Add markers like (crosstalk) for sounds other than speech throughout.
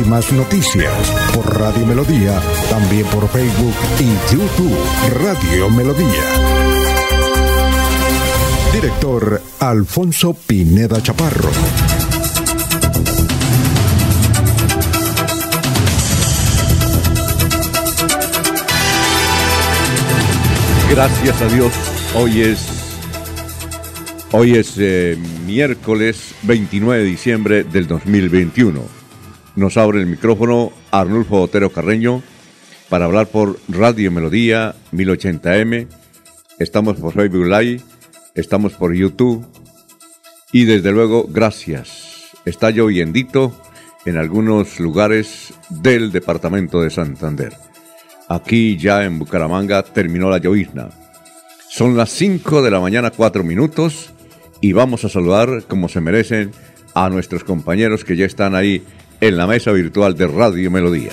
Últimas noticias por Radio Melodía, también por Facebook y YouTube Radio Melodía. Director Alfonso Pineda Chaparro. Gracias a Dios, hoy es hoy es eh, miércoles 29 de diciembre del 2021 nos abre el micrófono Arnulfo Otero Carreño para hablar por Radio Melodía 1080M. Estamos por Facebook Live, estamos por YouTube y desde luego gracias. Está lloviendito en algunos lugares del departamento de Santander. Aquí ya en Bucaramanga terminó la llovizna. Son las 5 de la mañana 4 minutos y vamos a saludar como se merecen a nuestros compañeros que ya están ahí en la mesa virtual de Radio Melodía.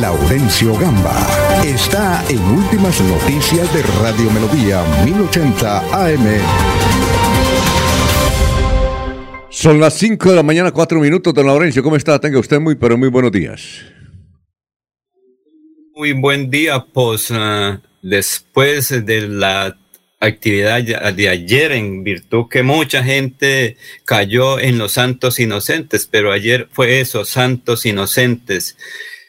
Laurencio Gamba está en Últimas Noticias de Radio Melodía 1080 AM. Son las 5 de la mañana, 4 minutos, don Laurencio. ¿Cómo está? Tenga usted muy, pero muy buenos días. Muy buen día, pues uh, después de la actividad de ayer en virtud que mucha gente cayó en los santos inocentes, pero ayer fue eso, santos inocentes.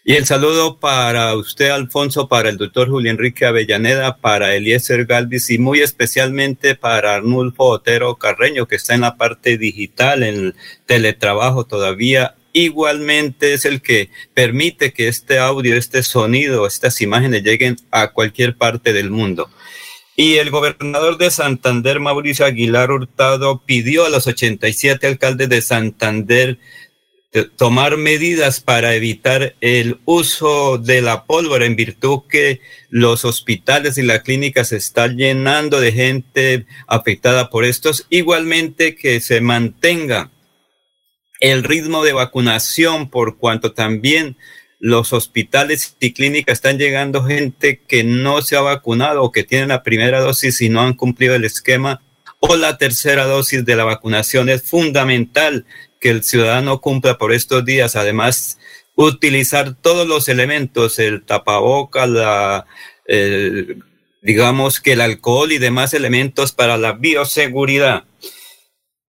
Y el saludo para usted, Alfonso, para el doctor Julio Enrique Avellaneda, para Eliezer Galvis y muy especialmente para Arnulfo Otero Carreño, que está en la parte digital, en el teletrabajo todavía. Igualmente es el que permite que este audio, este sonido, estas imágenes lleguen a cualquier parte del mundo. Y el gobernador de Santander, Mauricio Aguilar Hurtado, pidió a los 87 alcaldes de Santander tomar medidas para evitar el uso de la pólvora en virtud que los hospitales y las clínicas se están llenando de gente afectada por estos. Igualmente que se mantenga el ritmo de vacunación por cuanto también los hospitales y clínicas están llegando gente que no se ha vacunado o que tienen la primera dosis y no han cumplido el esquema o la tercera dosis de la vacunación. Es fundamental que el ciudadano cumpla por estos días. Además, utilizar todos los elementos, el tapaboca, la, digamos que el alcohol y demás elementos para la bioseguridad.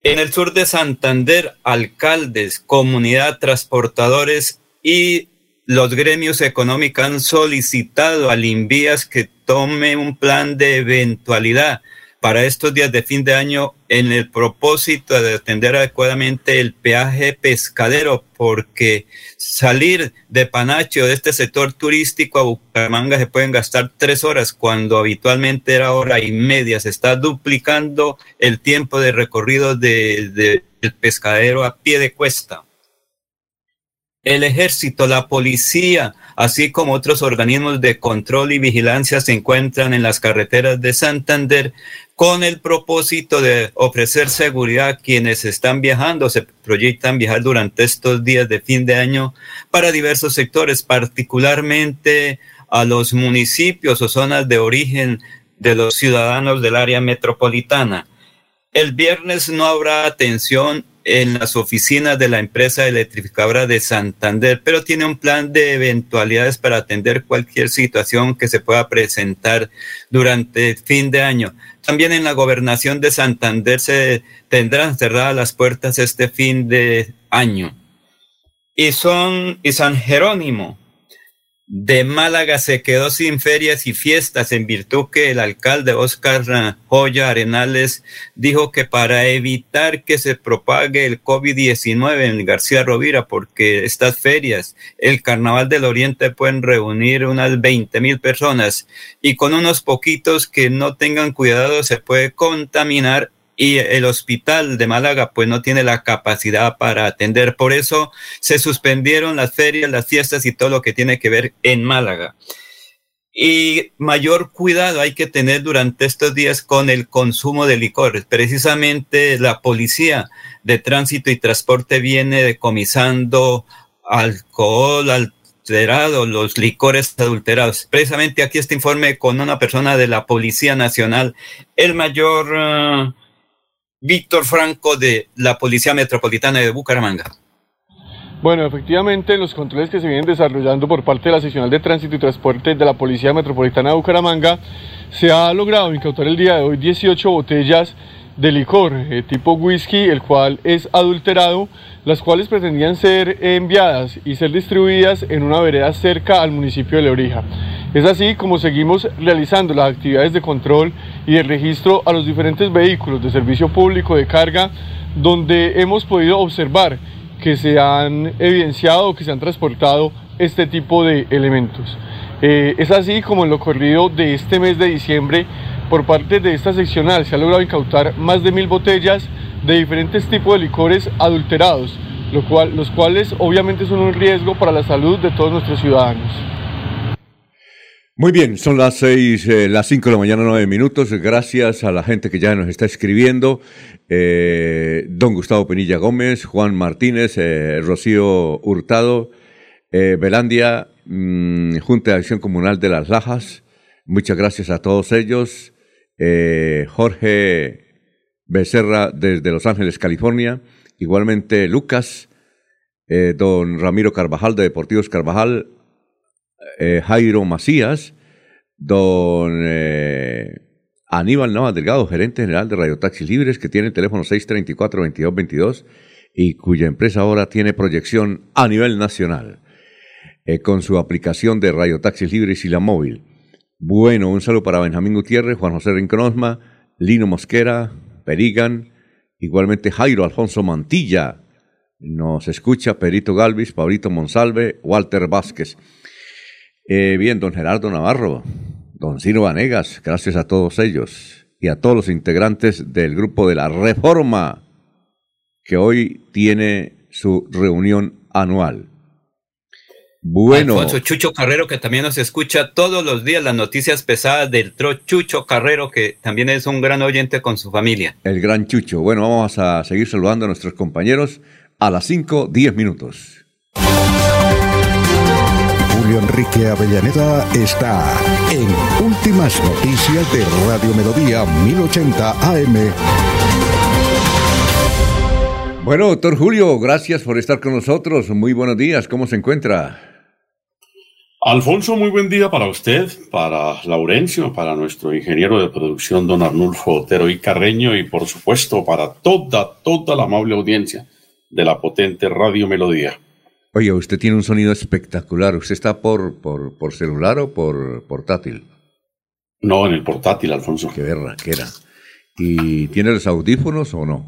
En el sur de Santander, alcaldes, comunidad, transportadores y los gremios económicos han solicitado al INVIAS que tome un plan de eventualidad para estos días de fin de año en el propósito de atender adecuadamente el peaje pescadero, porque salir de Panacho, de este sector turístico a Bucaramanga, se pueden gastar tres horas cuando habitualmente era hora y media. Se está duplicando el tiempo de recorrido del de, pescadero a pie de cuesta el ejército, la policía, así como otros organismos de control y vigilancia se encuentran en las carreteras de Santander con el propósito de ofrecer seguridad a quienes están viajando, se proyectan viajar durante estos días de fin de año para diversos sectores, particularmente a los municipios o zonas de origen de los ciudadanos del área metropolitana. El viernes no habrá atención en las oficinas de la empresa electrificadora de Santander, pero tiene un plan de eventualidades para atender cualquier situación que se pueda presentar durante el fin de año. También en la gobernación de Santander se tendrán cerradas las puertas este fin de año. Y son y San Jerónimo de Málaga se quedó sin ferias y fiestas en virtud que el alcalde Oscar Joya Arenales dijo que para evitar que se propague el COVID-19 en García Rovira, porque estas ferias, el Carnaval del Oriente pueden reunir unas 20 mil personas y con unos poquitos que no tengan cuidado se puede contaminar y el hospital de Málaga pues no tiene la capacidad para atender. Por eso se suspendieron las ferias, las fiestas y todo lo que tiene que ver en Málaga. Y mayor cuidado hay que tener durante estos días con el consumo de licores. Precisamente la policía de tránsito y transporte viene decomisando alcohol, alterado, los licores adulterados. Precisamente aquí este informe con una persona de la Policía Nacional, el mayor uh, Víctor Franco de la Policía Metropolitana de Bucaramanga. Bueno, efectivamente, los controles que se vienen desarrollando por parte de la seccional de tránsito y transporte de la Policía Metropolitana de Bucaramanga, se ha logrado incautar el día de hoy 18 botellas de licor eh, tipo whisky, el cual es adulterado, las cuales pretendían ser enviadas y ser distribuidas en una vereda cerca al municipio de Lebrija. Es así como seguimos realizando las actividades de control y de registro a los diferentes vehículos de servicio público de carga, donde hemos podido observar que se han evidenciado que se han transportado este tipo de elementos. Eh, es así como en lo corrido de este mes de diciembre, por parte de esta seccional se ha logrado incautar más de mil botellas de diferentes tipos de licores adulterados, lo cual, los cuales obviamente son un riesgo para la salud de todos nuestros ciudadanos. Muy bien, son las seis, eh, las cinco de la mañana, nueve minutos. Gracias a la gente que ya nos está escribiendo. Eh, don Gustavo Penilla Gómez, Juan Martínez, eh, Rocío Hurtado, Belandia, mm, Junta de Acción Comunal de las Lajas. Muchas gracias a todos ellos. Jorge Becerra desde Los Ángeles, California. Igualmente Lucas, don Ramiro Carvajal de Deportivos Carvajal, eh, Jairo Macías, don eh, Aníbal Navas Delgado, gerente general de Radio Taxis Libres, que tiene el teléfono 634-2222 y cuya empresa ahora tiene proyección a nivel nacional eh, con su aplicación de Radio Taxis Libres y la móvil. Bueno, un saludo para Benjamín Gutiérrez, Juan José Rinconosma, Lino Mosquera, Perigan, igualmente Jairo Alfonso Mantilla, nos escucha Perito Galvis, Pablito Monsalve, Walter Vázquez. Eh, bien, don Gerardo Navarro, don Ciro Vanegas, gracias a todos ellos y a todos los integrantes del grupo de la Reforma, que hoy tiene su reunión anual. Bueno. Alfonso Chucho Carrero, que también nos escucha todos los días las noticias pesadas del tro Chucho Carrero, que también es un gran oyente con su familia. El gran Chucho. Bueno, vamos a seguir saludando a nuestros compañeros a las 5, 10 minutos. Enrique Avellaneda está en Últimas Noticias de Radio Melodía 1080 AM. Bueno, doctor Julio, gracias por estar con nosotros. Muy buenos días, ¿cómo se encuentra? Alfonso, muy buen día para usted, para Laurencio, para nuestro ingeniero de producción, don Arnulfo Otero y Carreño, y por supuesto para toda, toda la amable audiencia de la potente Radio Melodía. Oye, usted tiene un sonido espectacular. ¿Usted está por, por, celular o por portátil? No, en el portátil, Alfonso. Qué verra, qué era. ¿Y tiene los audífonos o no?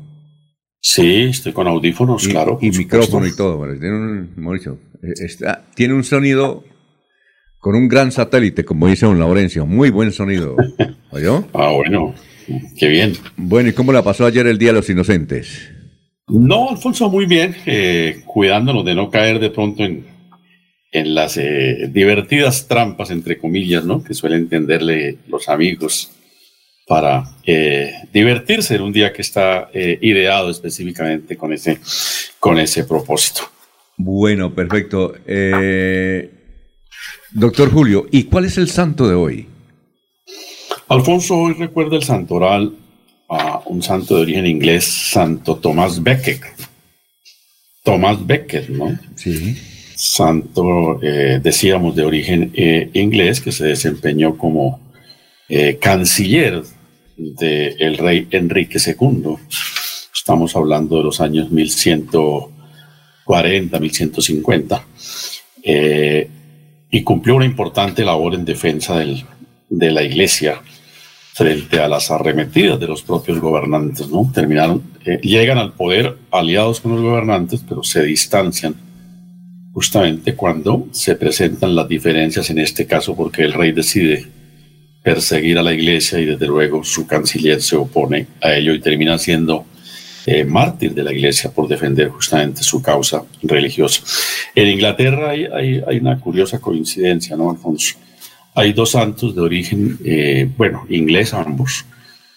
Sí, estoy con audífonos, claro. Y micrófono y todo. Tiene un, Mauricio, eh, tiene un sonido con un gran satélite, como dice don Laurencio. Muy buen sonido. (laughs) ¿Oyó? ah, bueno. Qué bien. Bueno, ¿y cómo la pasó ayer el Día de los Inocentes? No, Alfonso, muy bien, eh, cuidándonos de no caer de pronto en, en las eh, divertidas trampas, entre comillas, ¿no? Que suelen entenderle los amigos para eh, divertirse en un día que está ideado específicamente con ese, con ese propósito. Bueno, perfecto. Doctor Julio, ¿y cuál es el santo de hoy? Alfonso, hoy recuerda el santoral a un santo de origen inglés, Santo Tomás Becket. Tomás Becket, ¿no? Sí. Santo, eh, decíamos, de origen eh, inglés, que se desempeñó como eh, canciller del rey Enrique II. Estamos hablando de los años 1140, 1150. Y cumplió una importante labor en defensa del, de la iglesia frente a las arremetidas de los propios gobernantes, ¿no? Terminaron, eh, llegan al poder aliados con los gobernantes, pero se distancian justamente cuando se presentan las diferencias, en este caso porque el rey decide perseguir a la iglesia y desde luego su canciller se opone a ello y termina siendo eh, mártir de la iglesia por defender justamente su causa religiosa. En Inglaterra hay, una curiosa coincidencia, ¿no, Alfonso? Hay dos santos de origen, eh, bueno, inglés ambos,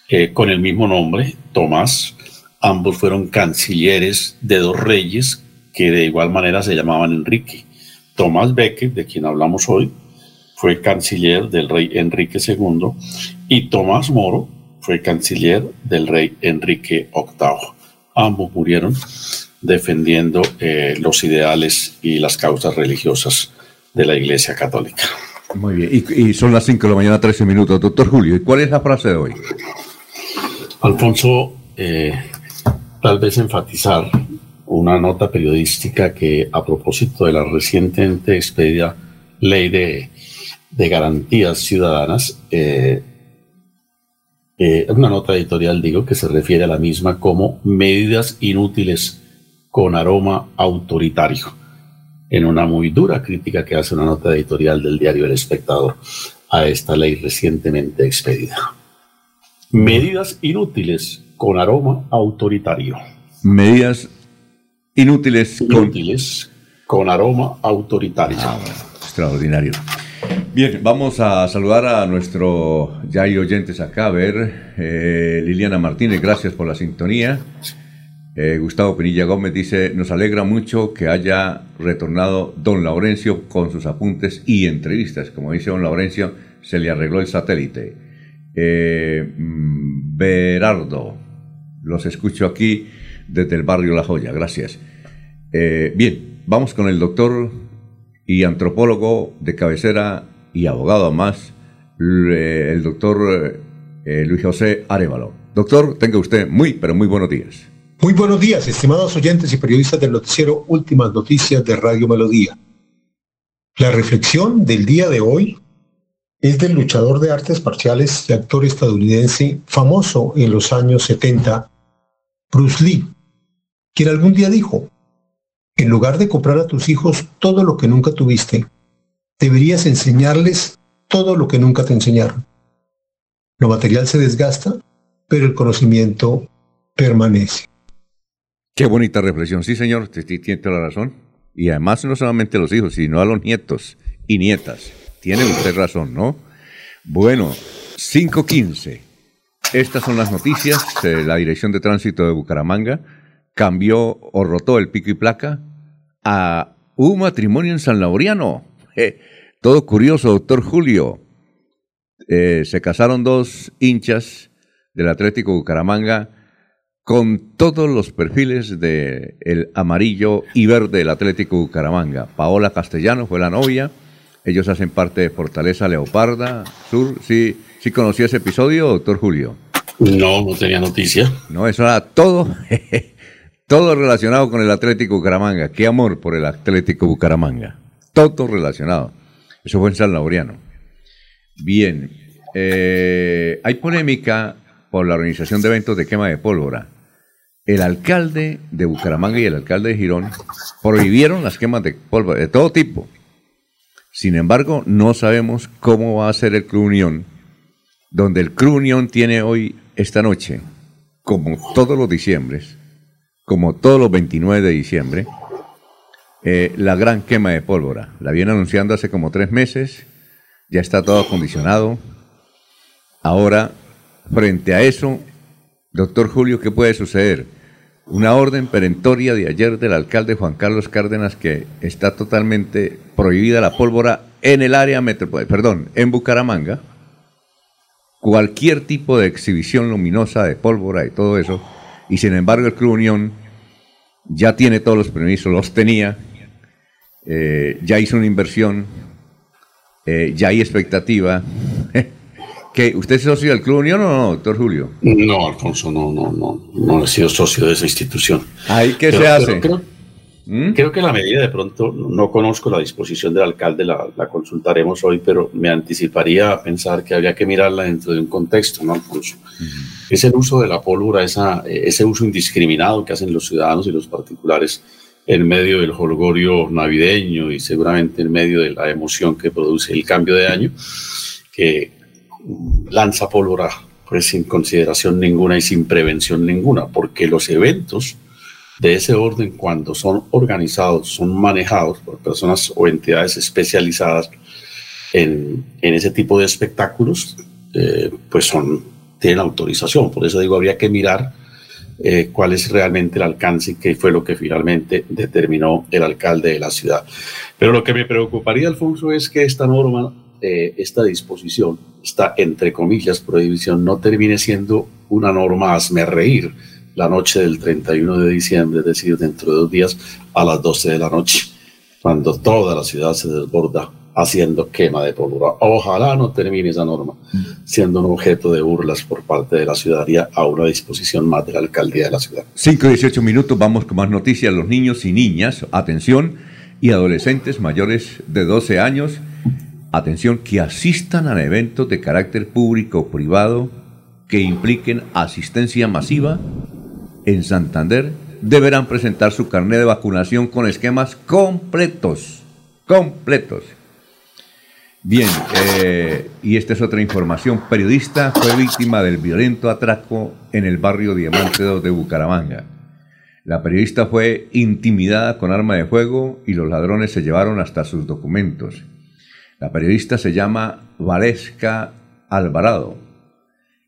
eh, con el mismo nombre, Tomás. Ambos fueron cancilleres de dos reyes que de igual manera se llamaban Enrique. Tomás Becket, de quien hablamos hoy, fue canciller del rey Enrique II y Tomás Moro fue canciller del rey Enrique VIII. Ambos murieron defendiendo eh, los ideales y las causas religiosas de la Iglesia Católica. Muy bien, y, son las 5 de la mañana, 13 minutos. Doctor Julio, ¿y cuál es la frase de hoy? Alfonso, eh, tal vez enfatizar una nota periodística que a propósito de la recientemente expedida ley de, garantías ciudadanas, eh, eh, una nota editorial, digo, que se refiere a la misma como medidas inútiles con aroma autoritario, en una muy dura crítica que hace una nota editorial del diario El Espectador a esta ley recientemente expedida. Medidas inútiles con aroma autoritario. Medidas Inútiles con... con aroma autoritario. Ah, extraordinario. Bien, vamos a saludar a nuestro ya hay oyentes acá, a ver, eh, Liliana Martínez, gracias por la sintonía. Eh, Gustavo Pinilla Gómez dice, nos alegra mucho que haya retornado don Laurencio con sus apuntes y entrevistas. Como dice don Laurencio, se le arregló el satélite. Eh, mm, Berardo, los escucho aquí desde el barrio La Joya. Gracias. Eh, bien, vamos con el doctor y antropólogo de cabecera y abogado más, el doctor eh, Luis José Arevalo. Doctor, tenga usted muy, pero muy buenos días. Muy buenos días, estimados oyentes y periodistas del noticiero Últimas Noticias de Radio Melodía. La reflexión del día de hoy es del luchador de artes marciales y actor estadounidense famoso en los años 70, Bruce Lee, quien algún día dijo, en lugar de comprar a tus hijos todo lo que nunca tuviste, deberías enseñarles todo lo que nunca te enseñaron. Lo material se desgasta, pero el conocimiento permanece. Qué bonita reflexión. Sí, señor, tiene toda la razón. Y además no solamente a los hijos, sino a los nietos y nietas. Tiene usted razón, ¿no? Bueno, 5.15. Estas son las noticias. de la Dirección de Tránsito de Bucaramanga cambió o rotó el pico y placa a un matrimonio en San Laureano. Todo curioso, doctor Julio. Eh, se casaron dos hinchas del Atlético Bucaramanga con todos los perfiles del el amarillo y verde del Atlético Bucaramanga. Paola Castellano fue la novia. Ellos hacen parte de Fortaleza Leoparda Sur. ¿Sí, sí conocía ese episodio, doctor Julio? No, no tenía noticia. No, eso era todo. (laughs) Todo relacionado con el Atlético Bucaramanga. Qué amor por el Atlético Bucaramanga. Todo relacionado. Eso fue en San Laureano. Bien. Eh, hay polémica por la organización de eventos de quema de pólvora. El alcalde de Bucaramanga y el alcalde de Girón prohibieron las quemas de pólvora de todo tipo. Sin embargo, no sabemos cómo va a ser el Club Unión, donde el Club Unión tiene hoy, esta noche, como todos los diciembres, como todos los 29 de diciembre, eh, la gran quema de pólvora. La viene anunciando hace como tres meses, ya está todo acondicionado. Ahora, frente a eso, doctor Julio, ¿qué puede suceder? Una orden perentoria de ayer del alcalde Juan Carlos Cárdenas que está totalmente prohibida la pólvora en el área metropolitana, perdón, en Bucaramanga. Cualquier tipo de exhibición luminosa de pólvora y todo eso y sin embargo el Club Unión ya tiene todos los permisos, los tenía, eh, ya hizo una inversión, eh, ya hay expectativa. (laughs) ¿Que ¿Usted es socio del Club Unión o no, doctor Julio? No, Alfonso, no, no, no, no he sido socio de esa institución. ¿Ahí qué se hace? ¿Mm? Creo que la medida de pronto, no conozco la disposición del alcalde, la, consultaremos hoy, pero me anticiparía a pensar que habría que mirarla dentro de un contexto, ¿no, Alfonso? Es el uso de la pólvora, esa, ese uso indiscriminado que hacen los ciudadanos y los particulares en medio del holgorio navideño y seguramente en medio de la emoción que produce el cambio de año, que lanza pólvora pues sin consideración ninguna y sin prevención ninguna, porque los eventos de ese orden, cuando son organizados, son manejados por personas o entidades especializadas en, en ese tipo de espectáculos, eh, pues son, tienen autorización. Por eso digo, habría que mirar eh, cuál es realmente el alcance y qué fue lo que finalmente determinó el alcalde de la ciudad. Pero lo que me preocuparía, Alfonso, es que esta norma, eh, esta disposición, esta entre comillas prohibición, no termine siendo una norma hazme reír la noche del 31 de diciembre, es decir, dentro de dos días a las 12 de la noche, cuando toda la ciudad se desborda haciendo quema de pólvora. Ojalá no termine esa norma siendo un objeto de burlas por parte de la ciudadanía a una disposición más de la alcaldía de la ciudad. 5 y 18 minutos, vamos con más noticias. Los niños y niñas, atención, y adolescentes mayores de 12 años, atención, que asistan a eventos de carácter público o privado que impliquen asistencia masiva en Santander, deberán presentar su carnet de vacunación con esquemas completos. Completos. Bien, eh, y esta es otra información. Periodista fue víctima del violento atraco en el barrio Diamante 2 de Bucaramanga. La periodista fue intimidada con arma de fuego y los ladrones se llevaron hasta sus documentos. La periodista se llama Valesca Alvarado.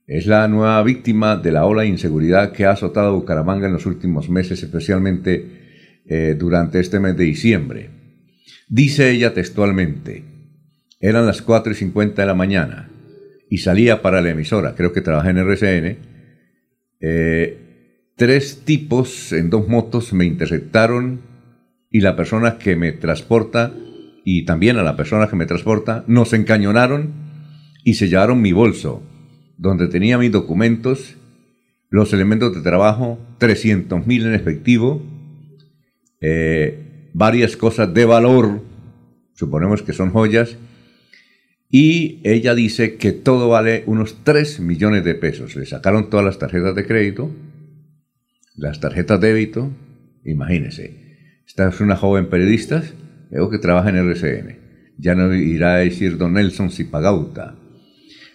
Es la nueva víctima de la ola de inseguridad que ha azotado Bucaramanga en los últimos meses, especialmente eh, durante este mes de diciembre. Dice ella textualmente, eran las 4 y 50 de la mañana y salía para la emisora, creo que trabaja en RCN. Eh, tres tipos en dos motos me interceptaron y la persona que me transporta y también a la persona que me transporta nos encañonaron y se llevaron mi bolso, donde tenía mis documentos, los elementos de trabajo, 300 mil en efectivo, eh, varias cosas de valor, suponemos que son joyas, y ella dice que todo vale unos 3 millones de pesos. Le sacaron todas las tarjetas de crédito, las tarjetas de débito, imagínense. Esta es una joven periodista, veo que trabaja en RCN. Ya no irá a decir don Nelson Zipagauta.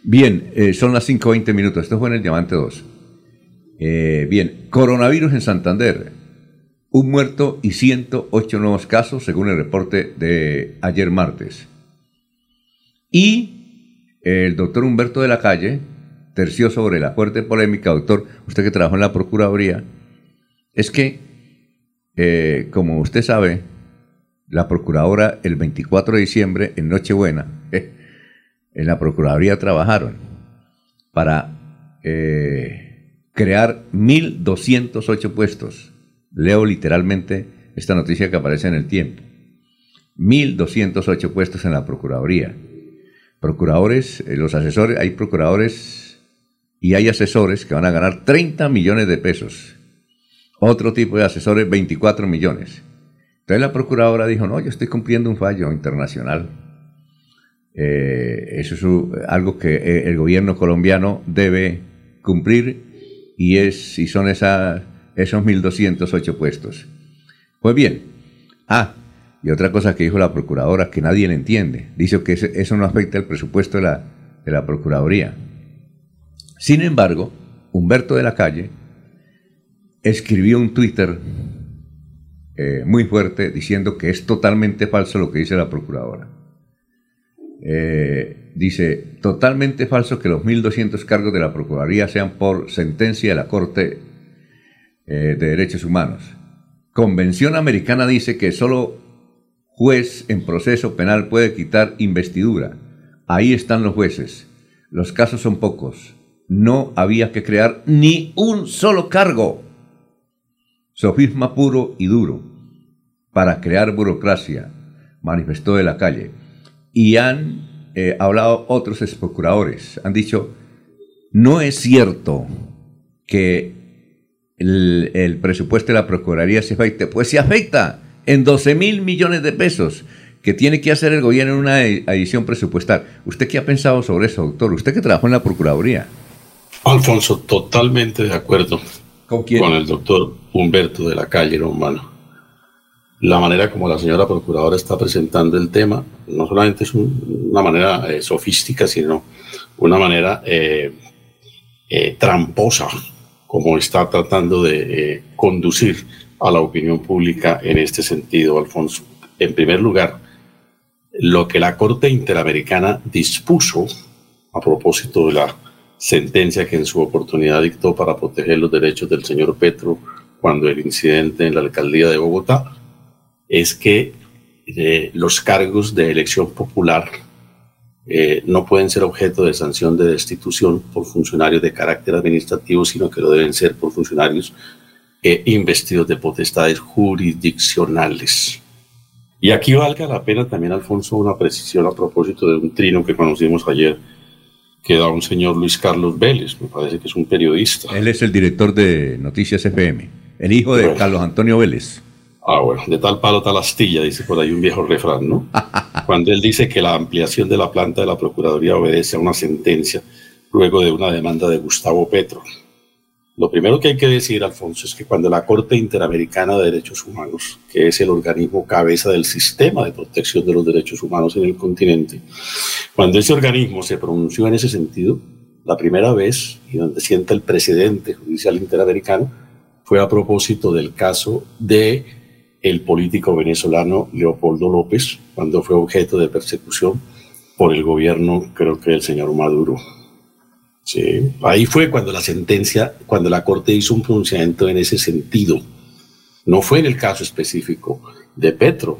Bien, eh, son las 5.20 minutos. Esto fue en el Diamante 2. Eh, bien, coronavirus en Santander. Un muerto y 108 nuevos casos, según el reporte de ayer martes. Y el doctor Humberto de la Calle terció sobre la fuerte polémica, doctor, usted que trabajó en la Procuraduría, es que, eh, como usted sabe, la Procuradora el 24 de diciembre, en Nochebuena, (laughs) en la Procuraduría trabajaron para eh, crear 1.208 puestos. Leo literalmente esta noticia que aparece en el tiempo. 1.208 puestos en la Procuraduría procuradores, eh, los asesores, hay procuradores y hay asesores que van a ganar 30 millones de pesos. Otro tipo de asesores, 24 millones. Entonces la procuradora dijo, no, yo estoy cumpliendo un fallo internacional. Eh, eso es algo que eh, el gobierno colombiano debe cumplir y, es, y son esos 1.208 puestos. Pues bien, ah, y otra cosa que dijo la procuradora que nadie le entiende, dice que eso no afecta el presupuesto de la, de la Procuraduría. Sin embargo, Humberto de la Calle escribió un Twitter eh, muy fuerte diciendo que es totalmente falso lo que dice la Procuradora. Eh, dice, totalmente falso que los 1.200 cargos de la Procuraduría sean por sentencia de la Corte eh, de Derechos Humanos. Convención Americana dice que solo juez en proceso penal puede quitar investidura. Ahí están los jueces. Los casos son pocos. No había que crear ni un solo cargo. Sofisma puro y duro para crear burocracia, manifestó de la calle. Y han eh, hablado otros procuradores. Han dicho, no es cierto que el, el presupuesto de la Procuraduría se afecte. Pues se afecta en 12 mil millones de pesos que tiene que hacer el gobierno en una edición presupuestal. ¿Usted qué ha pensado sobre eso, doctor? Usted que trabajó en la Procuraduría. Alfonso, totalmente de acuerdo ¿Con, con el doctor Humberto de la Calle Romano. La manera como la señora Procuradora está presentando el tema no solamente es una manera eh, sofística, sino una manera eh, eh, tramposa, como está tratando de conducir a la opinión pública en este sentido, Alfonso. En primer lugar, lo que la Corte Interamericana dispuso a propósito de la sentencia que en su oportunidad dictó para proteger los derechos del señor Petro cuando el incidente en la alcaldía de Bogotá, es que los cargos de elección popular eh, no pueden ser objeto de sanción de destitución por funcionarios de carácter administrativo, sino que lo deben ser por funcionarios eh, investidos de potestades jurisdiccionales. Y aquí valga la pena también, Alfonso, una precisión a propósito de un trino que conocimos ayer, que da un señor Luis Carlos Vélez, me parece que es un periodista. Él es el director de Noticias FM, el hijo de Carlos Antonio Vélez. Ah, bueno, de tal palo tal astilla, dice por ahí un viejo refrán, ¿no? (laughs) Cuando él dice que la ampliación de la planta de la Procuraduría obedece a una sentencia luego de una demanda de Gustavo Petro. Lo primero que hay que decir, Alfonso, es que cuando la Corte Interamericana de Derechos Humanos, que es el organismo cabeza del sistema de protección de los derechos humanos en el continente, cuando ese organismo se pronunció en ese sentido, la primera vez, y donde sienta el precedente judicial interamericano, fue a propósito del caso de el político venezolano Leopoldo López cuando fue objeto de persecución por el gobierno, creo que del señor Maduro. Sí, ahí fue cuando la sentencia, cuando la Corte hizo un pronunciamiento en ese sentido. No fue en el caso específico de Petro.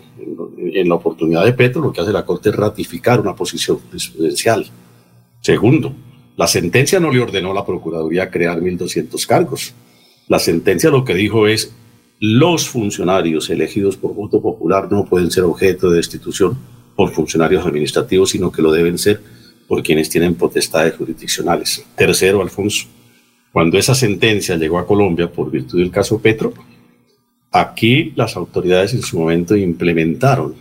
En la oportunidad de Petro, lo que hace la Corte es ratificar una posición presidencial. Segundo, la sentencia no le ordenó a la Procuraduría crear 1.200 cargos. La sentencia lo que dijo es los funcionarios elegidos por voto popular no pueden ser objeto de destitución por funcionarios administrativos, sino que lo deben ser por quienes tienen potestades jurisdiccionales. Tercero, Alfonso, cuando esa sentencia llegó a Colombia por virtud del caso Petro, aquí las autoridades en su momento implementaron,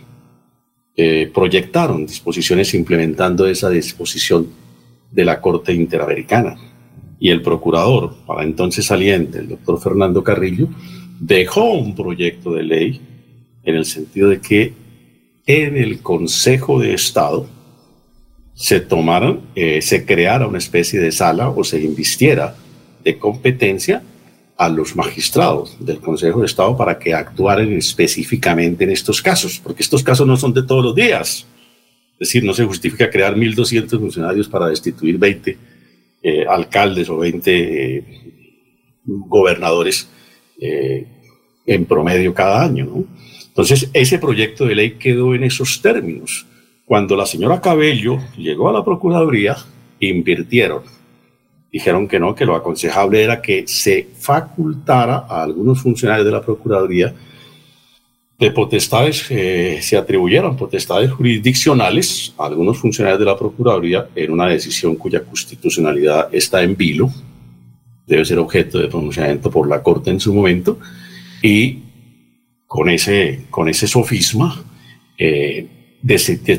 eh, proyectaron disposiciones implementando esa disposición de la Corte Interamericana. Y el procurador, para entonces saliente, el doctor Fernando Carrillo, dejó un proyecto de ley en el sentido de que en el Consejo de Estado se tomaran, eh, se creara una especie de sala o se invistiera de competencia a los magistrados del Consejo de Estado para que actuaran específicamente en estos casos, porque estos casos no son de todos los días. Es decir, no se justifica crear 1.200 funcionarios para destituir 20 eh, alcaldes o 20 eh, gobernadores eh, en promedio cada año. ¿no? Entonces, ese proyecto de ley quedó en esos términos. Cuando la señora Cabello llegó a la Procuraduría, invirtieron. Dijeron que no, que lo aconsejable era que se facultara a algunos funcionarios de la Procuraduría de potestades, eh, se atribuyeran potestades jurisdiccionales a algunos funcionarios de la Procuraduría en una decisión cuya constitucionalidad está en vilo, debe ser objeto de pronunciamiento por la Corte en su momento, y con ese, con ese sofisma eh,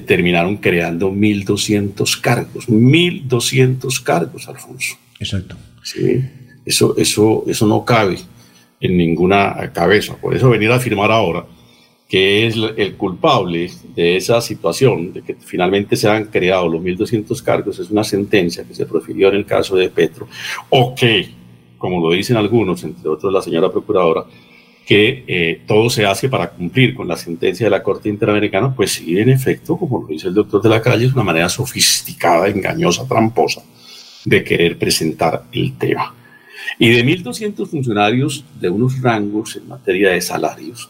terminaron creando 1.200 cargos, 1.200 cargos, Alfonso. Exacto. Sí, eso, eso, eso no cabe en ninguna cabeza. Por eso venir a afirmar ahora que es el culpable de esa situación, de que finalmente se han creado los 1.200 cargos, es una sentencia que se profirió en el caso de Petro, o que, como lo dicen algunos, entre otros la señora procuradora, que eh, todo se hace para cumplir con la sentencia de la Corte Interamericana, pues sí, en efecto, como lo dice el doctor de la calle, es una manera sofisticada, engañosa, tramposa de querer presentar el tema. Y de 1.200 funcionarios de unos rangos en materia de salarios,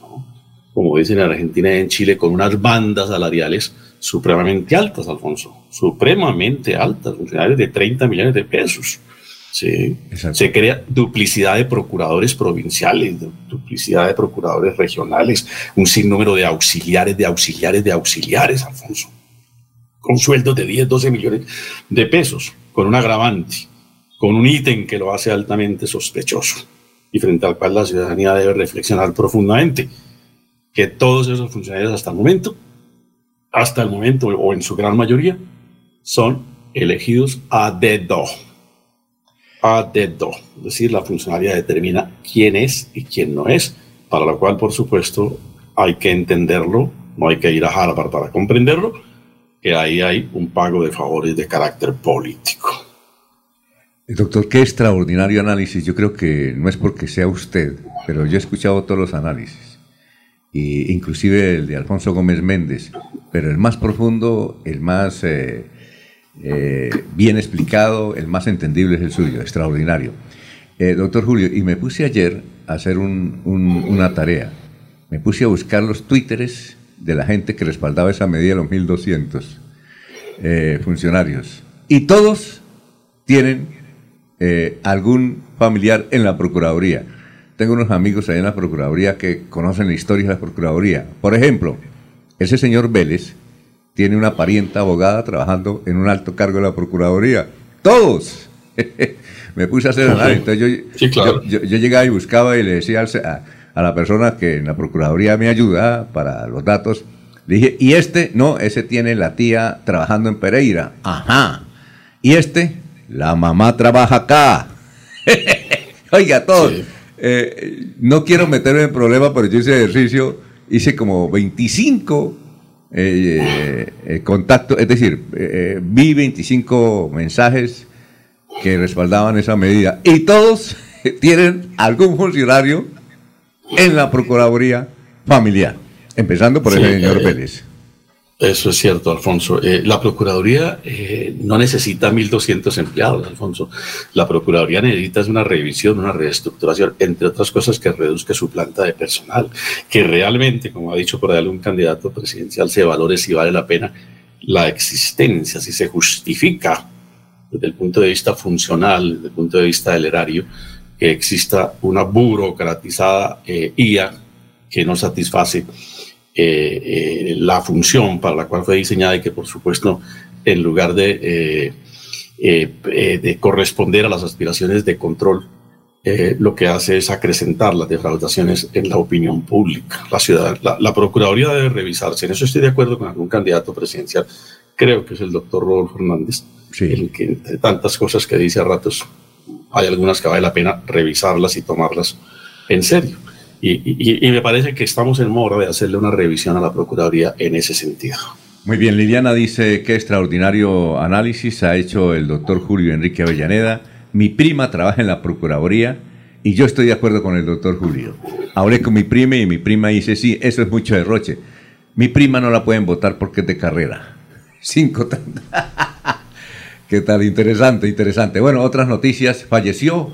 como dicen en Argentina y en Chile, con unas bandas salariales supremamente altas, Alfonso, supremamente altas, funcionarios de 30 millones de pesos. Sí. Se crea duplicidad de procuradores provinciales, duplicidad de procuradores regionales, un sinnúmero de auxiliares, de auxiliares, de auxiliares, Alfonso, con sueldos de 10, 12 millones de pesos, con un agravante, con un ítem que lo hace altamente sospechoso y frente al cual la ciudadanía debe reflexionar profundamente, que todos esos funcionarios hasta el momento, hasta el momento o en su gran mayoría, son elegidos a dedo a dedo, es decir, la funcionaria determina quién es y quién no es, para lo cual, por supuesto, hay que entenderlo, no hay que ir a Harvard para comprenderlo, que ahí hay un pago de favores de carácter político. Doctor, qué extraordinario análisis. Yo creo que no es porque sea usted, pero yo he escuchado todos los análisis, y inclusive el de Alfonso Gómez Méndez, pero el más profundo, el más eh, eh, bien explicado, el más entendible es el suyo, extraordinario. Eh, doctor Julio, y me puse ayer a hacer una tarea. Me puse a buscar los twitteres de la gente que respaldaba esa medida de los 1.200 eh, funcionarios. Y todos tienen algún familiar en la Procuraduría. Tengo unos amigos ahí en la Procuraduría que conocen la historia de la Procuraduría. Por ejemplo, ese señor Vélez tiene una parienta abogada trabajando en un alto cargo de la Procuraduría. Todos. (laughs) Me puse a hacer análisis. Entonces yo, yo, llegaba y buscaba y le decía a, a la persona que en la Procuraduría me ayuda para los datos, le dije, ¿y este? No, ese tiene la tía trabajando en Pereira. Ajá. ¿Y este? La mamá trabaja acá. (laughs) Oiga, todos. Eh, no quiero meterme en problemas, pero yo hice ejercicio, hice como 25 eh, eh, contactos, es decir, vi 25 mensajes que respaldaban esa medida. Y todos (laughs) tienen algún funcionario en la Procuraduría Familiar, empezando por el señor eh, Pérez. Eso es cierto, Alfonso. Eh, la Procuraduría eh, no necesita 1.200 empleados, Alfonso. La Procuraduría necesita una revisión, una reestructuración, entre otras cosas que reduzca su planta de personal, que realmente, como ha dicho por ahí algún candidato presidencial, se valore si vale la pena la existencia, si se justifica desde el punto de vista funcional, desde el punto de vista del erario, que exista una burocratizada eh, IA que no satisface eh, eh, la función para la cual fue diseñada y que por supuesto en lugar de, de corresponder a las aspiraciones de control, lo que hace es acrecentar las defraudaciones en la opinión pública. La, ciudad, la, Procuraduría debe revisarse. En eso estoy de acuerdo con algún candidato presidencial. Creo que es el doctor Rodolfo Hernández, el que entre tantas cosas que dice a ratos hay algunas que vale la pena revisarlas y tomarlas en serio. Y, me parece que estamos en mora de hacerle una revisión a la Procuraduría en ese sentido. Muy bien, Liliana dice que extraordinario análisis ha hecho el doctor Julio Enrique Avellaneda. Mi prima trabaja en la Procuraduría y yo estoy de acuerdo con el doctor Julio. Hablé con mi prima y mi prima dice, sí, eso es mucho derroche. Mi prima no la pueden votar porque es de carrera. (laughs) Cinco (laughs) ¿Qué tal? Interesante, interesante. Bueno, otras noticias. Falleció,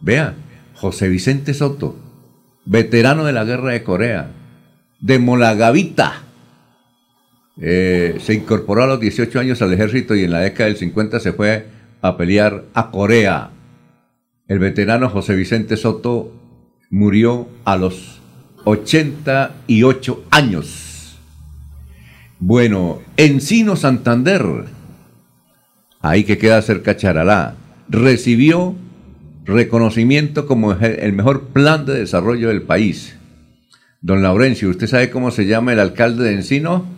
vea, José Vicente Soto, veterano de la guerra de Corea, de Molagavita. Eh, se incorporó a los 18 años al ejército y en la década del 50 se fue a pelear a Corea. El veterano José Vicente Soto murió a los 88 años. Bueno, Encino Santander ahí que queda cerca Charalá, recibió reconocimiento como el mejor plan de desarrollo del país. Don Laurencio, ¿usted sabe cómo se llama el alcalde de Encino?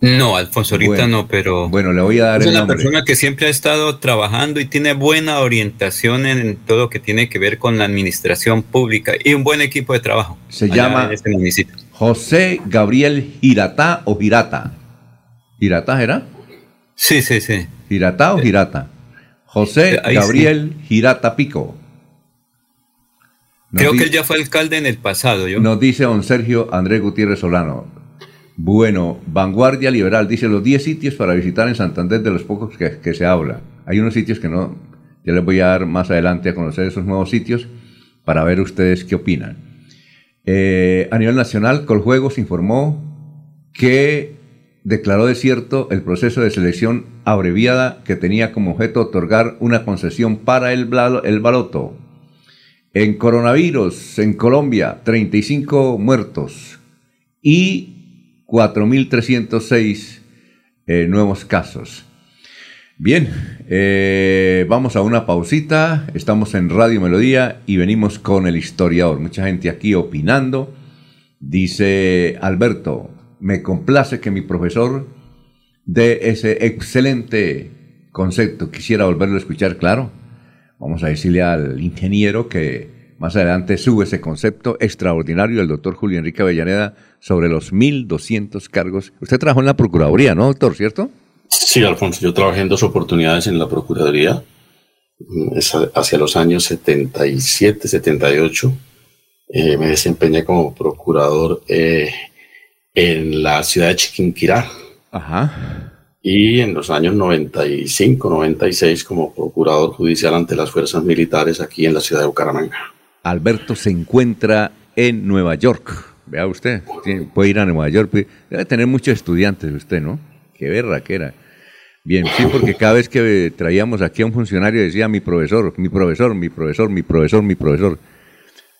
No, Alfonso, ahorita no, pero. Bueno, le voy a dar es una persona que siempre ha estado trabajando y tiene buena orientación en todo lo que tiene que ver con la administración pública y un buen equipo de trabajo. Se llama este José Gabriel Girata o Girata. ¿Girata era? Sí, sí, sí. ¿Girata o Girata? José Gabriel Girata Pico. Creo que él ya fue alcalde en el pasado. ¿yo? Nos dice don Sergio Andrés Gutiérrez Solano. Bueno, Vanguardia Liberal dice los 10 sitios para visitar en Santander de los pocos que, se habla. Hay unos sitios que no, ya les voy a dar más adelante a conocer esos nuevos sitios para ver ustedes qué opinan. Eh, a nivel nacional, Coljuegos informó que declaró desierto el proceso de selección abreviada que tenía como objeto otorgar una concesión para el, baloto. En coronavirus, en Colombia, 35 muertos y 4.306 eh, nuevos casos. Bien, eh, vamos a una pausita. Estamos en Radio Melodía y venimos con el historiador. Mucha gente aquí opinando. Dice Alberto, me complace que mi profesor dé ese excelente concepto. Quisiera volverlo a escuchar, claro. Vamos a decirle al ingeniero que Más adelante sube ese concepto extraordinario del doctor Julio Enrique Avellaneda sobre los 1.200 cargos. Usted trabajó en la Procuraduría, ¿no, doctor? ¿Cierto? Sí, Alfonso, yo trabajé en dos oportunidades en la Procuraduría, mm, hacia los años 77, 78. Eh, me desempeñé como procurador eh, en la ciudad de Chiquinquirá. Ajá y en los años 95, 96 como procurador judicial ante las fuerzas militares aquí en la ciudad de Bucaramanga. Alberto se encuentra en Nueva York. Vea usted, puede ir a Nueva York, debe tener muchos estudiantes usted, ¿no? Qué verra que era. Bien, sí, porque cada vez que traíamos aquí a un funcionario decía mi profesor, mi profesor, mi profesor, mi profesor, mi profesor.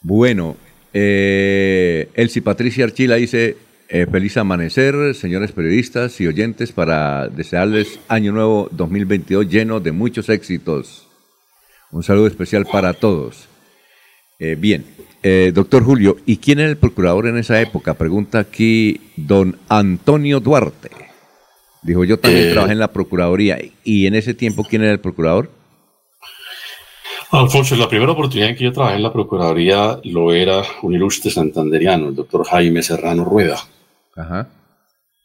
Bueno, eh, Elsie Patricia Archila dice, eh, feliz amanecer, señores periodistas y oyentes, para desearles año nuevo 2022 lleno de muchos éxitos. Un saludo especial para todos. Eh, bien, eh, doctor Julio, ¿y quién era el procurador en esa época? Pregunta aquí don Antonio Duarte. Dijo, yo también trabajé en la Procuraduría. ¿Y en ese tiempo quién era el procurador? Alfonso, la primera oportunidad en que yo trabajé en la Procuraduría lo era un ilustre santanderiano, el doctor Jaime Serrano Rueda.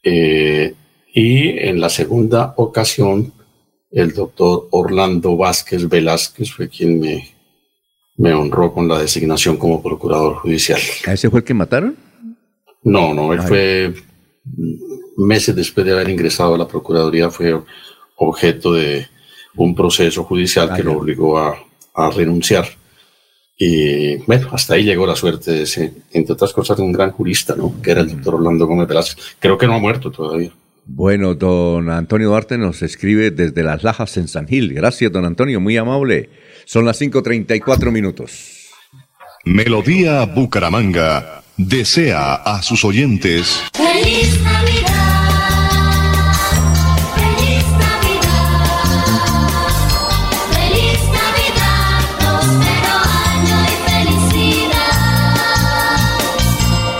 Eh, y en la segunda ocasión, el doctor Orlando Vázquez Velázquez fue quien me, me honró con la designación como procurador judicial. ¿A ese fue el que mataron? No, no, él fue meses después de haber ingresado a la Procuraduría, fue objeto de un proceso judicial que lo obligó a, a renunciar. Y bueno, hasta ahí llegó la suerte de ese, entre otras cosas, de un gran jurista, ¿no? Que era el doctor Orlando Gómez Velázquez. Creo que no ha muerto todavía. Bueno, don Antonio Duarte nos escribe desde Las Lajas en San Gil. Gracias, don Antonio, muy amable. Son las 5.34 minutos. Melodía Bucaramanga desea a sus oyentes. ¡Feliz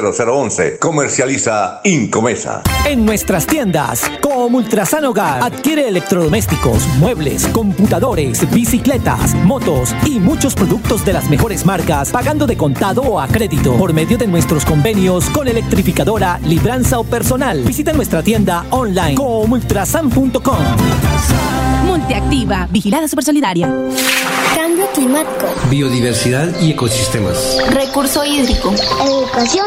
0011 301 643 0011. Comercializa Incomesa. En nuestras tiendas, como Ultrasan Hogar, adquiere electrodomésticos, muebles, computadores, bicicletas, motos y muchos productos de las mejores marcas, pagando de contado o a crédito por medio de nuestros convenios con electrificadora, libranza o personal. Visita nuestra tienda online comultrasan.com. Multiactiva, vigilada super solidaria. Cambio climático. Biodiversidad y ecosistemas. Recurso hídrico. Educación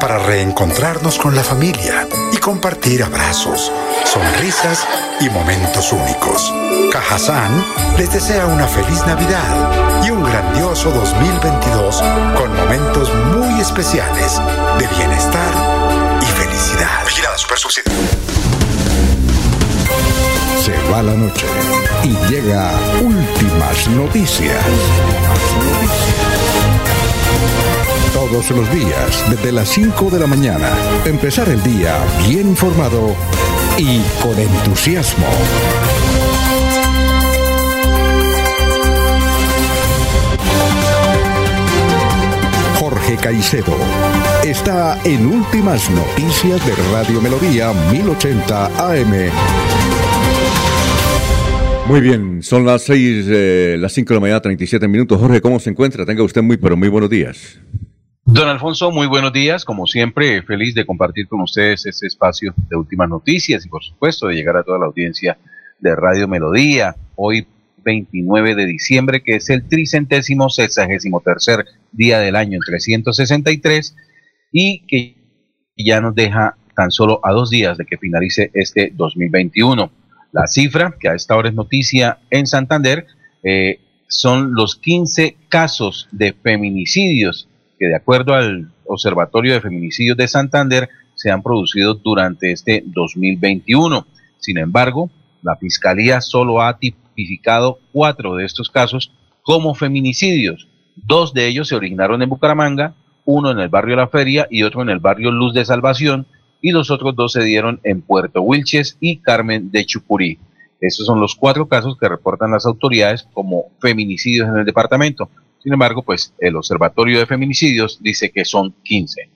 para reencontrarnos con la familia y compartir abrazos, sonrisas y momentos únicos. Cajazán les desea una feliz Navidad y un grandioso 2022 con momentos muy especiales de bienestar y felicidad. Vigilada Super Se va la noche y llega últimas noticias todos los días, desde las 5 de la mañana. Empezar el día bien informado y con entusiasmo. Jorge Caicedo está en Últimas Noticias de Radio Melodía 1080 AM. Muy bien, son las 6, eh, las 5 de la mañana, 37 minutos. Jorge, ¿cómo se encuentra? Tenga usted muy, pero muy buenos días. Don Alfonso, muy buenos días. Como siempre, feliz de compartir con ustedes este espacio de últimas noticias y, por supuesto, de llegar a toda la audiencia de Radio Melodía. Hoy, 29 de diciembre, que es el tricentésimo sexagésimo tercer día del año 363 y que ya nos deja tan solo a dos días de que finalice este 2021. La cifra, que a esta hora es noticia en Santander, eh, son los 15 casos de feminicidios que de acuerdo al Observatorio de Feminicidios de Santander se han producido durante este 2021. Sin embargo, la Fiscalía solo ha tipificado cuatro de estos casos como feminicidios. Dos de ellos se originaron en Bucaramanga, uno en el barrio La Feria y otro en el barrio Luz de Salvación, y los otros dos se dieron en Puerto Wilches y Carmen de Chucurí. Estos son los cuatro casos que reportan las autoridades como feminicidios en el departamento. Sin embargo, pues el Observatorio de Feminicidios dice que son 15.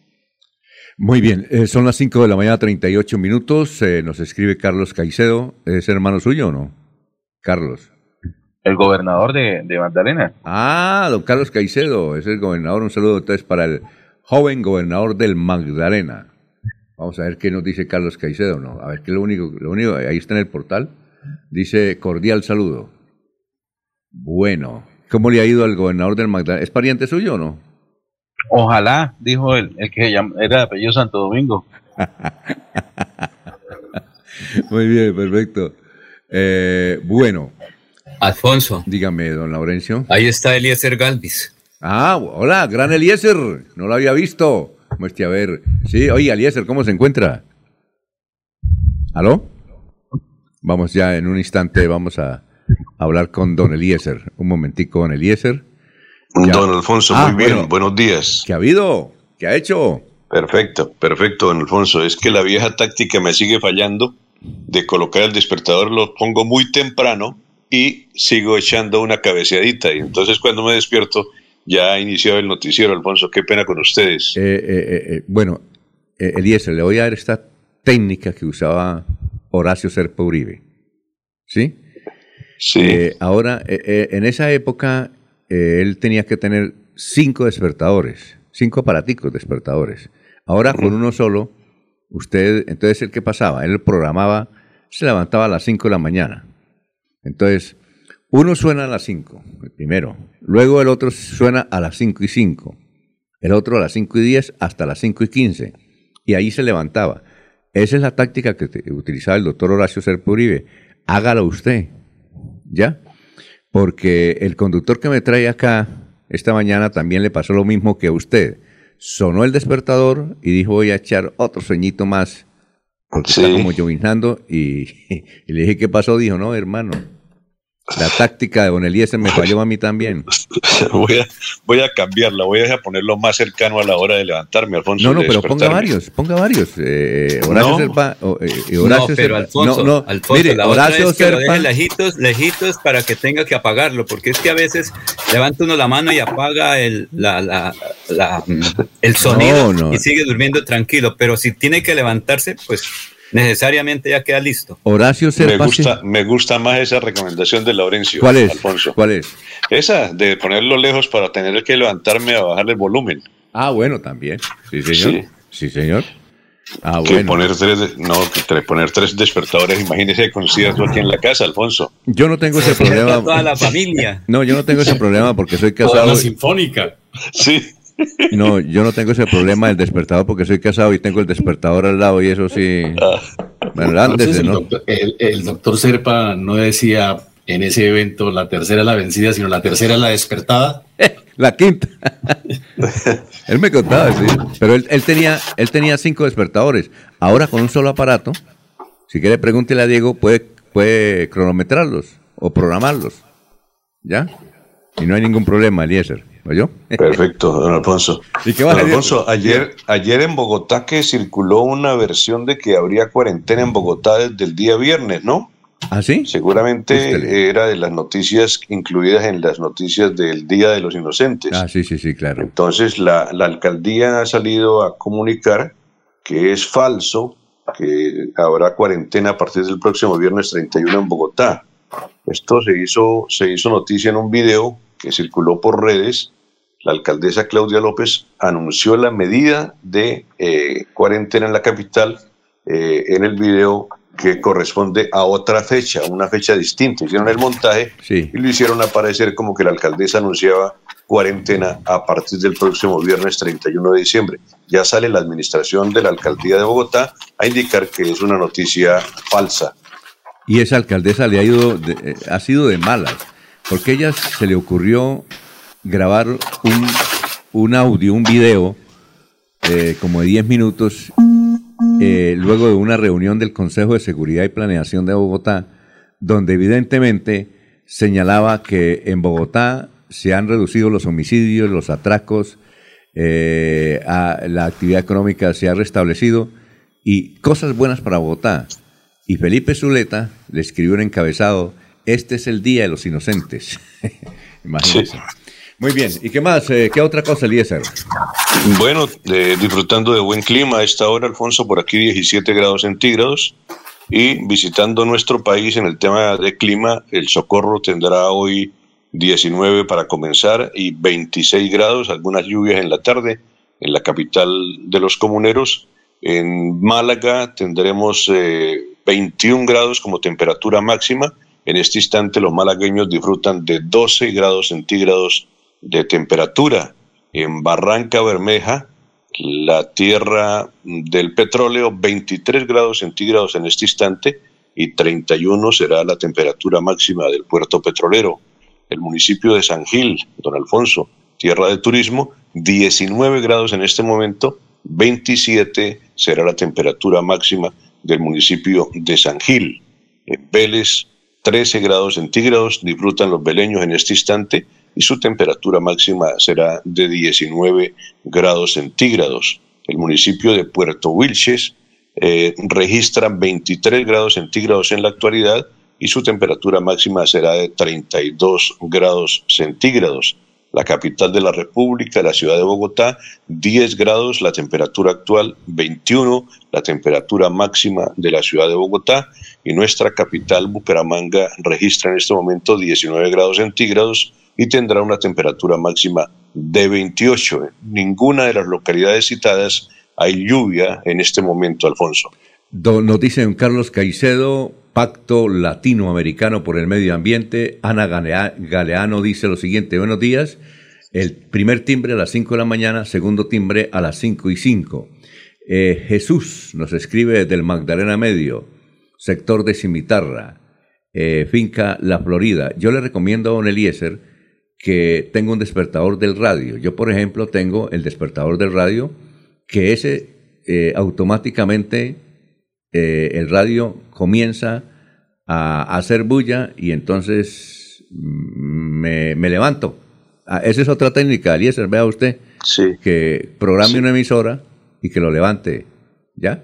Muy bien, eh, son las 5 de la mañana, 38 minutos. Eh, nos escribe Carlos Caicedo. ¿Es hermano suyo o no? Carlos. El gobernador de, de Magdalena. Ah, don Carlos Caicedo, es el gobernador. Un saludo entonces para el joven gobernador del Magdalena. Vamos a ver qué nos dice Carlos Caicedo, ¿no? A ver qué es lo único, lo único, ahí está en el portal. Dice cordial saludo. Bueno, ¿cómo le ha ido al gobernador del Magdalena? ¿Es pariente suyo o no? Ojalá, dijo él, el que era de apellido Santo Domingo. (laughs) Muy bien, perfecto. Eh, bueno. Alfonso. Dígame, don Laurencio. Ahí está Eliezer Galvis. Ah, hola, gran Eliezer. No lo había visto. Muestre a ver. Sí, oye, Eliezer, ¿cómo se encuentra? ¿Aló? Vamos ya en un instante, vamos a hablar con don Eliezer. Un momentico, don Eliezer. Don Alfonso, muy ah, bien, buenos días. ¿Qué ha habido? ¿Qué ha hecho? Perfecto, perfecto, don Alfonso. Es que la vieja táctica me sigue fallando de colocar el despertador, lo pongo muy temprano y sigo echando una cabeceadita. Y entonces cuando me despierto ya ha iniciado el noticiero, Alfonso. Qué pena con ustedes. Eh, eh, eh, bueno, Eliezer, le voy a dar esta técnica que usaba Horacio Serpa Uribe. ¿Sí? Sí. ahora, en esa época, él tenía que tener cinco despertadores, cinco aparaticos despertadores. Ahora, con uno solo, usted, entonces, ¿qué pasaba? Él programaba, se levantaba a las cinco de la mañana. Entonces, uno suena a las 5, el primero. Luego el otro suena a las 5 y 5. El otro a las 5 y 10 hasta las 5 y 15. Y ahí se levantaba. Esa es la táctica que utilizaba el doctor Horacio Serpa Uribe. Hágalo usted. ¿Ya? Porque el conductor que me trae acá esta mañana también le pasó lo mismo que a usted. Sonó el despertador y dijo voy a echar otro sueñito más. Porque está como llovinando y, (laughs) y le dije, ¿qué pasó? Dijo, no, hermano, la táctica de Don Eliezer me falló a mí también. (laughs) voy, a, voy a cambiarla, voy a ponerlo más cercano a la hora de levantarme, Alfonso. No, no, pero ponga varios, ponga varios. Eh, Horacio no. Serpa, eh, Horacio no, pero Alfonso, no, no. Alfonso, mire, la Horacio otra es que Serpa, lo deje lejitos, lejitos para que tenga que apagarlo, porque es que a veces levanta uno la mano y apaga el, la, la, la, el sonido y sigue durmiendo tranquilo, pero si tiene que levantarse, pues necesariamente ya queda listo. Horacio me gusta, me gusta más esa recomendación de Laurencio. ¿Cuál es? Alfonso. ¿Cuál es? Esa, de ponerlo lejos para tener que levantarme a bajarle el volumen. Ah, bueno, también. Sí, señor. Sí, señor. Ah, que bueno. poner tres, no, que poner tres despertadores, imagínese concierto aquí en la casa, Alfonso. Yo no tengo ese (laughs) problema. Toda la familia. No, yo no tengo ese problema porque soy casado. Toda la sinfónica. Sí. No, yo no tengo ese problema del despertador porque soy casado y tengo el despertador al lado y eso sí. Bueno, antes, el, ¿no? doctor, el, el doctor Serpa no decía en ese evento la tercera es la vencida, sino la tercera es la despertada. (laughs) la quinta. (laughs) él me contaba, sí. Pero él, él, tenía, él tenía cinco despertadores. Ahora con un solo aparato, si quiere pregúntele a Diego, puede, puede cronometrarlos o programarlos. ¿Ya? Y no hay ningún problema, Eliezer. Perfecto, don Alfonso. ¿Y qué don Alfonso, ayer, ayer en Bogotá que circuló una versión de que habría cuarentena en Bogotá desde el día viernes, ¿no? ¿Ah, sí? Seguramente Usted. era de las noticias incluidas en las noticias del Día de los Inocentes. Ah, sí, sí, sí, claro. Entonces la, la alcaldía ha salido a comunicar que es falso, que habrá cuarentena a partir del próximo viernes 31 en Bogotá. Esto se hizo, se hizo noticia en un video que circuló por redes, la alcaldesa Claudia López anunció la medida de eh, cuarentena en la capital eh, en el video que corresponde a otra fecha, una fecha distinta. Hicieron el montaje sí. y lo hicieron aparecer como que la alcaldesa anunciaba cuarentena a partir del próximo viernes 31 de diciembre. Ya sale la administración de la alcaldía de Bogotá a indicar que es una noticia falsa. Y esa alcaldesa le ha ido, eh, ha sido de malas, porque ella se le ocurrió grabar un, audio, un video, eh, como de 10 minutos, eh, luego de una reunión del Consejo de Seguridad y Planeación de Bogotá, donde evidentemente señalaba que en Bogotá se han reducido los homicidios, los atracos, eh, la actividad económica se ha restablecido y cosas buenas para Bogotá. Y Felipe Zuleta le escribió un encabezado, este es el Día de los Inocentes. (laughs) Imagínense. Muy bien, ¿y qué más? Eh, ¿Qué otra cosa, Eliezer? Bueno, disfrutando de buen clima a esta hora, Alfonso, por aquí 17 grados centígrados. Y visitando nuestro país en el tema de clima, el Socorro tendrá hoy 19 para comenzar y 26 grados, algunas lluvias en la tarde en la capital de los comuneros. En Málaga tendremos 21 eh, grados como temperatura máxima. En este instante los malagueños disfrutan de 12 grados centígrados de temperatura. En Barranca Bermeja, la tierra del petróleo, 23 grados centígrados en este instante y 31 será la temperatura máxima del puerto petrolero el municipio de San Gil, don Alfonso, tierra de turismo, 19 grados en este momento, 27 será la temperatura máxima del municipio de San Gil. En Vélez, 13 grados centígrados disfrutan los veleños en este instante y su temperatura máxima será de 19 grados centígrados. El municipio de Puerto Wilches eh, registra 23 grados centígrados en la actualidad y su temperatura máxima será de 32 grados centígrados. La capital de la República, la ciudad de Bogotá, 10 grados, la temperatura actual 21, la temperatura máxima de la ciudad de Bogotá y nuestra capital, Bucaramanga, registra en este momento 19 grados centígrados y tendrá una temperatura máxima de 28. En ninguna de las localidades citadas hay lluvia en este momento, Alfonso. Nos dice Carlos Caicedo, Pacto Latinoamericano por el Medio Ambiente. Ana Galeano dice lo siguiente, buenos días. El primer timbre a las 5 de la mañana, segundo timbre a las 5 y 5. Eh, Jesús nos escribe desde el Magdalena Medio, sector de Cimitarra, eh, finca La Florida. Yo le recomiendo a don Eliezer que tenga un despertador del radio. Yo, por ejemplo, tengo el despertador del radio que ese eh, automáticamente eh, el radio comienza a, hacer bulla y entonces mm, me, levanto. Ah, esa es otra técnica, Eliezer, vea usted, que programe una emisora y que lo levante, ¿ya?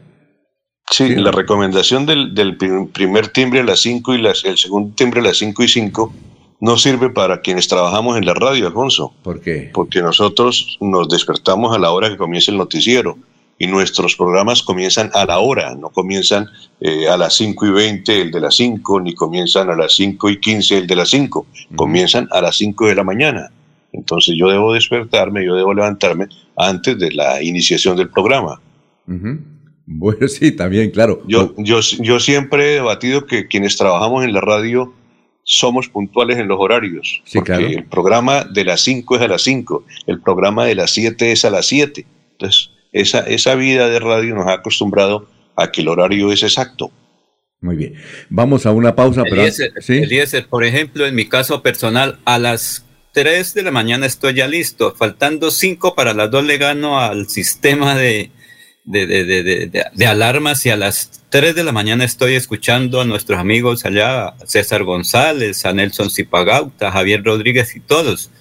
Sí, la recomendación del, primer timbre a las 5 y el segundo timbre a las 5 y 5 no sirve para quienes trabajamos en la radio, Alfonso. ¿Por qué? Porque nosotros nos despertamos a la hora que comienza el noticiero y nuestros programas comienzan a la hora, no comienzan eh, a las 5 y 20 el de las 5, ni comienzan a las 5 y 15 el de las 5, comienzan a las 5 de la mañana. Entonces yo debo despertarme, yo debo levantarme antes de la iniciación del programa. Bueno, (laughs) sí, también, claro. Yo, yo, yo siempre he debatido que quienes trabajamos en la radio somos puntuales en los horarios. porque el programa de las 5 es a las 5, el programa de las 7 es a las 7. Entonces, esa, esa vida de radio nos ha acostumbrado a que el horario es exacto. Muy bien. Vamos a una pausa. Eliezer, pero, por ejemplo, en mi caso personal, a las 3 de la mañana estoy ya listo. Faltando 5 para las 2 le gano al sistema de, de, de, de, alarmas y a las 3 de la mañana estoy escuchando a nuestros amigos allá, César González, a Nelson Zipagauta, a Javier Rodríguez y todos.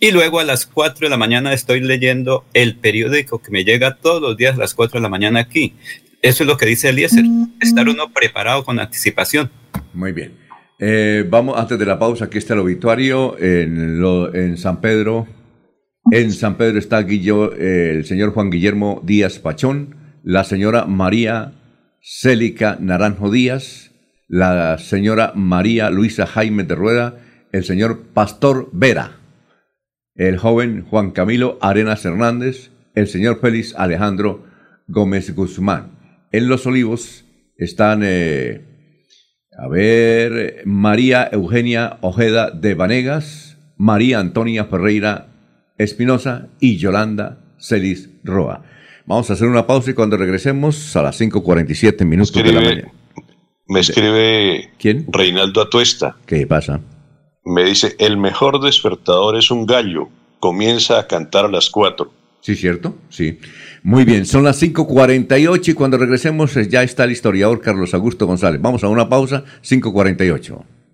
Y luego a las 4 de la mañana estoy leyendo el periódico que me llega todos los días a las 4 de la mañana aquí. Eso es lo que dice Eliezer, estar uno preparado con anticipación. Muy bien. Eh, vamos, antes de la pausa, aquí está el obituario en, en San Pedro. En San Pedro está el señor Juan Guillermo Díaz Pachón, la señora María Célica Naranjo Díaz, la señora María Luisa Jaime de Rueda, el señor Pastor Vera el joven Juan Camilo Arenas Hernández, el señor Félix Alejandro Gómez Guzmán. En Los Olivos están, eh, a ver, María Eugenia Ojeda de Vanegas, María Antonia Ferreira Espinosa y Yolanda Celis Roa. Vamos a hacer una pausa y cuando regresemos a las 5.47 minutos de la mañana. Me escribe ¿Quién? Reinaldo Atuesta. ¿Qué pasa? Me dice, el mejor despertador es un gallo. Comienza a cantar a las 4. Sí, cierto, sí. Muy bien, son las 5.48 y cuando regresemos eh, ya está el historiador Carlos Augusto González. Vamos a una pausa, 5.48.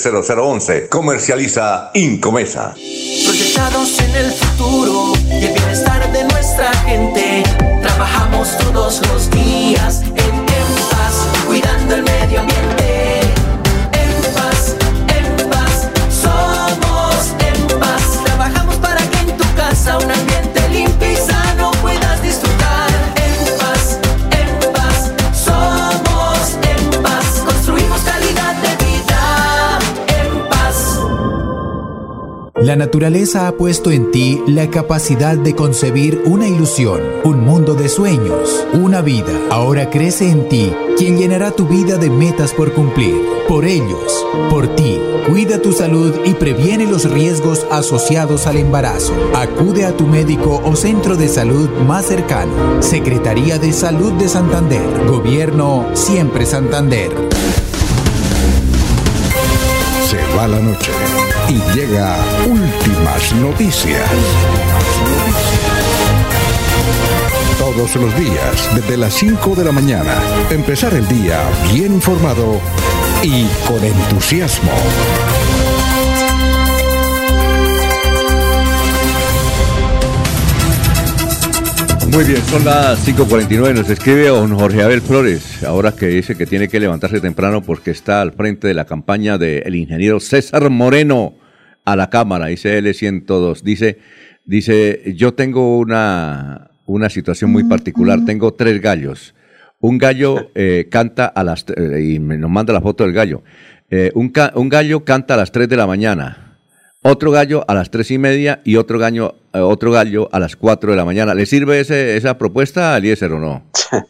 0011. Comercializa Incomesa. Proyectados en el futuro y el bienestar de nuestra gente. Trabajamos todos los días en paz, cuidando el medio ambiente. La naturaleza ha puesto en ti la capacidad de concebir una ilusión, un mundo de sueños, una vida. Ahora crece en ti quien llenará tu vida de metas por cumplir. Por ellos, por ti, cuida tu salud y previene los riesgos asociados al embarazo. Acude a tu médico o centro de salud más cercano. Secretaría de Salud de Santander. Gobierno Siempre Santander. Se va la noche y llega últimas noticias. Todos los días, desde las 5 de la mañana, empezar el día bien informado y con entusiasmo. Muy bien, son las 5.49. Nos escribe don Jorge Abel Flores, ahora que dice que tiene que levantarse temprano porque está al frente de la campaña del ingeniero César Moreno a la Cámara, dice L102. Dice, dice yo tengo una, una situación muy particular, tengo tres gallos. Un gallo eh, canta a las... eh, y me nos manda la foto del gallo. Eh, un, ca- un gallo canta a las 3 de la mañana. Otro gallo a las tres y media y otro gallo, eh, otro gallo a las 4 de la mañana. ¿Le sirve ese, esa propuesta a Eliezer o no? (laughs)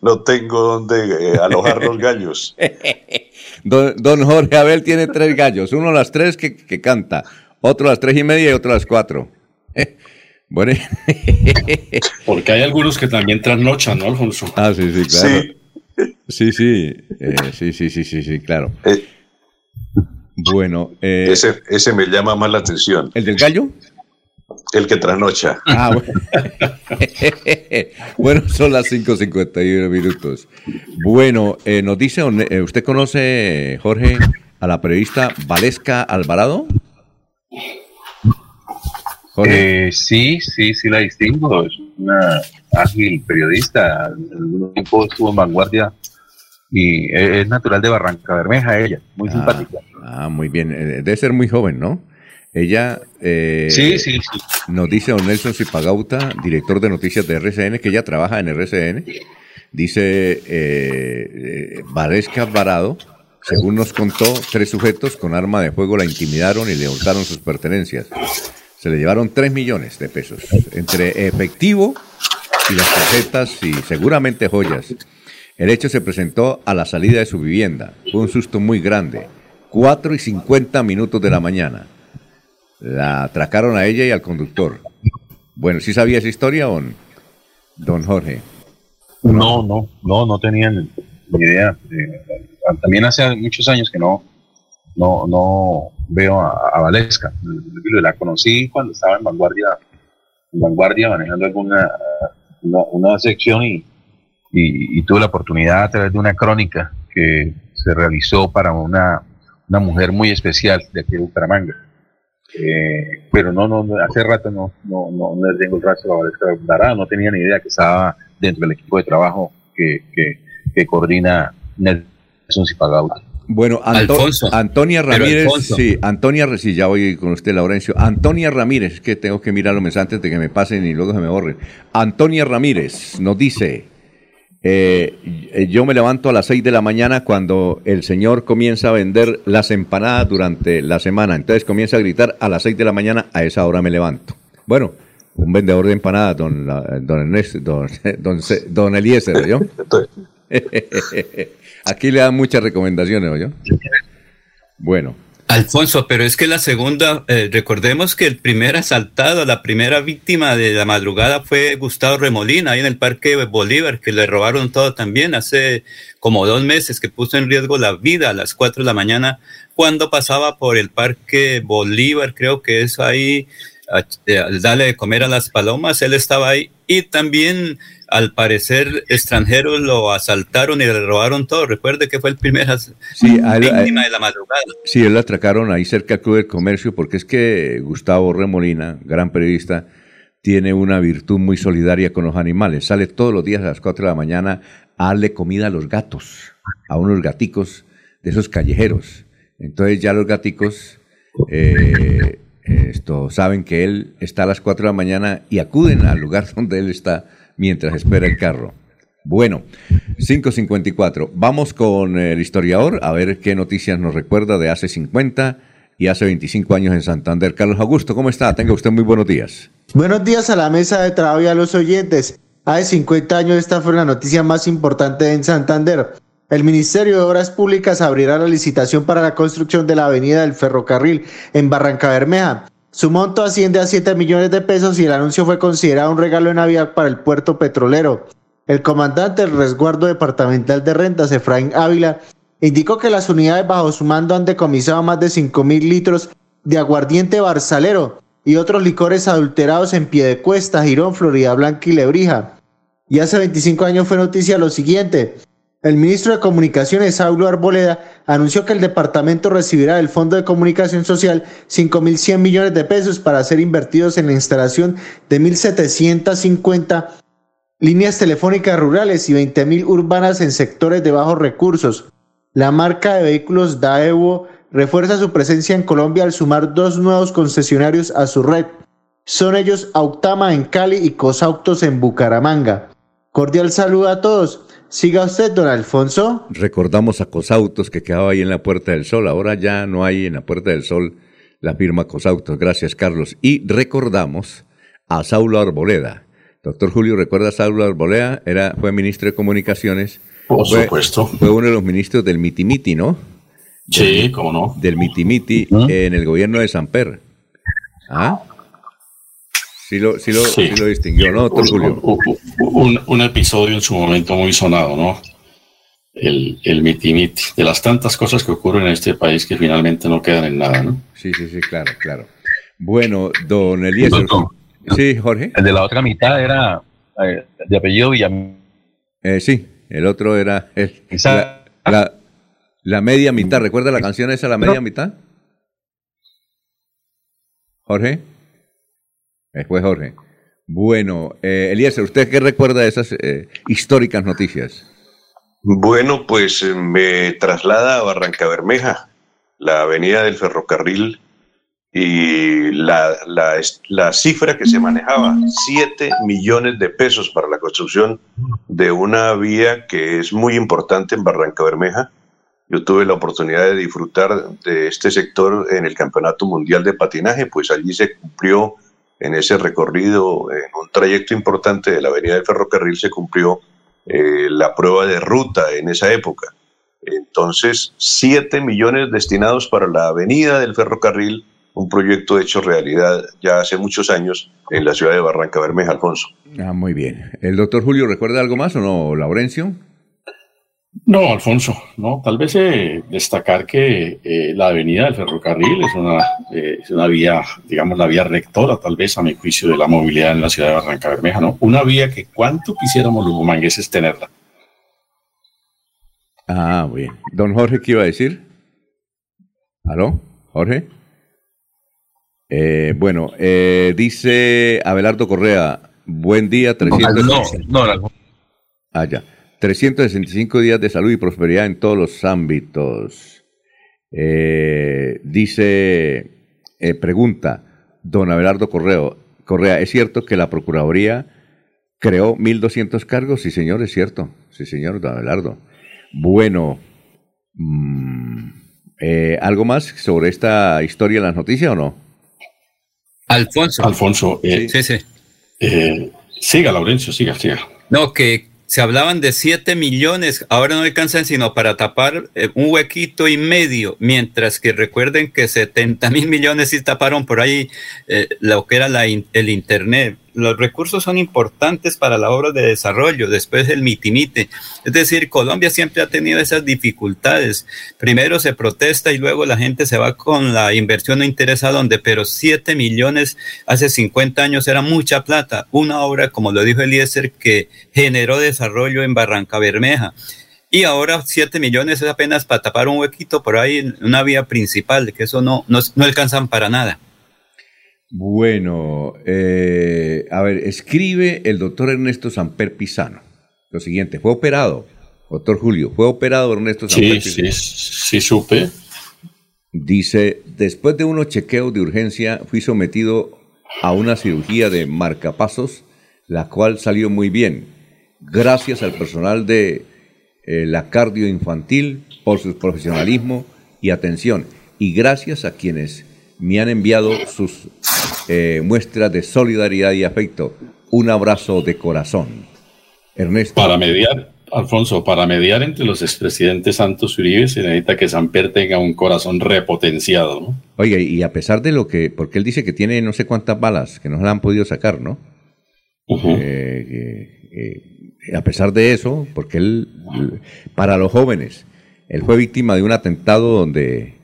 No tengo donde eh, alojar los gallos. (laughs) Don, don Jorge Abel tiene tres gallos, uno a las tres que, que canta, otro a las tres y media y otro a las cuatro. (laughs) Bueno, (laughs) Porque hay algunos que también trasnochan, ¿no, Alfonso? ah, sí, sí, claro. Sí, sí, eh, sí, sí, sí, sí, sí, claro. Bueno, eh, Ese, ese me llama más la atención. ¿el del gallo? El que trasnocha. Ah, bueno. (laughs) bueno, son las 5.51 minutos. Bueno, eh, nos dice, eh, ¿usted conoce, Jorge, a la periodista Valesca Alvarado? Jorge. Eh, sí, sí, sí la distingo. Es una ágil periodista. En algún tiempo estuvo en vanguardia y es es natural de Barranca Bermeja ella. Muy Ah, simpática. Ah, muy bien. Eh, Debe ser muy joven, ¿no? Ella eh, Sí, sí, sí. nos dice don Nelson Zipagauta, director de noticias de RCN, que ella trabaja en RCN. Dice eh, eh, Valesca Alvarado, según nos contó, tres sujetos con arma de fuego la intimidaron y le hurtaron sus pertenencias. Se le llevaron 3 millones de pesos, entre efectivo y las tarjetas y seguramente joyas. El hecho se presentó a la salida de su vivienda. Fue un susto muy grande. 4 y 50 minutos de la mañana. La atracaron a ella y al conductor. Bueno, ¿sí sabía esa historia no? Don Jorge? No, no, no, no tenían ni idea. Eh, también hace muchos años que no, no, no veo a, Valesca. La conocí cuando estaba en Vanguardia, en Vanguardia manejando alguna una, sección y, y, y tuve la oportunidad a través de una crónica que se realizó para una, una mujer muy especial de aquí de Bucaramanga. Eh, pero no, no, no, hace rato no, no, no, no tengo el rastro a Valesca Alvarado, no tenía ni idea que estaba dentro del equipo de trabajo que, que, que coordina Nelson Zipagauta. Bueno, Anto Alfonso. Antonia Ramírez, Alfonso. sí, Antonia, sí, ya voy con usted, Laurencio. Antonia Ramírez, que tengo que mirar los mensajes antes de que me pasen y luego se me borren. Antonia Ramírez nos dice, eh, eh, yo me levanto a las 6 de la mañana cuando el señor comienza a vender las empanadas durante la semana. Entonces comienza a gritar a las 6 de la mañana, a esa hora me levanto. Bueno, un vendedor de empanadas, don, don, Ernesto, don, (laughs) don, don Eliezer, ¿yo? (laughs) (laughs) Aquí le dan muchas recomendaciones, ¿yo? Bueno. Alfonso, pero es que la segunda, eh, recordemos que el primer asaltado, la primera víctima de la madrugada fue Gustavo Remolina, ahí en el Parque Bolívar, que le robaron todo también hace como dos meses, que puso en riesgo la vida a las 4 de la mañana cuando pasaba por el Parque Bolívar, creo que es ahí, eh, al darle de comer a las palomas, él estaba ahí. Y también al parecer extranjeros lo asaltaron y le robaron todo. Recuerde que fue el primer Sí, él- de la madrugada. Sí, él lo atracaron ahí cerca del Club del Comercio porque es que Gustavo Remolina, gran periodista, tiene una virtud muy solidaria con los animales. Sale todos los días a las 4 de la mañana a darle comida a los gatos, a unos gaticos de esos callejeros. Entonces ya los gaticos eh, esto, saben que él está a las 4 de la mañana y acuden al lugar (laughs) donde él está mientras espera el carro. Bueno, 5.54. Vamos con el historiador a ver qué noticias nos recuerda de hace 50 y hace 25 años en Santander. Carlos Augusto, ¿cómo está? Tenga usted muy buenos días. Buenos días a la mesa de trabajo y a los oyentes. Hace 50 años esta fue la noticia más importante en Santander. El Ministerio de Obras Públicas abrirá la licitación para la construcción de la avenida del ferrocarril en Barranca Bermeja. Su monto asciende a 7 millones de pesos y el anuncio fue considerado un regalo de Navidad para el puerto petrolero. El comandante del resguardo departamental de rentas, Efraín Ávila, indicó que las unidades bajo su mando han decomisado más de 5 mil litros de aguardiente barzalero y otros licores adulterados en Piedecuesta, Girón, Florida Blanca y Lebrija. Y hace 25 años fue noticia lo siguiente. El ministro de Comunicaciones, Saulo Arboleda, anunció que el departamento recibirá del Fondo de Comunicación Social 5.100 millones de pesos para ser invertidos en la instalación de 1.750 líneas telefónicas rurales y 20.000 urbanas en sectores de bajos recursos. La marca de vehículos Daewoo refuerza su presencia en Colombia al sumar dos nuevos concesionarios a su red. Son ellos Autama en Cali y Cosautos en Bucaramanga. Cordial saludo a todos. Siga usted, don Alfonso. Recordamos a Cosautos que quedaba ahí en la Puerta del Sol. Ahora ya no hay en la Puerta del Sol la firma Cosautos. Gracias, Carlos. Y recordamos a Saulo Arboleda. Doctor Julio, ¿recuerda a Saulo Arboleda? Era, fue ministro de Comunicaciones. Por Fue- supuesto. Fue uno de los ministros del Mitimiti, ¿no? Sí, cómo no. Del Mitimiti en el gobierno de Samper. ¿Ah? Sí lo, sí lo, Sí. sí lo distinguió, ¿no, doctor Julio? Un, un- un episodio en su momento muy sonado, ¿no? El, el mitimiti, de las tantas cosas que ocurren en este país que finalmente no quedan en nada, ¿no? Sí, sí, sí, claro, claro. Bueno, don Eliezer. Sí, Jorge. El de la otra mitad era eh, de apellido Villamil. Eh, sí, el otro era el- la, la- la media mitad. ¿Recuerda la canción esa, la media mitad? Jorge. Fue Jorge. Bueno, eh, ¿usted qué recuerda de esas eh, históricas noticias? Bueno, pues eh, me traslada a Barranca Bermeja, la avenida del ferrocarril y la, la, la cifra que se manejaba, 7 millones de pesos para la construcción de una vía que es muy importante en Barranca Bermeja. Yo tuve la oportunidad de disfrutar de este sector en el Campeonato Mundial de Patinaje, pues allí se cumplió en ese recorrido, en un trayecto importante de la avenida del ferrocarril, se cumplió eh, la prueba de ruta en esa época. Entonces, 7 millones destinados para la avenida del ferrocarril, un proyecto hecho realidad ya hace muchos años en la ciudad de Barranca Bermeja, Alfonso. Ah, muy bien. ¿El doctor Julio recuerda algo más o no, Laurencio? No, Alfonso, no, tal vez eh, destacar que eh, la avenida del ferrocarril es una, eh, es una vía, digamos, la vía rectora, tal vez a mi juicio, de la movilidad en la ciudad de Barranca Bermeja, ¿no? Una vía que cuánto quisiéramos los bumangueses tenerla. Ah, bien. Don Jorge, ¿qué iba a decir? ¿Aló? ¿Jorge? Eh, bueno, eh, dice Abelardo Correa, buen día, 300... No, no, no, Ah, ya. 365 días de salud y prosperidad en todos los ámbitos. Eh, dice, eh, pregunta, don Abelardo Correo, Correa, ¿es cierto que la Procuraduría creó 1.200 cargos? Sí, señor, es cierto. Sí, señor, don Abelardo. Bueno, mm, eh, ¿algo más sobre esta historia en las noticias o no? Alfonso. Alfonso, eh, sí, sí. Eh, siga, Laurencio, siga, siga. No, que se hablaban de 7 millones, ahora no alcanzan sino para tapar eh, un huequito y medio, mientras que recuerden que 70 mil millones sí taparon por ahí eh, lo que era la el Internet. Los recursos son importantes para la obra de desarrollo, después el mitimite. Es decir, Colombia siempre ha tenido esas dificultades. Primero se protesta y luego la gente se va con la inversión no interesa dónde, pero 7 millones hace 50 años era mucha plata. Una obra, como lo dijo Eliezer, que generó desarrollo en Barranca Bermeja. Y ahora 7 millones es apenas para tapar un huequito por ahí en una vía principal, que eso no, no, no alcanzan para nada. Bueno, eh, a ver, escribe el doctor Ernesto Samper Pisano. Lo siguiente, fue operado, doctor Julio, fue operado Ernesto Samper Sí, Pisano. sí, sí supe. Dice, después de unos chequeos de urgencia, fui sometido a una cirugía de marcapasos, la cual salió muy bien. Gracias al personal de eh, la cardio infantil por su profesionalismo y atención. Y gracias a quienes me han enviado sus eh, muestras de solidaridad y afecto. Un abrazo de corazón. Ernesto. Para mediar, Alfonso, para mediar entre los expresidentes Santos y Uribe se necesita que Samper tenga un corazón repotenciado, ¿no? Oye, y a pesar de lo que, porque él dice que tiene no sé cuántas balas, que no se la han podido sacar, ¿no? Eh, eh, a pesar de eso, porque él, para los jóvenes, él fue víctima de un atentado donde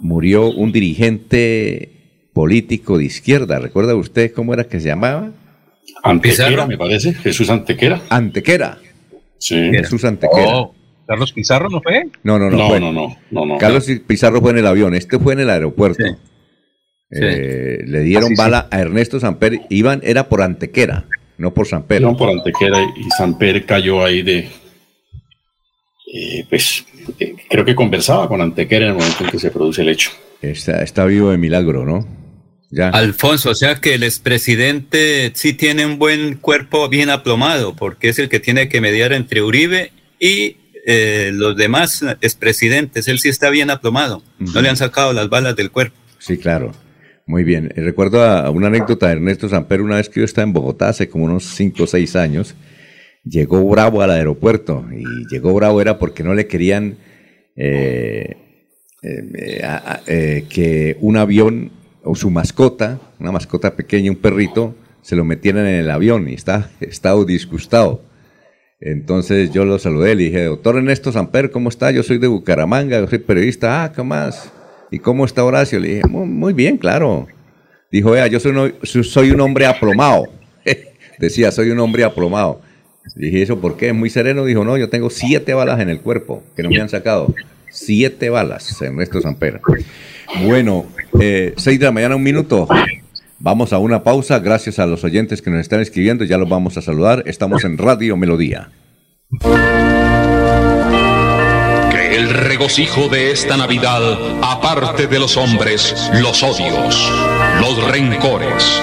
murió un dirigente político de izquierda. ¿Recuerda usted cómo era que se llamaba? Antequera, me parece. Jesús Antequera. Antequera. Sí. Jesús Antequera. Oh, Carlos Pizarro no fue. No, no, no. No, fue- no, no, no, no. Carlos Pizarro fue en el avión, este fue en el aeropuerto. Eh, le dieron sí. bala a Ernesto Samper. Iban, era por Antequera, no por Samper. Iban por Antequera y Samper cayó ahí de. eh, pues eh, creo que conversaba con Antequera en el momento en que se produce el hecho. Está, está vivo de milagro, ¿no? Ya. Alfonso, o sea que el expresidente sí tiene un buen cuerpo bien aplomado, porque es el que tiene que mediar entre Uribe y eh, los demás expresidentes. Él sí está bien aplomado. No le han sacado las balas del cuerpo. Sí, claro. Muy bien. Eh, Recuerdo a, a una anécdota de Ernesto Samper una vez que yo estaba en Bogotá hace como unos 5 o 6 años. Llegó Bravo al aeropuerto y llegó Bravo era porque no le querían eh, eh, eh, que un avión o su mascota, una mascota pequeña, un perrito, se lo metieran en el avión y está, estaba disgustado. Entonces yo lo saludé, le dije, doctor Ernesto Samper, ¿cómo está? Yo soy de Bucaramanga, yo soy periodista. Ah, ¿qué más? ¿Y cómo está Horacio? Le dije, muy, bien, claro. Dijo, vea, yo soy un hombre aplomado. (laughs) Decía, soy un hombre aplomado. Dije, ¿eso por qué? Es muy sereno. Dijo, no, yo tengo siete balas en el cuerpo que no me han sacado. Siete balas, Ernesto Samper. Bueno, eh, seis de la mañana, un minuto. Vamos a una pausa. Gracias a los oyentes que nos están escribiendo. Ya los vamos a saludar. Estamos en Radio Melodía. Que el regocijo de esta Navidad aparte de los hombres los odios, los rencores,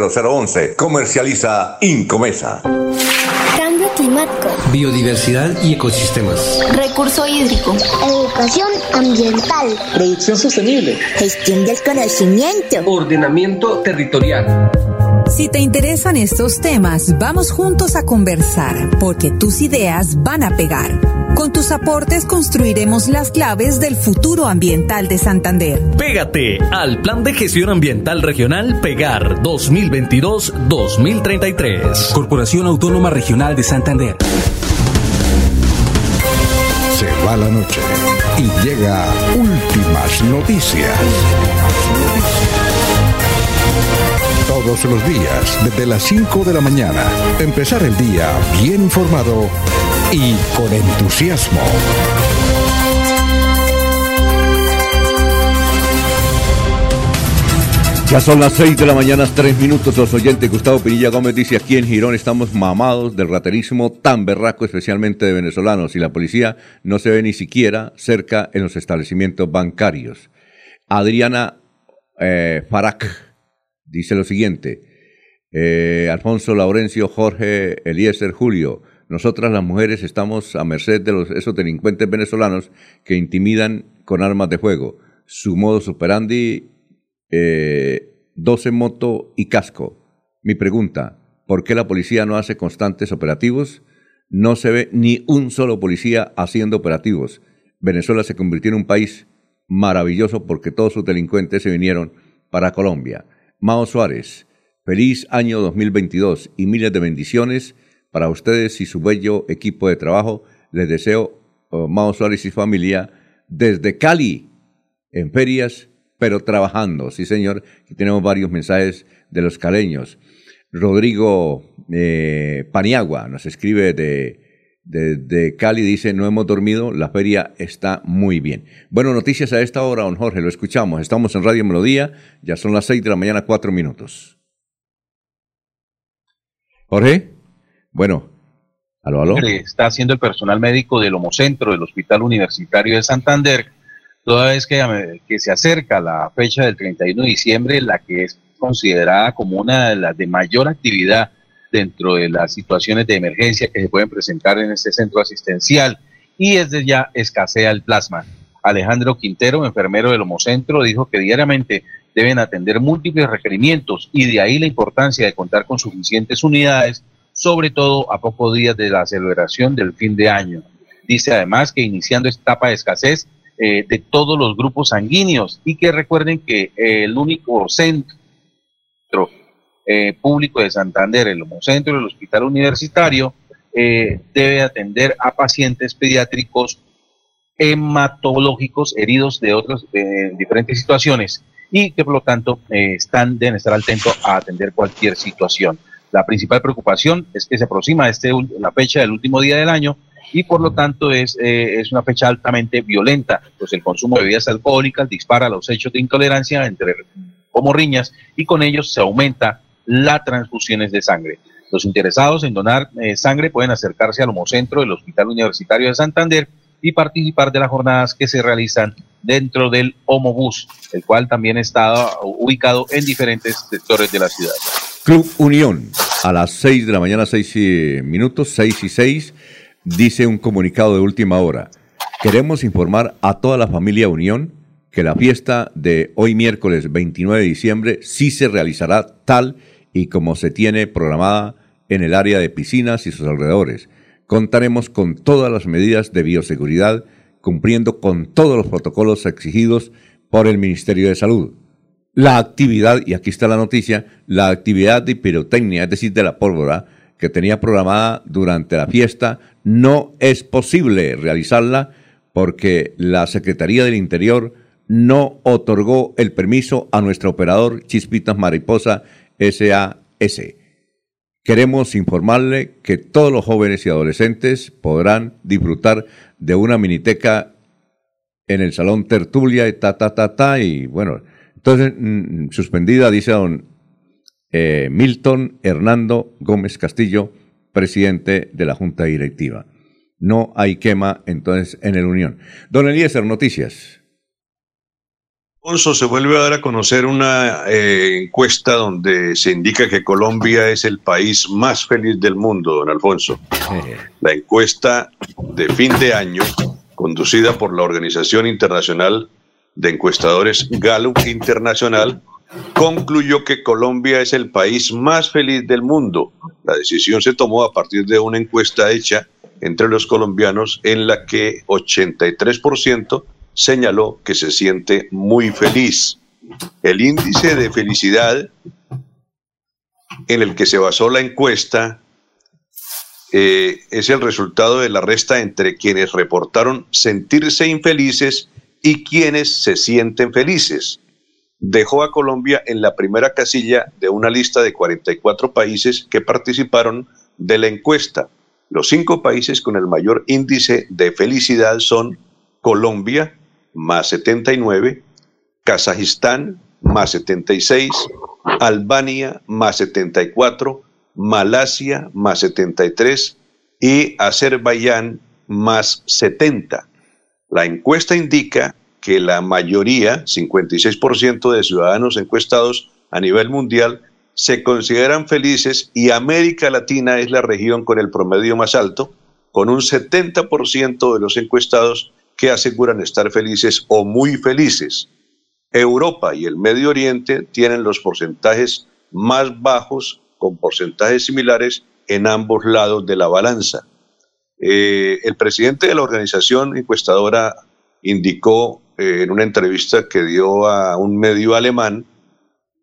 301-643-0011. Comercializa Incomesa. Cambio climático. Biodiversidad y ecosistemas. Recurso hídrico. Educación ambiental. Producción sostenible. Gestión del conocimiento. Ordenamiento territorial. Si te interesan estos temas, vamos juntos a conversar, porque tus ideas van a pegar. Con tus aportes construiremos las claves del futuro ambiental de Santander. Pégate al Plan de Gestión Ambiental Regional Pegar 2022-2033. Corporación Autónoma Regional de Santander. Se va la noche y llega últimas noticias. Todos los días, desde las 5 de la mañana, empezar el día bien informado y con entusiasmo. Ya son las 6 de la mañana, 3 minutos. Los oyentes Gustavo Pinilla Gómez dice: Aquí en Girón estamos mamados del raterismo tan berraco, especialmente de venezolanos, y la policía no se ve ni siquiera cerca en los establecimientos bancarios. Adriana eh, Farac dice lo siguiente: eh, Alfonso Laurencio, Jorge, Eliezer, Julio. Nosotras las mujeres estamos a merced de los, esos delincuentes venezolanos que intimidan con armas de fuego. Su modo superandi eh, 12 moto y casco. Mi pregunta, ¿por qué la policía no hace constantes operativos? No se ve ni un solo policía haciendo operativos. Venezuela se convirtió en un país maravilloso porque todos sus delincuentes se vinieron para Colombia. Mao Suárez, feliz año 2022 y miles de bendiciones para ustedes y su bello equipo de trabajo. Les deseo, oh, Mao Suárez y familia, desde Cali, en ferias pero trabajando. Sí, señor. Aquí tenemos varios mensajes de los caleños. Rodrigo eh, Paniagua nos escribe de, de, Cali, dice, no hemos dormido, la feria está muy bien. Bueno, noticias a esta hora, don Jorge, lo escuchamos. Estamos en Radio Melodía, ya son las seis de la mañana, cuatro minutos. Jorge, bueno, aló, aló. Está haciendo el personal médico del Homocentro del Hospital Universitario de Santander toda vez que, que, se acerca la fecha del 31 de diciembre, la que es considerada como una de las de mayor actividad dentro de las situaciones de emergencia que se pueden presentar en este centro asistencial y desde ya escasea el plasma. Alejandro Quintero, enfermero del Homocentro, dijo que diariamente deben atender múltiples requerimientos y de ahí la importancia de contar con suficientes unidades, sobre todo a pocos días de la celebración del fin de año. Dice además que iniciando esta etapa de escasez, eh, de todos los grupos sanguíneos y que recuerden que eh, el único centro eh, público de Santander, el Homocentro del Hospital Universitario, debe atender a pacientes pediátricos hematológicos heridos de otras diferentes situaciones y que por lo tanto están deben estar atentos a atender cualquier situación. La principal preocupación es que se aproxima este, la fecha del último día del año y por lo tanto es, eh, es una fecha altamente violenta, pues el consumo de bebidas alcohólicas dispara los hechos de intolerancia entre como riñas y con ellos se aumenta las transfusiones de sangre. Los interesados en donar eh, sangre pueden acercarse al Homocentro del Hospital Universitario de Santander y participar de las jornadas que se realizan dentro del Homobús, el cual también está ubicado en diferentes sectores de la ciudad. Club Unión, a las 6 de la mañana, 6 minutos, 6 y 6 dice un comunicado de última hora. Queremos informar a toda la familia Unión que la fiesta de hoy miércoles 29 de diciembre sí se realizará tal y como se tiene programada en el área de piscinas y sus alrededores. Contaremos con todas las medidas de bioseguridad, cumpliendo con todos los protocolos exigidos por el Ministerio de Salud. La actividad, y aquí está la noticia, la actividad de pirotecnia, es decir, de la pólvora, que tenía programada durante la fiesta, no es posible realizarla porque la Secretaría del Interior no otorgó el permiso a nuestro operador Chispitas Mariposa SAS. Queremos informarle que todos los jóvenes y adolescentes podrán disfrutar de una miniteca en el Salón Tertulia y ta, ta, ta, ta, y bueno, entonces mm, suspendida, dice don eh, Milton Hernando Gómez Castillo, presidente de la Junta Directiva. No hay quema entonces en el Unión. Don Eliezer, noticias. Alfonso, se vuelve a dar a conocer una eh, encuesta donde se indica que Colombia es el país más feliz del mundo, don Alfonso. La encuesta de fin de año, conducida por la Organización Internacional de Encuestadores Gallup Internacional, concluyó que Colombia es el país más feliz del mundo. La decisión se tomó a partir de una encuesta hecha entre los colombianos en la que 83% señaló que se siente muy feliz. El índice de felicidad en el que se basó la encuesta eh, es el resultado de la resta entre quienes reportaron sentirse infelices y quienes se sienten felices. Dejó a Colombia en la primera casilla de una lista de 44 países que participaron de la encuesta. Los cinco países con el mayor índice de felicidad son Colombia, más 79, Kazajistán más 76, Albania más 74, Malasia más 73 y Azerbaiyán más 70. La encuesta indica que la mayoría, 56% de ciudadanos encuestados a nivel mundial, se consideran felices y América Latina es la región con el promedio más alto, con un 70% de los encuestados que aseguran estar felices o muy felices. Europa y el Medio Oriente tienen los porcentajes más bajos con porcentajes similares en ambos lados de la balanza. Eh, el presidente de la organización encuestadora indicó eh, en una entrevista que dio a un medio alemán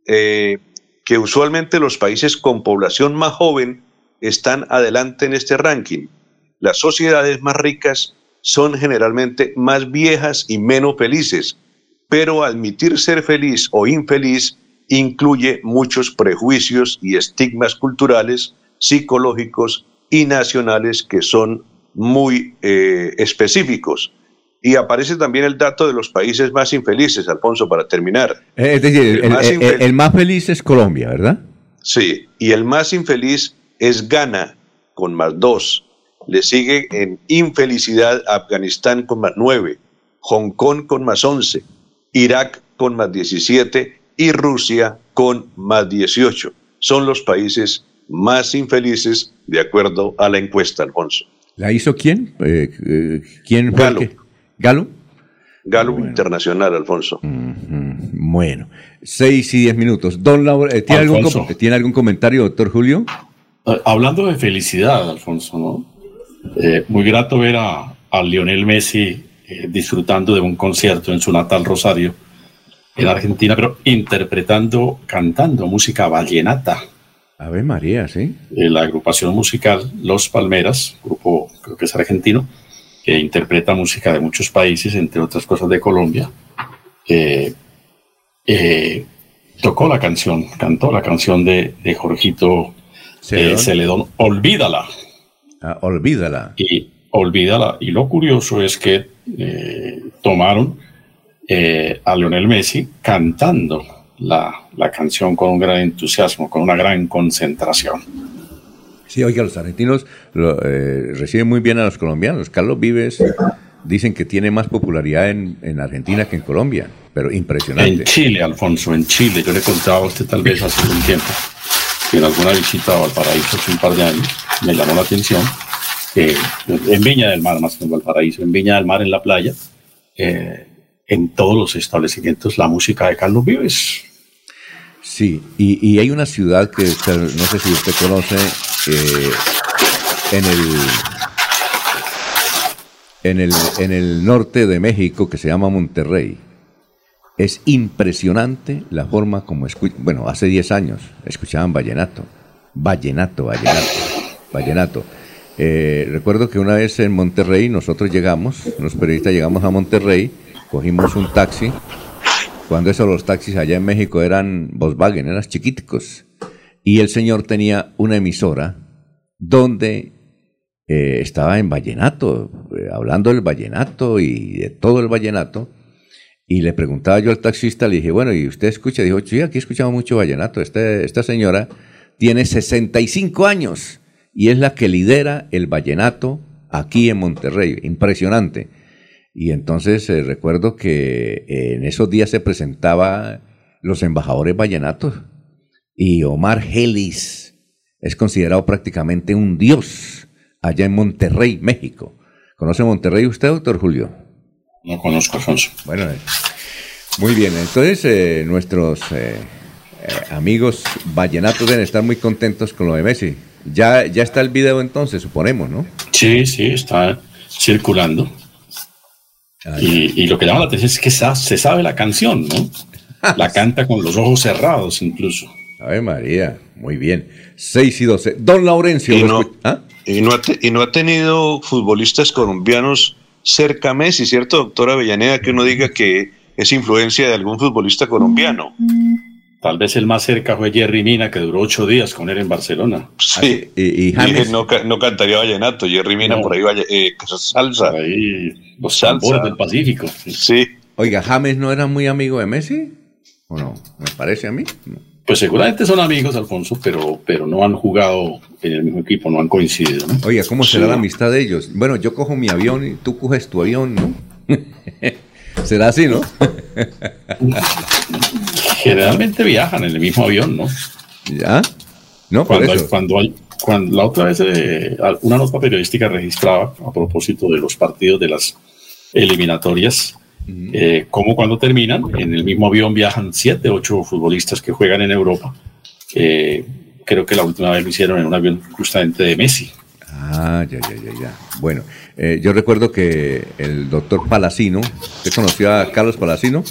eh, que usualmente los países con población más joven están adelante en este ranking. Las sociedades más ricas son generalmente más viejas y menos felices, pero admitir ser feliz o infeliz incluye muchos prejuicios y estigmas culturales, psicológicos y nacionales que son muy eh, específicos. Y aparece también el dato de los países más infelices, Alfonso, para terminar. Eh, es decir, el, más feliz es Colombia, ¿verdad? Sí, y el más infeliz es Ghana, con más dos. Le sigue en infelicidad Afganistán con más 9, Hong Kong con más 11, Irak con más 17 y Rusia con más 18. Son los países más infelices de acuerdo a la encuesta, Alfonso. ¿La hizo quién? Eh, eh, ¿Quién fue Galo. ¿Galo? Galo Internacional, Alfonso. Bueno, 6 y 10 minutos. Don Laura, eh, ¿tiene, algún, ¿tiene algún comentario, doctor Julio? Hablando de felicidad, Alfonso, ¿no? Eh, muy grato ver a, Lionel Messi eh, disfrutando de un concierto en su natal Rosario, en Argentina, pero interpretando, cantando música vallenata. Ave María, sí. Eh, la agrupación musical Los Palmeras, grupo creo que es argentino, que interpreta música de muchos países, entre otras cosas de Colombia. tocó la canción, cantó la canción de, de Jorgito Celedón, Olvídala. Ah, olvídala. Y olvídala. Y lo curioso es que eh, tomaron eh, a Lionel Messi cantando la, canción con un gran entusiasmo, con una gran concentración. Sí, oiga, los argentinos eh, reciben muy bien a los colombianos. Carlos Vives dicen que tiene más popularidad en, en, Argentina que en Colombia, pero impresionante. En Chile, Alfonso, en Chile. Yo le contaba a usted tal vez hace un tiempo que en alguna visita a Valparaíso hace un par de años me llamó la atención que en Viña del Mar, más que en Valparaíso, en Viña del Mar, en la playa, eh, en todos los establecimientos la música de Carlos Vives. Sí, y, hay una ciudad que no sé si usted conoce, eh, en el en el, en el norte de México que se llama Monterrey. Es impresionante la forma como escuchan. Bueno, hace 10 años escuchaban vallenato. Vallenato, vallenato, vallenato. Eh, recuerdo que una vez en Monterrey nosotros llegamos, los periodistas llegamos a Monterrey, cogimos un taxi. Cuando eso los taxis allá en México eran Volkswagen, eran chiquiticos. Y el señor tenía una emisora donde eh, estaba en vallenato, eh, hablando del vallenato y de todo el vallenato. Y le preguntaba yo al taxista, le dije, bueno, ¿y usted escucha? Dijo, sí, aquí escuchamos mucho vallenato. Este, esta señora tiene 65 años y es la que lidera el vallenato aquí en Monterrey. Impresionante. Y entonces eh, recuerdo que eh, en esos días se presentaba los embajadores vallenatos y Omar Gelis es considerado prácticamente un dios allá en Monterrey, México. ¿Conoce Monterrey usted, doctor Julio? No conozco, Alfonso. Bueno, eh, muy bien. Entonces, eh, nuestros eh, eh, amigos vallenatos deben estar muy contentos con lo de Messi. Ya, ya está el video entonces, suponemos, ¿no? Sí, sí, está circulando. Y, y lo que llama la atención es que sa- se sabe la canción, ¿no? La (laughs) canta con los ojos cerrados incluso. Ave María, muy bien. 6 y 12. Don Laurencio. Y ¿lo no, ¿Ah? y, no ha te- y no ha tenido futbolistas colombianos cerca a Messi, ¿cierto, doctora Avellaneda? Que uno diga que es influencia de algún futbolista colombiano. Tal vez el más cerca fue Jerry Mina, que duró ocho días con él en Barcelona. Sí. Y, Dije, no, no cantaría vallenato, Jerry Mina No. por ahí vaya, eh, salsa. los salsa tambores del Pacífico. Sí. Oiga, James no era muy amigo de Messi. ¿O no? Me parece a mí. Pues seguramente son amigos, Alfonso, pero, pero no han jugado en el mismo equipo, no han coincidido. ¿no? Oiga, ¿cómo será Sí. la amistad de ellos? Bueno, yo cojo mi avión y tú coges tu avión, ¿no? (laughs) será así, ¿no? (laughs) Generalmente viajan en el mismo avión, ¿no? ¿Ya? No, por cuando, eso. hay- cuando, hay- cuando la otra vez eh, una nota periodística registraba a propósito de los partidos de las eliminatorias, eh, como cuando terminan, en el mismo avión viajan siete, ocho futbolistas que juegan en Europa. Eh, creo que la última vez lo hicieron en un avión justamente de Messi. Ah, ya, ya, ya, ya. Bueno, eh, yo recuerdo que el doctor Palacino, ¿usted conoció a Carlos Palacino?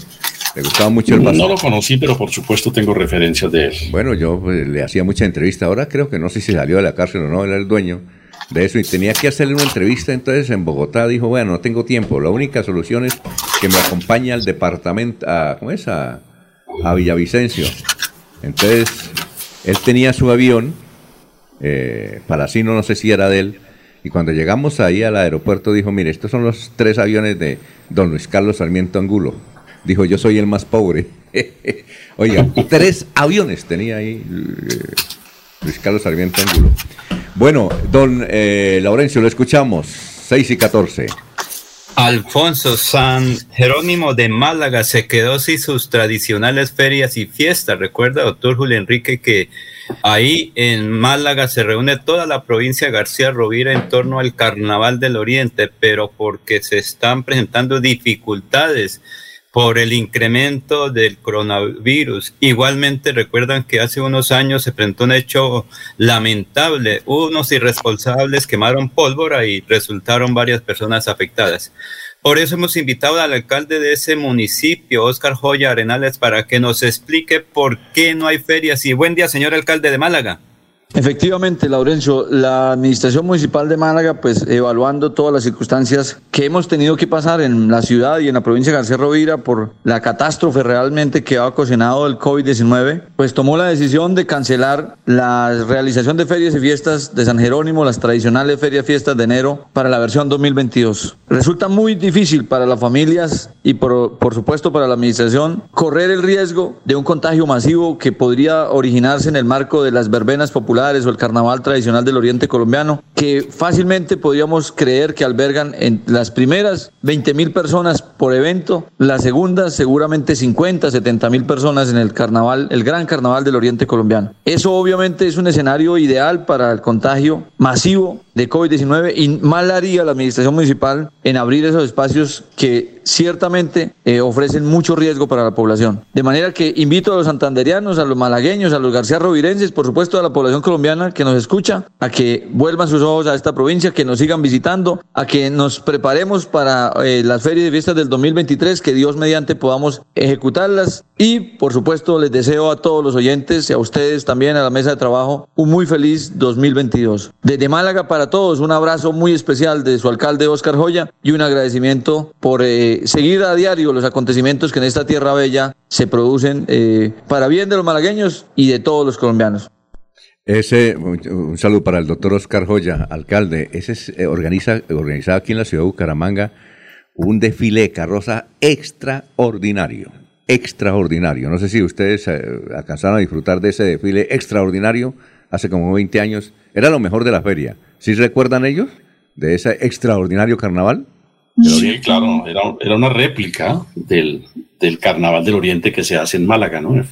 Le gustaba mucho el No basquet. lo conocí, pero por supuesto tengo referencias de él. Bueno, yo pues, le hacía mucha entrevista. Ahora creo que no sé si salió de la cárcel o no, él era el dueño de eso y tenía que hacerle una entrevista. Entonces en Bogotá dijo, bueno, no tengo tiempo. La única solución es que me acompañe al departamento, a, ¿cómo es? A, a Villavicencio. Entonces él tenía su avión, eh, Palacino no sé si era de él, y cuando llegamos ahí al aeropuerto dijo, mire, estos son los tres aviones de don Luis Carlos Sarmiento Angulo. Dijo, yo soy el más pobre. (laughs) Oiga, tres aviones tenía ahí eh, Luis Carlos Sarmiento Angulo. Bueno, don eh, Laurencio, lo escuchamos. 6 y 14. Alfonso San Jerónimo de Málaga se quedó sin sus tradicionales ferias y fiestas. Recuerda, doctor Julio Enrique, que ahí en Málaga se reúne toda la provincia García Rovira en torno al Carnaval del Oriente, pero porque se están presentando dificultades por el incremento del coronavirus. Igualmente recuerdan que hace unos años se presentó un hecho lamentable. Unos irresponsables quemaron pólvora y resultaron varias personas afectadas. Por eso hemos invitado al alcalde de ese municipio, Oscar Joya Arenales, para que nos explique por qué no hay ferias. Y buen día, señor alcalde de Málaga. Efectivamente, Laurencio, la Administración Municipal de Málaga, pues evaluando todas las circunstancias que hemos tenido que pasar en la ciudad y en la provincia de García Rovira por la catástrofe realmente que ha ocasionado el COVID-19, pues tomó la decisión de cancelar la realización de ferias y fiestas de San Jerónimo, las tradicionales ferias y fiestas de enero para la versión 2022. Resulta muy difícil para las familias y por, por supuesto para la Administración correr el riesgo de un contagio masivo que podría originarse en el marco de las verbenas populares o el carnaval tradicional del oriente colombiano, que fácilmente podríamos creer que albergan en las primeras 20 mil personas por evento, las segundas seguramente 50, 70 mil personas en el carnaval, el gran carnaval del oriente colombiano. Eso obviamente es un escenario ideal para el contagio masivo de COVID-19 y mal haría la administración municipal en abrir esos espacios que ciertamente eh, ofrecen mucho riesgo para la población. De manera que invito a los santanderianos, a los malagueños, a los garcía rovirenses, por supuesto a la población colombiana que nos escucha, a que vuelvan sus ojos a esta provincia, que nos sigan visitando, a que nos preparemos para eh, las ferias y fiestas del 2023, que Dios mediante podamos ejecutarlas y por supuesto les deseo a todos los oyentes y a ustedes también a la mesa de trabajo un muy feliz 2022. Desde Málaga para todos un abrazo muy especial de su alcalde Oscar Joya y un agradecimiento por eh, seguir a diario los acontecimientos que en esta tierra bella se producen eh, para bien de los malagueños y de todos los colombianos. Ese, un, saludo para el doctor Oscar Joya, alcalde. Ese es, eh, organiza, organizado aquí en la ciudad de Bucaramanga un desfile de carroza extraordinario. Extraordinario. No sé si ustedes eh, alcanzaron a disfrutar de ese desfile extraordinario hace como 20 años. Era lo mejor de la feria. ¿Sí recuerdan ellos de ese extraordinario carnaval? Sí, claro, era, era una réplica del, del Carnaval del Oriente que se hace en Málaga, ¿no?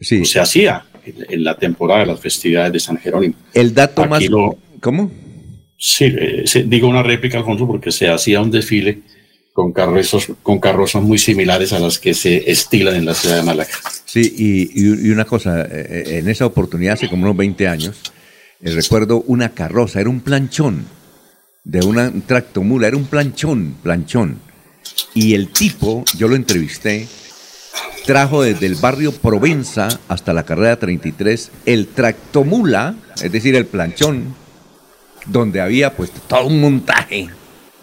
Sí. Se hacía en, en la temporada de las festividades de San Jerónimo. El dato Aquí más... lo- ¿Cómo? Sí, eh, se- digo una réplica, Alfonso, porque se hacía un desfile con carrozas, con carrozas muy similares a las que se estilan en la ciudad de Málaga. Sí, y, y- y una cosa, eh, eh, en esa oportunidad, hace como unos 20 años, eh, recuerdo una carroza, era un planchón, de una un tractomula, era un planchón, planchón. Y el tipo, yo lo entrevisté, trajo desde el barrio Provenza hasta la carrera 33 el tractomula, es decir, el planchón, donde había pues todo un montaje.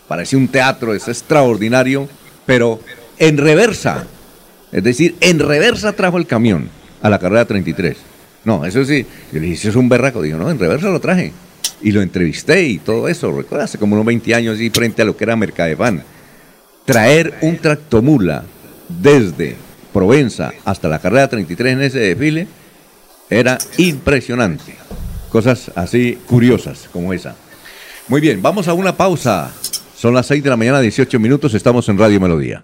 Parecía un teatro, es extraordinario, pero en reversa. Es decir, en reversa trajo el camión a la carrera 33. No, eso sí, yo le dije, "Eso es un berraco. Digo, no, en reversa lo traje. Y lo entrevisté y todo eso, recuerda, hace como unos 20 años y frente a lo que era Mercadefan. Traer un tractomula desde Provenza hasta la carrera 33 en ese desfile era impresionante. Cosas así curiosas como esa. Muy bien, vamos a una pausa. Son las 6 de la mañana, 18 minutos, estamos en Radio Melodía.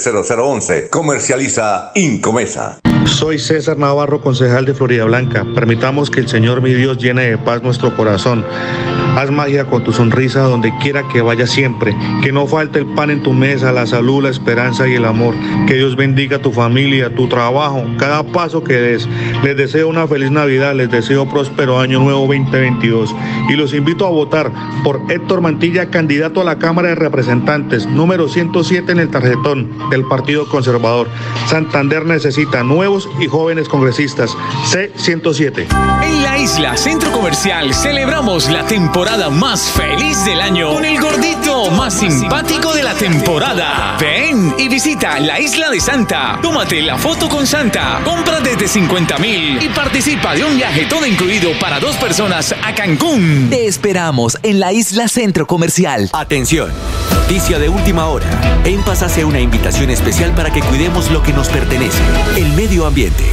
301-643-0011. Comercializa Incomesa. Soy César Navarro, concejal de Florida Blanca. Permitamos que el Señor mi Dios llene de paz nuestro corazón. Haz magia con tu sonrisa donde quiera que vaya siempre. Que no falte el pan en tu mesa, la salud, la esperanza y el amor. Que Dios bendiga tu familia, tu trabajo, cada paso que des. Les deseo una feliz Navidad, les deseo próspero año nuevo 2022. Y los invito a votar por Héctor Mantilla, candidato a la Cámara de Representantes, número 107 en el tarjetón del Partido Conservador. Santander necesita nuevos y jóvenes congresistas. C107. En la isla Centro Comercial celebramos la temporada más feliz del año con el gordito más simpático de la temporada. Ven y visita la isla de Santa. Tómate la foto con Santa. Compra desde 50 mil y participa de un viaje todo incluido para dos personas a Cancún. Te esperamos en la isla Centro Comercial. Atención, noticia de última hora. En Paz hace una invitación especial para que cuidemos lo que nos pertenece, el medio ambiente.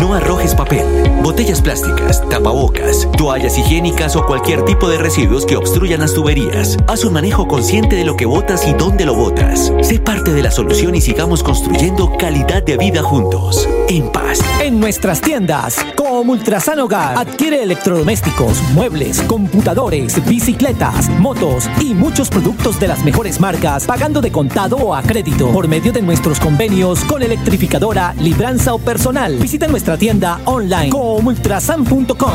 No arrojes papel, botellas plásticas, tapabocas, toallas higiénicas o cualquier tipo de residuos que obstruyan las tuberías. Haz un manejo consciente de lo que botas y dónde lo botas. Sé parte de la solución y sigamos construyendo calidad de vida juntos. En paz. En nuestras tiendas, como Ultrasan Hogar, adquiere electrodomésticos, muebles, computadores, bicicletas, motos y muchos productos de las mejores marcas, pagando de contado o a crédito por medio de nuestros convenios con electrificadora, libranza o personal. Visita nuestra tienda online comultrasan.com.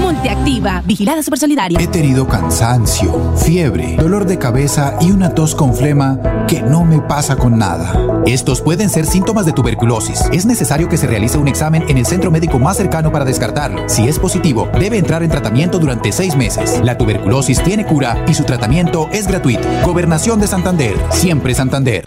Multiactiva, vigilada super solidaria. He tenido cansancio, fiebre, dolor de cabeza y una tos con flema que no me pasa con nada. Estos pueden ser síntomas de tuberculosis. Es necesario que se realice un examen en el centro médico más cercano para descartarlo. Si es positivo, debe entrar en tratamiento durante seis meses. La tuberculosis tiene cura y su tratamiento es gratuito. Gobernación de Santander. Siempre Santander.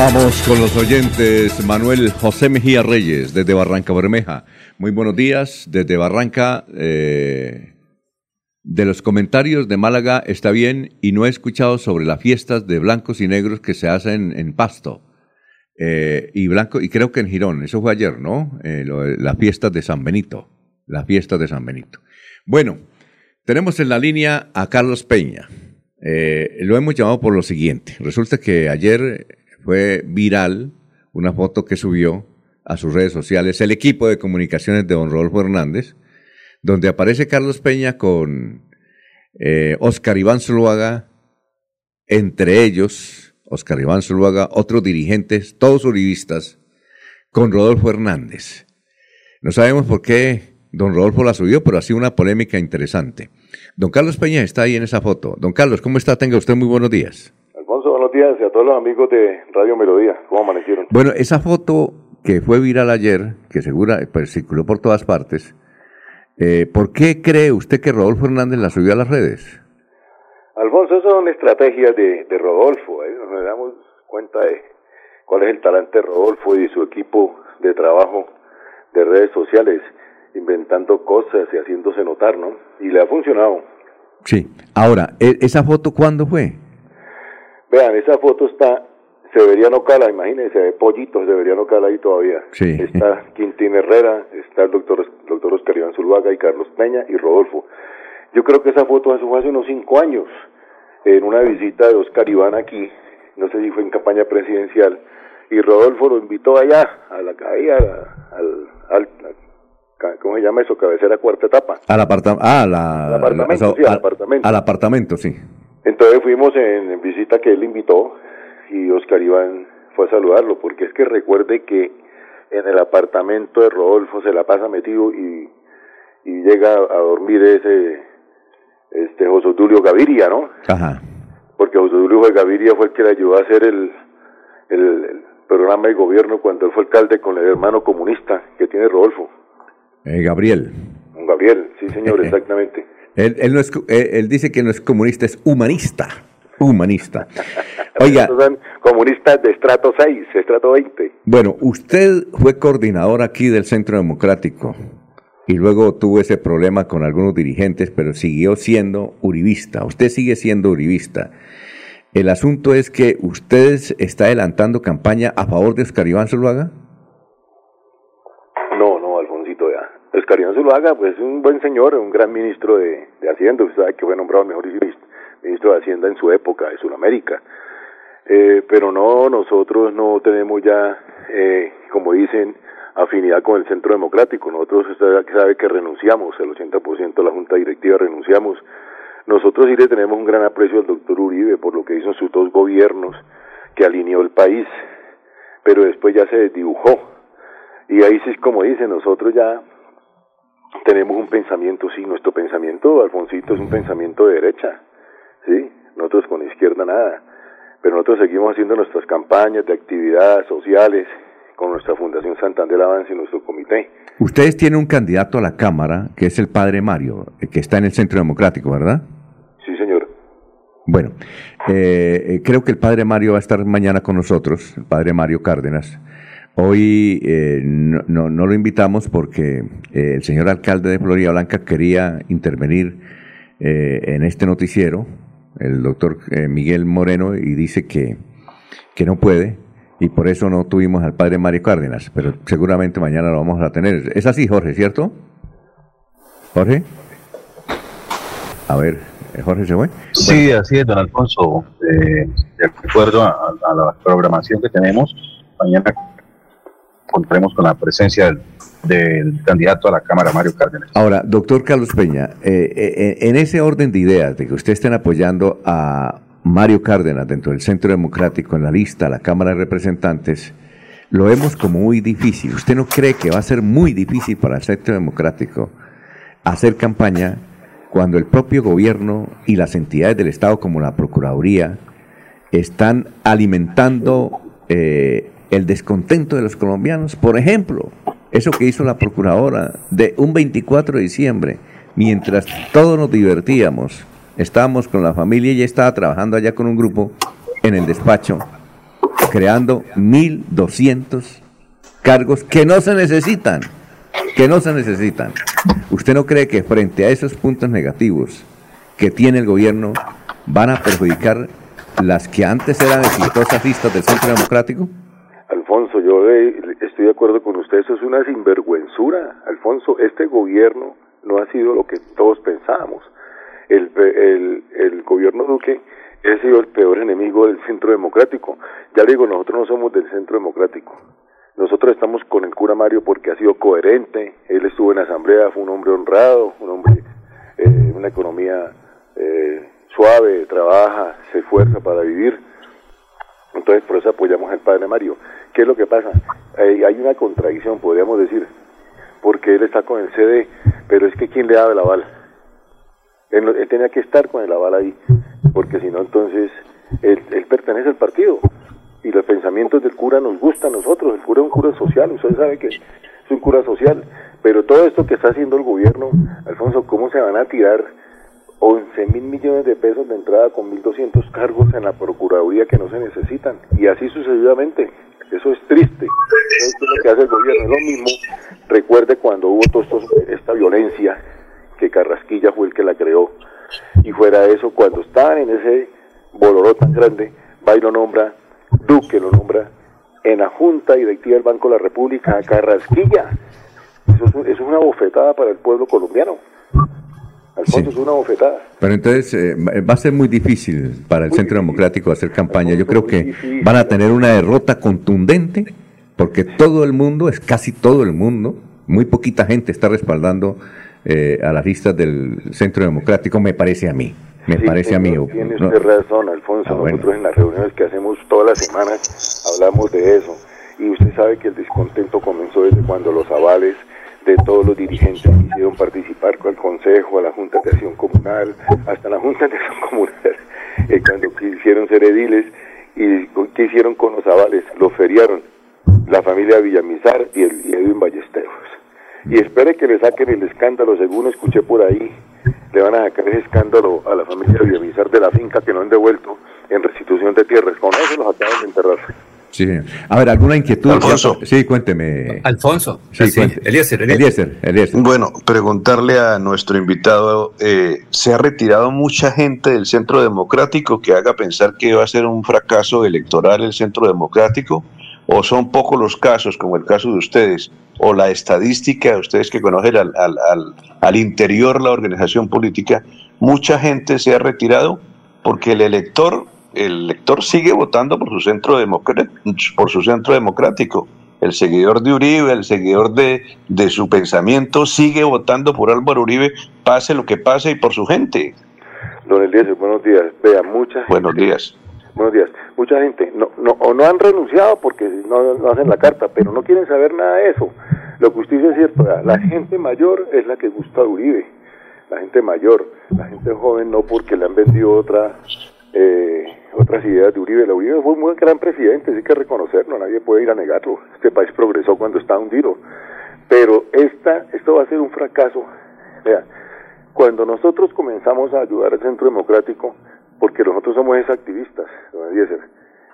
Vamos con los oyentes. Manuel José Mejía Reyes, desde Barranca Bermeja. Muy buenos días, desde Barranca. eh, de los comentarios de Málaga está bien y no he escuchado sobre las fiestas de blancos y negros que se hacen en Pasto. Eh, y blanco, y creo que en Girón, eso fue ayer, ¿no? Eh, lo de San Benito. Las fiestas de San Benito. Bueno, tenemos en la línea a Carlos Peña. Eh, lo hemos llamado por lo siguiente. Resulta que ayer fue viral una foto que subió a sus redes sociales el equipo de comunicaciones de don Rodolfo Hernández, donde aparece Carlos Peña con eh, Oscar Iván Zuluaga entre ellos Oscar Iván Zuluaga, otros dirigentes, todos uribistas, con Rodolfo Hernández. No sabemos por qué don Rodolfo la subió, pero ha sido una polémica interesante. Don Carlos Peña está ahí en esa foto. Don Carlos, ¿cómo está? Tenga usted muy buenos días. Buenos días y a todos los amigos de Radio Melodía. ¿Cómo amanecieron? Bueno, esa foto que fue viral ayer, que segura pues, circuló por todas partes, eh, ¿por qué cree usted que Rodolfo Hernández la subió a las redes? Alfonso, eso son estrategias de, de Rodolfo. ¿eh? Nos damos cuenta de cuál es el talante de Rodolfo y su equipo de trabajo de redes sociales, inventando cosas y haciéndose notar, ¿no? Y le ha funcionado. Sí. Ahora, ¿e- ¿esa foto cuándo fue? Vean, esa foto está Severiano Cala, imagínense, de Pollito, Severiano Cala ahí todavía. Sí. Está Quintín Herrera, está el doctor, doctor Oscar Iván Zuluaga y Carlos Peña y Rodolfo. Yo creo que esa foto fue hace unos cinco años, en una visita de Oscar Iván aquí, no sé si fue en campaña presidencial, y Rodolfo lo invitó allá, a la la- al, ¿cómo se llama eso? Cabecera cuarta etapa. Al apartamento. Ah, la, Al apartamento, sí, al apartamento. Al apartamento, sí. Entonces fuimos en, en visita que él invitó y Oscar Iván fue a saludarlo, porque es que recuerde que en el apartamento de Rodolfo se la pasa metido y, y llega a dormir ese este José Tulio Gaviria, ¿no? Ajá. Porque José Tulio Gaviria fue el que le ayudó a hacer el, el, el programa de gobierno cuando él fue alcalde con el hermano comunista que tiene Rodolfo, Eh, Gabriel. Gabriel, sí señor, (laughs) exactamente. Él, él no es, él, él dice que no es comunista, es humanista. Humanista. (laughs) Oiga, son comunistas de estrato 6, estrato 20. bueno, usted fue coordinador aquí del Centro Democrático y luego tuvo ese problema con algunos dirigentes, pero siguió siendo uribista. Usted sigue siendo uribista. El asunto es que usted está adelantando campaña a favor de Oscar Iván Zuluaga. No, no, Alfonsito, ya. Oscar Iván Zuluaga, pues es un buen señor, un gran ministro de, Hacienda. Usted sabe que fue nombrado mejor ministro de Hacienda en su época, de Sudamérica. Eh, pero no, nosotros no tenemos ya, eh, como dicen, afinidad con el Centro Democrático. Nosotros, usted sabe que renunciamos, el 80% de la Junta Directiva renunciamos. Nosotros sí le tenemos un gran aprecio al doctor Uribe por lo que hizo en sus dos gobiernos, que alineó el país, pero después ya se desdibujó. Y ahí sí como dice, nosotros ya tenemos un pensamiento, sí, nuestro pensamiento, Alfonsito, es un pensamiento de derecha, sí, nosotros con izquierda nada, pero nosotros seguimos haciendo nuestras campañas de actividades sociales con nuestra Fundación Santander Avance y nuestro comité. Ustedes tienen un candidato a la Cámara, que es el padre Mario, eh, que está en el Centro Democrático, ¿verdad? Sí, señor. Bueno, eh, eh, creo que el padre Mario va a estar mañana con nosotros, el padre Mario Cárdenas. Hoy eh, no, no- no lo invitamos porque eh, el señor alcalde de Florida Blanca quería intervenir eh, en este noticiero, el doctor eh, Miguel Moreno, y dice que, que no puede, y por eso no tuvimos al padre Mario Cárdenas, pero seguramente mañana lo vamos a tener. Es así, Jorge, ¿cierto? Jorge. A ver, eh, Jorge se fue. Sí, así es, don Alfonso. Eh, de acuerdo a, a la programación que tenemos, mañana contaremos con la presencia del, candidato a la Cámara, Mario Cárdenas. Ahora, doctor Carlos Peña, eh, eh, en ese orden de ideas de que usted estén apoyando a Mario Cárdenas dentro del Centro Democrático en la lista a la Cámara de Representantes, lo vemos como muy difícil. ¿Usted no cree que va a ser muy difícil para el Centro Democrático hacer campaña cuando el propio gobierno y las entidades del Estado como la Procuraduría están alimentando eh, el descontento de los colombianos? Por ejemplo, eso que hizo la Procuradora de un 24 de diciembre, mientras todos nos divertíamos, estábamos con la familia y estaba trabajando allá con un grupo en el despacho, creando 1.200 cargos que no se necesitan, que no se necesitan. ¿Usted no cree que frente a esos puntos negativos que tiene el gobierno van a perjudicar las que antes eran exitosas listas del Centro Democrático? Estoy de acuerdo con usted, eso es una sinvergüenzura. Alfonso, este gobierno no ha sido lo que todos pensábamos. El, el, el gobierno Duque ha sido el peor enemigo del centro democrático. Ya le digo, nosotros no somos del centro democrático. Nosotros estamos con el cura Mario porque ha sido coherente, él estuvo en asamblea, fue un hombre honrado, un hombre, eh, una economía eh, suave, trabaja, se esfuerza para vivir. Entonces por eso apoyamos al padre Mario. ¿Qué es lo que pasa? Hay una contradicción, podríamos decir, porque él está con el CD, pero es que ¿quién le da el aval? Él, él tenía que estar con el aval ahí, porque si no, entonces él, él pertenece al partido y los pensamientos del cura nos gustan a nosotros. El cura es un cura social, usted sabe que es un cura social, pero todo esto que está haciendo el gobierno, Alfonso, ¿cómo se van a tirar 11 mil millones de pesos de entrada con 1.200 cargos en la Procuraduría que no se necesitan? Y así sucesivamente. Eso es triste. Eso es lo que hace el gobierno. Es lo mismo. Recuerde cuando hubo toda esta violencia, que Carrasquilla fue el que la creó. Y fuera de eso, cuando estaban en ese boloró tan grande, va y lo nombra, Duque lo nombra, en la Junta Directiva del Banco de la República, a Carrasquilla. Eso es, eso es una bofetada para el pueblo colombiano. Alfonso, es una bofetada. Pero entonces eh, va a ser muy difícil para el Centro Democrático hacer campaña. Yo creo que van a tener una derrota contundente porque todo el mundo, es casi todo el mundo, muy poquita gente está respaldando eh, a las listas del Centro Democrático, me parece a mí. Me Sí, parece a mí. Tiene no- usted razón, Alfonso. Ah, bueno. Nosotros en las reuniones que hacemos todas las semanas hablamos de eso. Y usted sabe que el descontento comenzó desde cuando los avales de todos los dirigentes quisieron participar con el Consejo, a la Junta de Acción Comunal, hasta la Junta de Acción Comunal, (laughs) eh, cuando quisieron ser ediles y qué hicieron con los avales, los feriaron la familia Villamizar y, el, Edwin Ballesteros. Y espere que le saquen el escándalo, según escuché por ahí, le van a sacar ese escándalo a la familia Villamizar de la finca que no han devuelto en restitución de tierras. Con eso los acaban de enterrar. Sí. A ver, ¿alguna inquietud? Alfonso. Sí, cuénteme. Alfonso. Sí, Sí. Eliezer, Eliezer, Eliezer. Bueno, preguntarle a nuestro invitado, eh, ¿se ha retirado mucha gente del Centro Democrático que haga pensar que va a ser un fracaso electoral el Centro Democrático? ¿O son pocos los casos, como el caso de ustedes? ¿O la estadística de ustedes que conocen al, al, al, al interior la organización política? ¿Mucha gente se ha retirado? Porque el elector, el elector sigue votando por su centro, por su centro democrático el seguidor de Uribe, el seguidor de, de su pensamiento, sigue votando por Álvaro Uribe, pase lo que pase y por su gente. Don Eliezer, buenos días. Vea, mucha gente, Buenos días. buenos días. Mucha gente no, no, o no han renunciado porque no, no hacen la carta, pero no quieren saber nada de eso. Lo que usted dice es cierto, la gente mayor es la que gusta a Uribe, la gente mayor, la gente joven no porque le han vendido otra eh, otras ideas de Uribe. La Uribe fue un gran presidente, hay que reconocerlo, nadie puede ir a negarlo. Este país progresó cuando estaba hundido. Pero esta, esto va a ser un fracaso. Cuando nosotros comenzamos a ayudar al Centro Democrático, porque nosotros somos activistas, don Eliezer,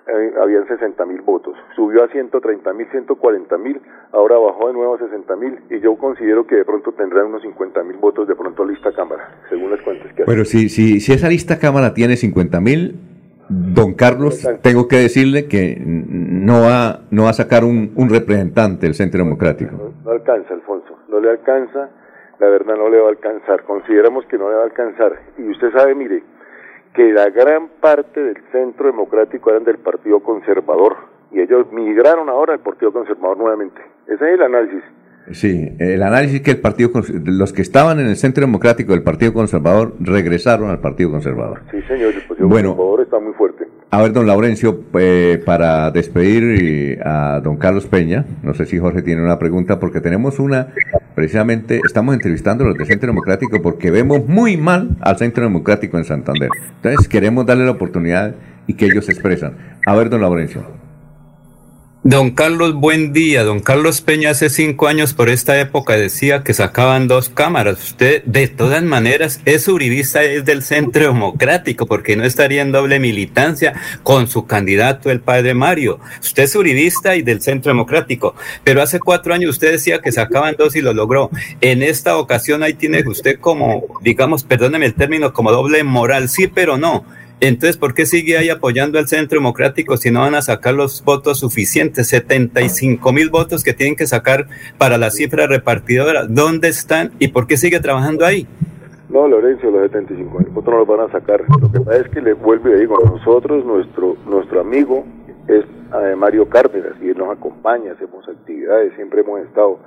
eh, habían 60 mil votos, subió a 130 mil, 140 mil, ahora bajó de nuevo a 60 mil y yo considero que de pronto tendrá unos 50 mil votos de pronto lista Cámara, según las cuentas que Bueno, si, si, si esa lista Cámara tiene 50 mil, don Carlos, tengo que decirle que no va, no va a sacar un, un representante del Centro Democrático. No alcanza, Alfonso, no le alcanza, la verdad no le va a alcanzar, consideramos que no le va a alcanzar. Y usted sabe, mire, que la gran parte del centro democrático eran del Partido Conservador y ellos migraron ahora al Partido Conservador nuevamente. Ese es el análisis. Sí, el análisis que el Partido los que estaban en el Centro Democrático del Partido Conservador regresaron al Partido Conservador. Sí, señor, el Partido Bueno. Conservador está muy fuerte. A ver, don Laurencio, eh, para despedir a don Carlos Peña, no sé si Jorge tiene una pregunta, porque tenemos una, precisamente, estamos entrevistando a los del Centro Democrático porque vemos muy mal al Centro Democrático en Santander. Entonces queremos darle la oportunidad y que ellos se expresan. A ver, don Laurencio. Don Carlos, buen día. Don Carlos Peña hace cinco años por esta época decía que sacaban dos cámaras. Usted, de todas maneras, es uribista, es del Centro Democrático, porque no estaría en doble militancia con su candidato, el padre Mario. Usted es uribista y del Centro Democrático, pero hace cuatro años usted decía que sacaban dos y lo logró. En esta ocasión ahí tiene usted como, digamos, perdóneme el término, como doble moral, sí, pero no. Entonces, ¿por qué sigue ahí apoyando al Centro Democrático si no van a sacar los votos suficientes? 75 mil votos que tienen que sacar para la cifra repartidora. ¿Dónde están y por qué sigue trabajando ahí? No, Lorenzo, los 75 mil votos no los van a sacar. Lo que pasa es que le vuelvo y digo, nosotros, nuestro, nuestro amigo es eh, Mario Cárdenas y él nos acompaña, hacemos actividades, siempre hemos estado.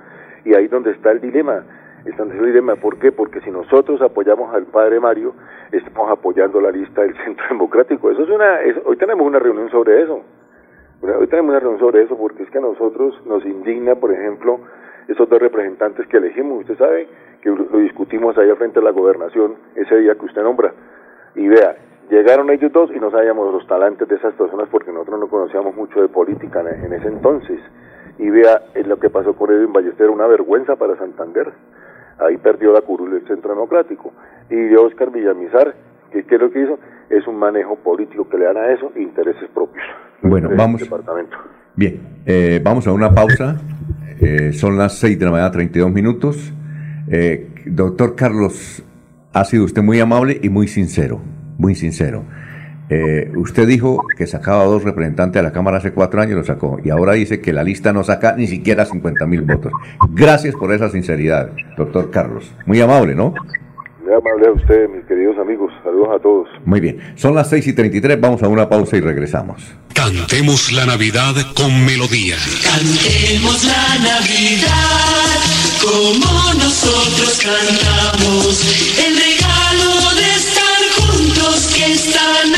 Y ahí donde está el dilema. El dilema. ¿Por qué? Porque si nosotros apoyamos al padre Mario, estamos apoyando la lista del (laughs) Centro Democrático. Eso es una, hoy tenemos una reunión sobre eso. Hoy tenemos una reunión sobre eso porque es que a nosotros nos indigna, por ejemplo, esos dos representantes que elegimos. Usted sabe que lo discutimos ahí frente a la gobernación ese día que usted nombra. Y vea, llegaron ellos dos y no sabíamos los talantes de esas personas porque nosotros no conocíamos mucho de política en, ese entonces. Y vea lo que pasó con Edwin Ballester, una vergüenza para Santander. Ahí perdió la curul el Centro Democrático. Y de Oscar Villamizar, que ¿qué es lo que hizo? Es un manejo político que le dan a eso intereses propios. Bueno, vamos. Bien, eh, vamos a una pausa. Eh, son las 6 de la mañana, 32 minutos. Eh, doctor Carlos, ha sido usted muy amable y muy sincero muy sincero. Eh, usted dijo que sacaba dos representantes a la Cámara hace cuatro años, lo sacó, y ahora dice que la lista no saca ni siquiera 50 mil votos. Gracias por esa sinceridad, doctor Carlos. Muy amable, ¿no? Muy amable a usted, mis queridos amigos. Saludos a todos. Muy bien. Son las 6 y 33, vamos a una pausa y regresamos. Cantemos la Navidad con melodía. Cantemos la Navidad como nosotros cantamos. El regalo de que esta Navidad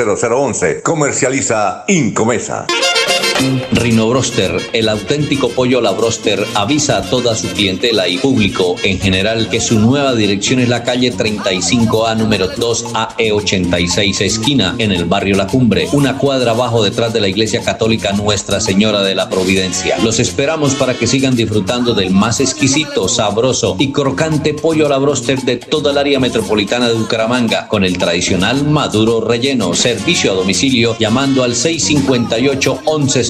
0011 301 643 0011. Comercializa Incomesa. Rino Broster, el auténtico pollo la Broster, avisa a toda su clientela y público en general que su nueva dirección es la calle 35A número 2 AE86 esquina en el barrio La Cumbre, una cuadra abajo detrás de la iglesia católica Nuestra Señora de la Providencia. Los esperamos para que sigan disfrutando del más exquisito, sabroso y crocante pollo la Broster de toda el área metropolitana de Bucaramanga con el tradicional maduro relleno, servicio a domicilio llamando al 658 11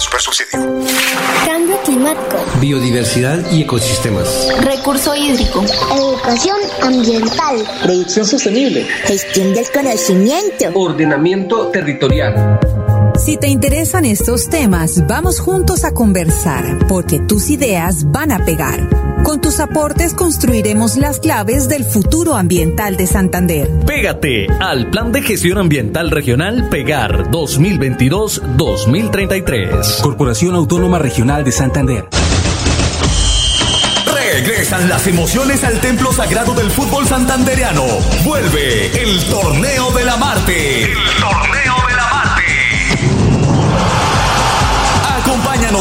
Subsidio. Cambio climático. Biodiversidad y ecosistemas. Recurso hídrico. Educación ambiental. Producción sostenible. Gestión del conocimiento. Ordenamiento territorial. Si te interesan estos temas, vamos juntos a conversar, porque tus ideas van a pegar. Con tus aportes construiremos las claves del futuro ambiental de Santander. Pégate al Plan de Gestión Ambiental Regional Pegar 2022-2033. Corporación Autónoma Regional de Santander. Regresan las emociones al templo sagrado del fútbol santandereano. Vuelve el Torneo de la Marte. El Torneo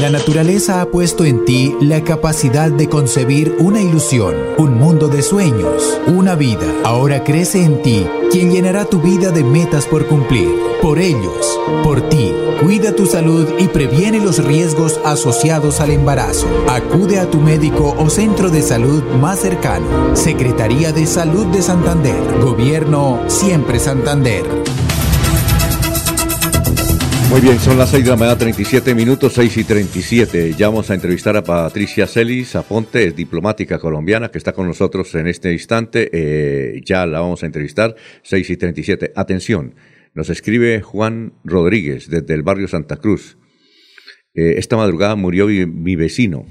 La naturaleza ha puesto en ti la capacidad de concebir una ilusión, un mundo de sueños, una vida. Ahora crece en ti quien llenará tu vida de metas por cumplir. Por ellos, por ti, cuida tu salud y previene los riesgos asociados al embarazo. Acude a tu médico o centro de salud más cercano. Secretaría de Salud de Santander. Gobierno Siempre Santander. Muy bien, son las 6 de la mañana, 37 minutos, 6 y 37. Ya vamos a entrevistar a Patricia Celis Aponte, es diplomática colombiana que está con nosotros en este instante. Eh, ya la vamos a entrevistar, 6 y 37. Atención, nos escribe Juan Rodríguez desde el barrio Santa Cruz. Eh, esta madrugada murió mi, mi vecino.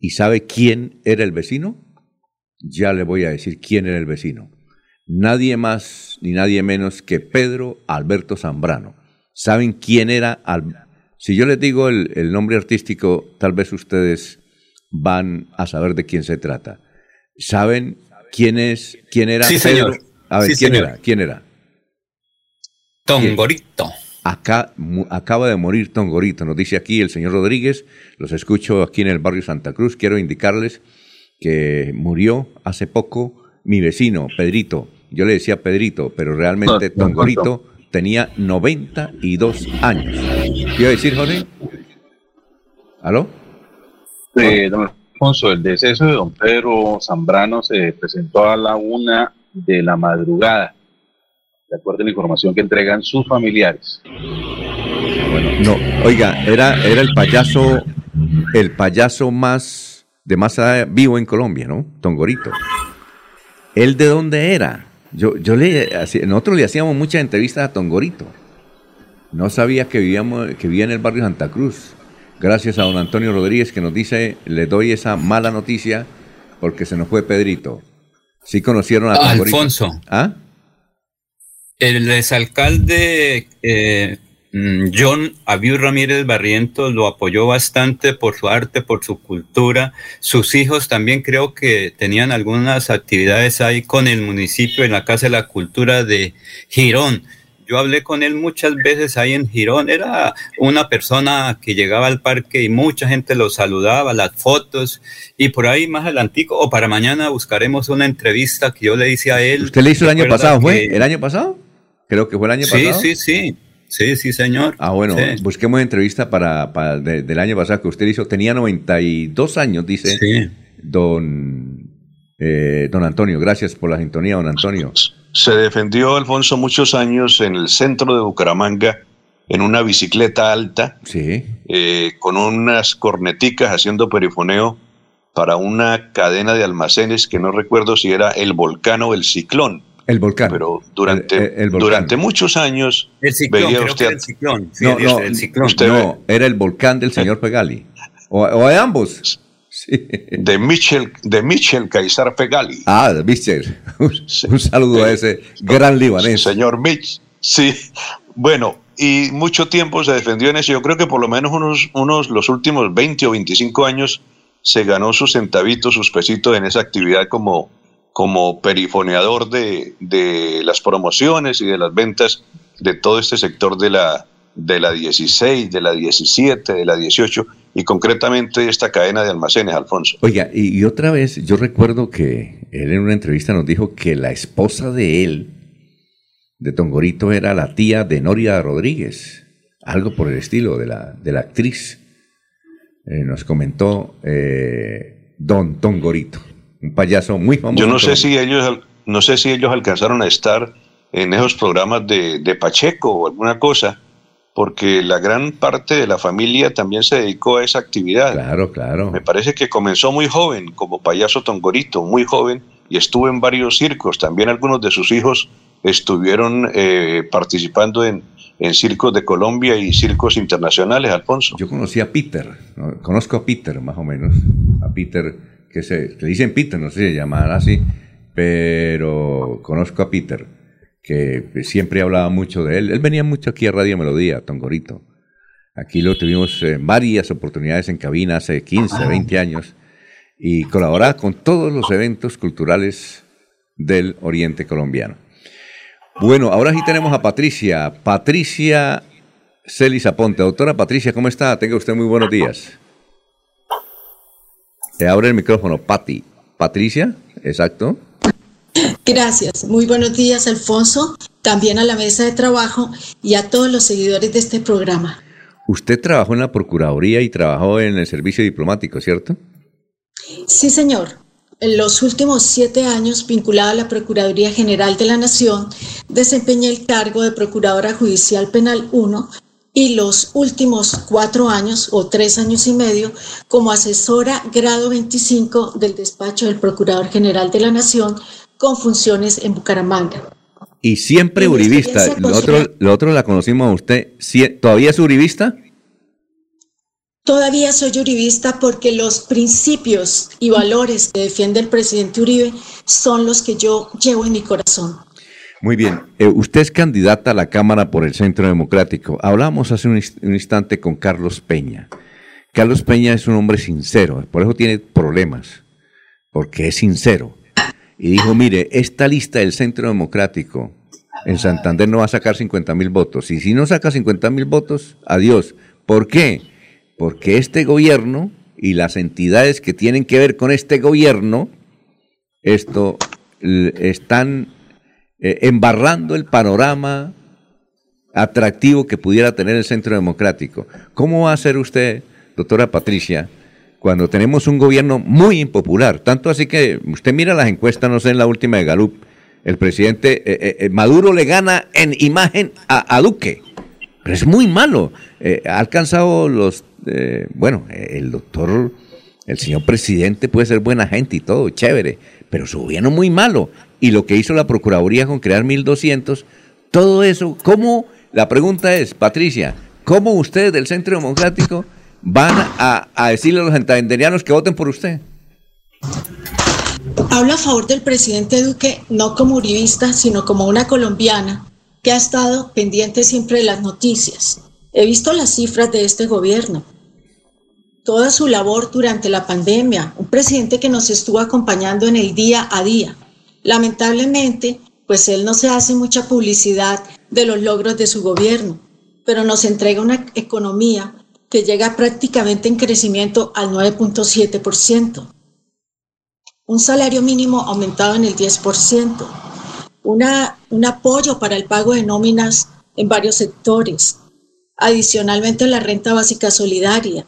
¿Y sabe quién era el vecino? Ya le voy a decir quién era el vecino. Nadie más ni nadie menos que Pedro Alberto Zambrano ¿Saben quién era? si yo les digo el, nombre artístico, tal vez ustedes van a saber de quién se trata. ¿Saben quién es? ¿Quién era? Sí, señor. A ver, ¿quién era? ¿Quién era? Tongorito. Acá, acaba de morir Tongorito, nos dice aquí el señor Rodríguez. Los escucho aquí en el barrio Santa Cruz. Quiero indicarles que murió hace poco mi vecino, Pedrito. Yo le decía Pedrito, pero realmente Tongorito tenía 92 años. ¿Qué iba a decir, Jorge? ¿Aló? Eh, don Alfonso, el deceso de don Pedro Zambrano se presentó a la una de la madrugada, de acuerdo a la información que entregan sus familiares. no, oiga, era, era el payaso, el payaso más de más vivo en Colombia, ¿no? Tongorito. ¿Él de dónde era? Yo, yo le, nosotros le hacíamos muchas entrevistas a Tongorito. No sabía que, vivíamos, que vivía en el barrio Santa Cruz. Gracias a don Antonio Rodríguez que nos dice, le doy esa mala noticia porque se nos fue Pedrito. Sí conocieron a Tongorito. Alfonso. ¿Ah? El exalcalde eh, John Abiu Ramírez Barrientos lo apoyó bastante por su arte, por su cultura. Sus hijos también creo que tenían algunas actividades ahí con el municipio en la Casa de la Cultura de Girón. Yo hablé con él muchas veces ahí en Girón. Era una persona que llegaba al parque y mucha gente lo saludaba, las fotos. Y por ahí más adelantico, o para mañana buscaremos una entrevista que yo le hice a él. ¿Usted le hizo el año pasado, fue? ¿El año pasado? Creo que fue el año pasado. Sí, sí, sí. Sí, sí, señor. Ah, bueno, busquemos entrevista para, para del año pasado que usted hizo. Tenía 92 años, dice don, eh, don Antonio. Gracias por la sintonía, don Antonio. Se defendió Alfonso muchos años en el centro de Bucaramanga en una bicicleta alta, sí. Eh, con unas corneticas haciendo perifoneo para una cadena de almacenes que no recuerdo si era el volcán o el ciclón. El volcán. Pero durante, durante muchos años el ciclón, veía usted... el ciclón. no, no, el ciclón. no, era el volcán del señor Pegali. O, de ambos. De Michel, de Michel Caizar Pegali. Ah, de Michel. (laughs) Un, saludo a ese gran libanés. Señor Mitch, sí. Bueno, y mucho tiempo se defendió en eso. Yo creo que por lo menos unos, unos los últimos 20 o 25 años se ganó sus centavitos, sus pesitos en esa actividad como como perifoneador de, de, las promociones y de las ventas de todo este sector de la, de la 16, de la 17, de la 18 y concretamente esta cadena de almacenes, Alfonso. Oiga, y, otra vez yo recuerdo que él en una entrevista nos dijo que la esposa de él, de Tongorito, era la tía de Noria Rodríguez, algo por el estilo de la, de la actriz. Eh, nos comentó eh, Don Tongorito un payaso muy famoso. Yo no sé si ellos, no sé si ellos alcanzaron a estar en esos programas de, de Pacheco o alguna cosa, porque la gran parte de la familia también se dedicó a esa actividad. Claro, claro. Me parece que comenzó muy joven, como payaso tongorito, muy joven, y estuvo en varios circos. También algunos de sus hijos estuvieron eh, participando en, en circos de Colombia y circos internacionales, Alfonso. Yo conocí a Peter, conozco a Peter más o menos, a Peter que se le dicen Peter, no sé si se llamará así, pero conozco a Peter, que siempre hablaba mucho de él. Él venía mucho aquí a Radio Melodía, Tongorito. Aquí lo tuvimos en varias oportunidades en cabina hace 15, 20 años y colaboraba con todos los eventos culturales del Oriente colombiano. Bueno, ahora sí tenemos a Patricia. Patricia Celis Aponte. Doctora Patricia, ¿cómo está? Tenga usted muy buenos días. Te abre el micrófono, Pati. Patricia, exacto. Gracias. Muy buenos días, Alfonso, también a la mesa de trabajo y a todos los seguidores de este programa. Usted trabajó en la Procuraduría y trabajó en el Servicio Diplomático, ¿cierto? Sí, señor. En los últimos siete años, vinculada a la Procuraduría General de la Nación, desempeñé el cargo de Procuradora Judicial Penal 1 y los últimos cuatro años o tres años y medio como asesora grado 25 del despacho del Procurador General de la Nación con funciones en Bucaramanga. Y siempre Y uribista. Lo otro, lo otro la conocimos a usted. ¿Todavía es uribista? Todavía soy uribista porque los principios y valores que defiende el presidente Uribe son los que yo llevo en mi corazón. Muy bien. Eh, usted es candidata a la Cámara por el Centro Democrático. Hablamos hace un, un instante con Carlos Peña. Carlos Peña es un hombre sincero, por eso tiene problemas, porque es sincero. Y dijo, mire, esta lista del Centro Democrático en Santander no va a sacar 50 mil votos. Y si no saca 50 mil votos, adiós. ¿Por qué? Porque este gobierno y las entidades que tienen que ver con este gobierno, esto están eh, embarrando el panorama atractivo que pudiera tener el Centro Democrático. ¿Cómo va a hacer usted, doctora Patricia, cuando tenemos un gobierno muy impopular? Tanto así que usted mira las encuestas, no sé, en la última de Galup, el presidente eh, eh, Maduro le gana en imagen a, Duque, pero es muy malo. Ha alcanzado los, bueno, el doctor, el señor presidente puede ser buena gente y todo, chévere, pero su gobierno muy malo. Y lo que hizo la Procuraduría con crear 1.200, todo eso, ¿cómo? La pregunta es, Patricia, ¿cómo ustedes del Centro Democrático van a, a decirle a los santanderianos que voten por usted? Hablo a favor del presidente Duque no como uribista, sino como una colombiana que ha estado pendiente siempre de las noticias. He visto las cifras de este gobierno, toda su labor durante la pandemia, un presidente que nos estuvo acompañando en el día a día. Lamentablemente, pues él no se hace mucha publicidad de los logros de su gobierno, pero nos entrega una economía que llega prácticamente en crecimiento al 9.7% un salario mínimo aumentado en el 10%, una, un apoyo para el pago de nóminas en varios sectores, adicionalmente la renta básica solidaria.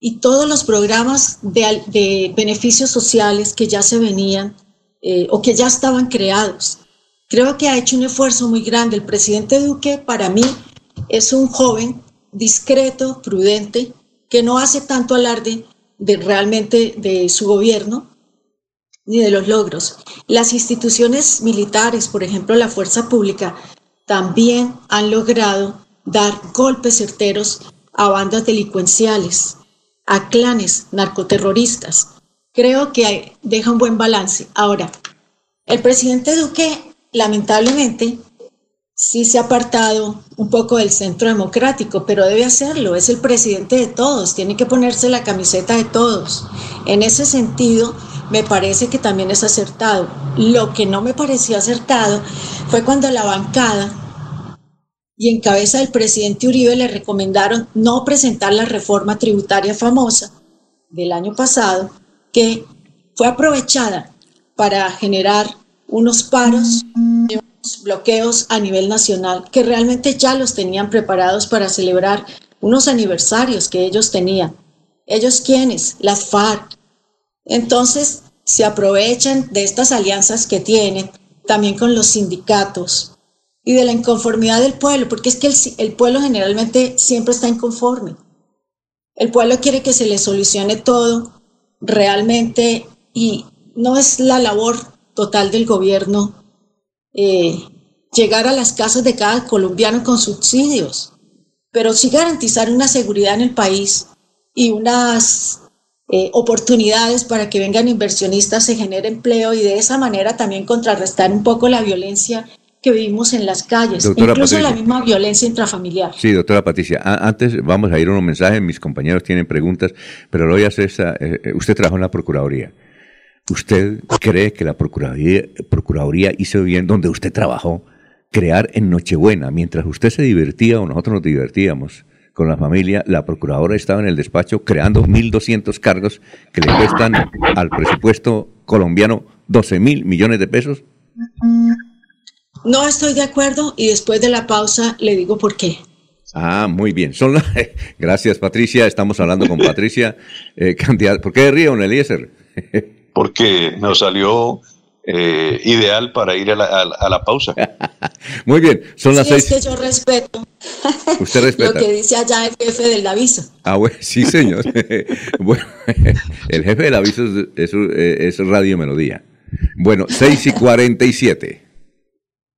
Y todos los programas de, de beneficios sociales que ya se venían eh, o que ya estaban creados. Creo que ha hecho un esfuerzo muy grande. El presidente Duque para mí es un joven discreto, prudente, que no hace tanto alarde de realmente de su gobierno, ni de los logros. Las instituciones militares, por ejemplo la fuerza pública, también han logrado dar golpes certeros a bandas delincuenciales, a clanes narcoterroristas. Creo que deja un buen balance. Ahora, el presidente Duque, lamentablemente, sí se ha apartado un poco del centro democrático, pero debe hacerlo. Es el presidente de todos, tiene que ponerse la camiseta de todos. En ese sentido, me parece que también es acertado. Lo que no me pareció acertado fue cuando la bancada y en cabeza del presidente Uribe le recomendaron no presentar la reforma tributaria famosa del año pasado, que fue aprovechada para generar unos paros unos bloqueos a nivel nacional que realmente ya los tenían preparados para celebrar unos aniversarios que ellos tenían. ¿Ellos quiénes? Las FARC, entonces, se aprovechan de estas alianzas que tienen también con los sindicatos y de la inconformidad del pueblo, porque es que el pueblo generalmente siempre está inconforme. El pueblo quiere que se le solucione todo realmente y no es la labor total del gobierno eh, llegar a las casas de cada colombiano con subsidios, pero sí garantizar una seguridad en el país y unas eh, oportunidades para que vengan inversionistas, se genere empleo y de esa manera también contrarrestar un poco la violencia que vivimos en las calles, Doctora incluso Patricia. la misma violencia intrafamiliar. Sí, doctora Patricia. Antes vamos a ir a unos mensajes, mis compañeros tienen preguntas, pero lo voy a hacer esa. eh, eh, usted trabajó en la Procuraduría. ¿Usted cree que la Procuraduría, Procuraduría hizo bien donde usted trabajó? Crear en Nochebuena, mientras usted se divertía o nosotros nos divertíamos con la familia, la Procuradora estaba en el despacho creando 1.200 cargos que le cuestan al presupuesto colombiano 12 mil millones de pesos. No estoy de acuerdo y después de la pausa le digo por qué. Ah, muy bien. Son la- (laughs) Gracias, Patricia. Estamos hablando con Patricia. (laughs) Eh, candidata- ¿Por qué ríe, don Eliezer? (laughs) porque nos salió eh, ideal para ir a la, a la- a la pausa. Muy bien, son las Sí, es seis. que yo respeto Usted lo respeta. que dice allá el jefe del aviso. Ah, bueno, sí, señor. bueno, el jefe del aviso es, es, es Radio Melodía. Bueno, 6 y 47.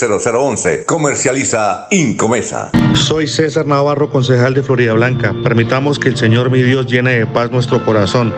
301-643-0011. Comercializa Incomesa. Soy César Navarro, concejal de Florida Blanca. Permitamos que el Señor mi Dios llene de paz nuestro corazón.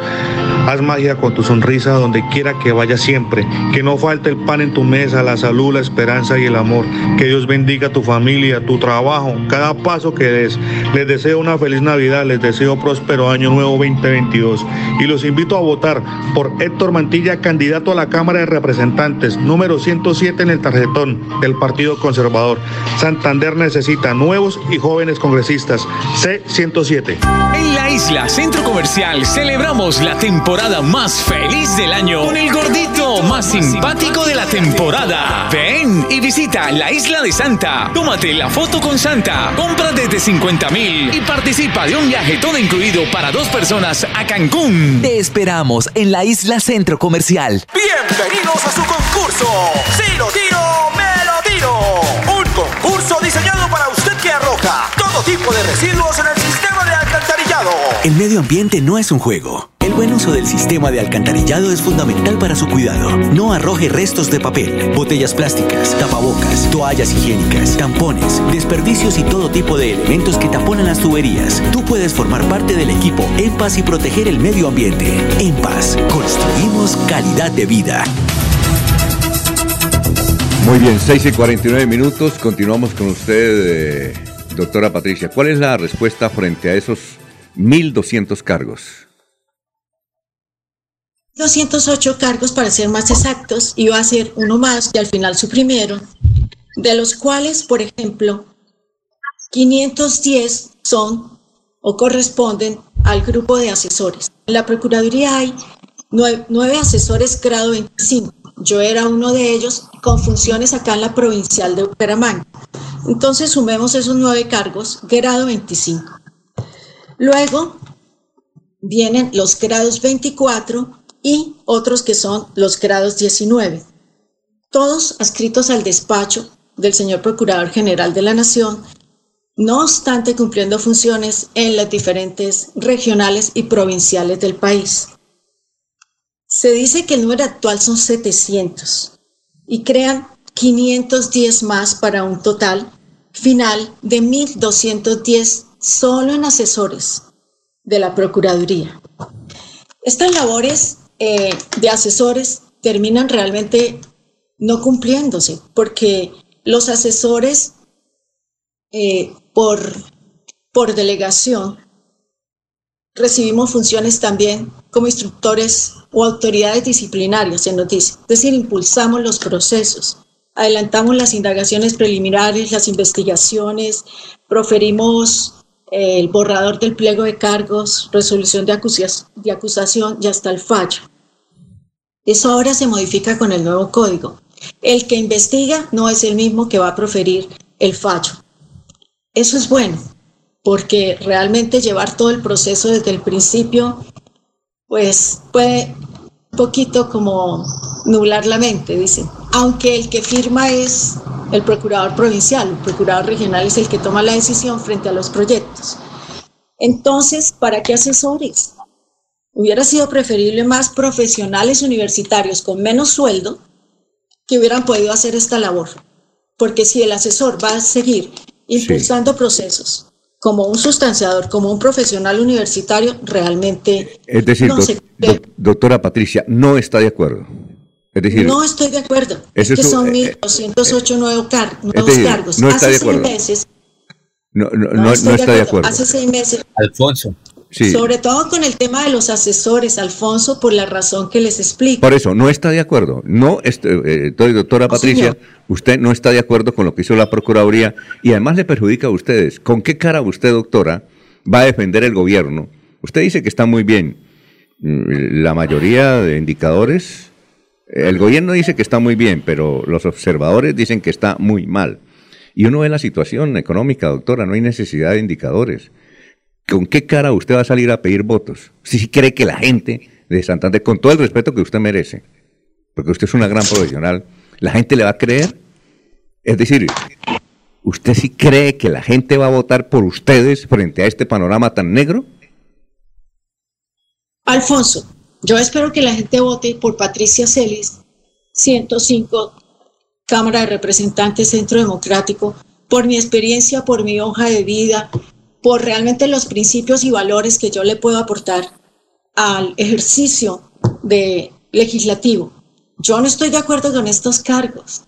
Haz magia con tu sonrisa donde quiera que vaya siempre. Que no falte el pan en tu mesa, la salud, la esperanza y el amor. Que Dios bendiga tu familia, tu trabajo, cada paso que des. Les deseo una feliz Navidad, les deseo próspero año nuevo 2022. Y los invito a votar por Héctor Mantilla, candidato a la Cámara de Representantes, número 107 en el tarjetón del Partido Conservador. Santander necesita nuevos y jóvenes congresistas. C107. En la isla Centro Comercial celebramos la temporada más feliz del año con el gordito más simpático de la temporada. Ven y visita la isla de Santa. Tómate la foto con Santa. Compra desde 50 mil y participa de un viaje todo incluido para dos personas a Cancún. Te esperamos en la isla Centro Comercial. Bienvenidos a su concurso. Si lo tiro, me todo tipo de residuos en el sistema de alcantarillado. El medio ambiente no es un juego. El buen uso del sistema de alcantarillado es fundamental para su cuidado. No arroje restos de papel, botellas plásticas, tapabocas, toallas higiénicas, tampones, desperdicios y todo tipo de elementos que taponan las tuberías. Tú puedes formar parte del equipo En Paz y proteger el medio ambiente. En Paz, construimos calidad de vida. Muy bien, 6 y 49 minutos. Continuamos con usted, eh, doctora Patricia. ¿Cuál es la respuesta frente a esos 1.200 cargos? 208 cargos para ser más exactos, iba a ser uno más que al final suprimieron, de los cuales, por ejemplo, 510 son o corresponden al grupo de asesores. En la Procuraduría hay nueve, asesores grado 25. Yo era uno de ellos con funciones acá en la provincial de Bucaramanga. Entonces sumemos esos nueve cargos, grado 25. Luego vienen los grados 24 y otros que son los grados 19, todos adscritos al despacho del señor Procurador General de la Nación, no obstante cumpliendo funciones en las diferentes regionales y provinciales del país. Se dice que el número actual son 700 y crean 510 más para un total final de 1.210 solo en asesores de la Procuraduría. Estas labores eh, de asesores terminan realmente no cumpliéndose, porque los asesores eh, por, por delegación recibimos funciones también como instructores o autoridades disciplinarias en noticias, es decir, impulsamos los procesos, adelantamos las indagaciones preliminares, las investigaciones, proferimos eh, el borrador del pliego de cargos, resolución de, acusación y hasta el fallo. Eso ahora se modifica con el nuevo código. El que investiga no es el mismo que va a proferir el fallo. Eso es bueno, porque realmente llevar todo el proceso desde el principio, pues puede un poquito como nublar la mente, dicen. Aunque el que firma es el procurador provincial, el procurador regional es el que toma la decisión frente a los proyectos. Entonces, ¿para qué asesores? Hubiera sido preferible más profesionales universitarios con menos sueldo que hubieran podido hacer esta labor. Porque si el asesor va a seguir impulsando procesos como un sustanciador, como un profesional universitario, realmente Es decir, no, se- doctora Patricia, no está de acuerdo. Es decir, no estoy de acuerdo. Es que son eh, 1.208 nuevos, car- nuevos decir, cargos. no está Hace de seis acuerdo. meses, no, no- no- no está de acuerdo. Hace seis meses, Alfonso. Sobre todo con el tema de los asesores, Alfonso, por la razón que les explico. Por eso, no está de acuerdo. No, este, eh, doctora Patricia, usted no está de acuerdo con lo que hizo la Procuraduría y además le perjudica a ustedes. ¿Con qué cara usted, doctora, va a defender el gobierno? Usted dice que está muy bien. Mm, la mayoría de indicadores, el gobierno dice que está muy bien, pero los observadores dicen que está muy mal. Y uno ve la situación económica, doctora, no hay necesidad de indicadores. ¿Con qué cara usted va a salir a pedir votos? Si cree que la gente de Santander, con todo el respeto que usted merece, porque usted es una gran profesional, ¿la gente le va a creer? Es decir, ¿usted sí cree que la gente va a votar por ustedes frente a este panorama tan negro? Alfonso, yo espero que la gente vote por Patricia Celis, 105 Cámara de Representantes Centro Democrático, por mi experiencia, por mi hoja de vida, por realmente los principios y valores que yo le puedo aportar al ejercicio de legislativo. Yo no estoy de acuerdo con estos cargos.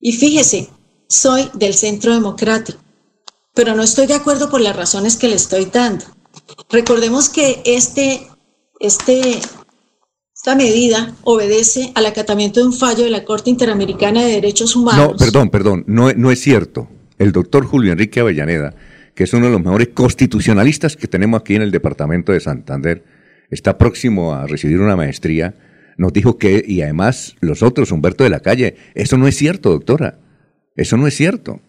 Y fíjese, soy del Centro Democrático, pero no estoy de acuerdo por las razones que le estoy dando. Recordemos que este, este esta medida obedece al acatamiento de un fallo de la Corte Interamericana de Derechos Humanos. No, perdón, perdón, no, no es cierto. El doctor Julio Enrique Avellaneda, que es uno de los mejores constitucionalistas que tenemos aquí en el departamento de Santander, está próximo a recibir una maestría, nos dijo que, y además los otros, Humberto de la Calle, eso no es cierto, doctora, eso no es cierto.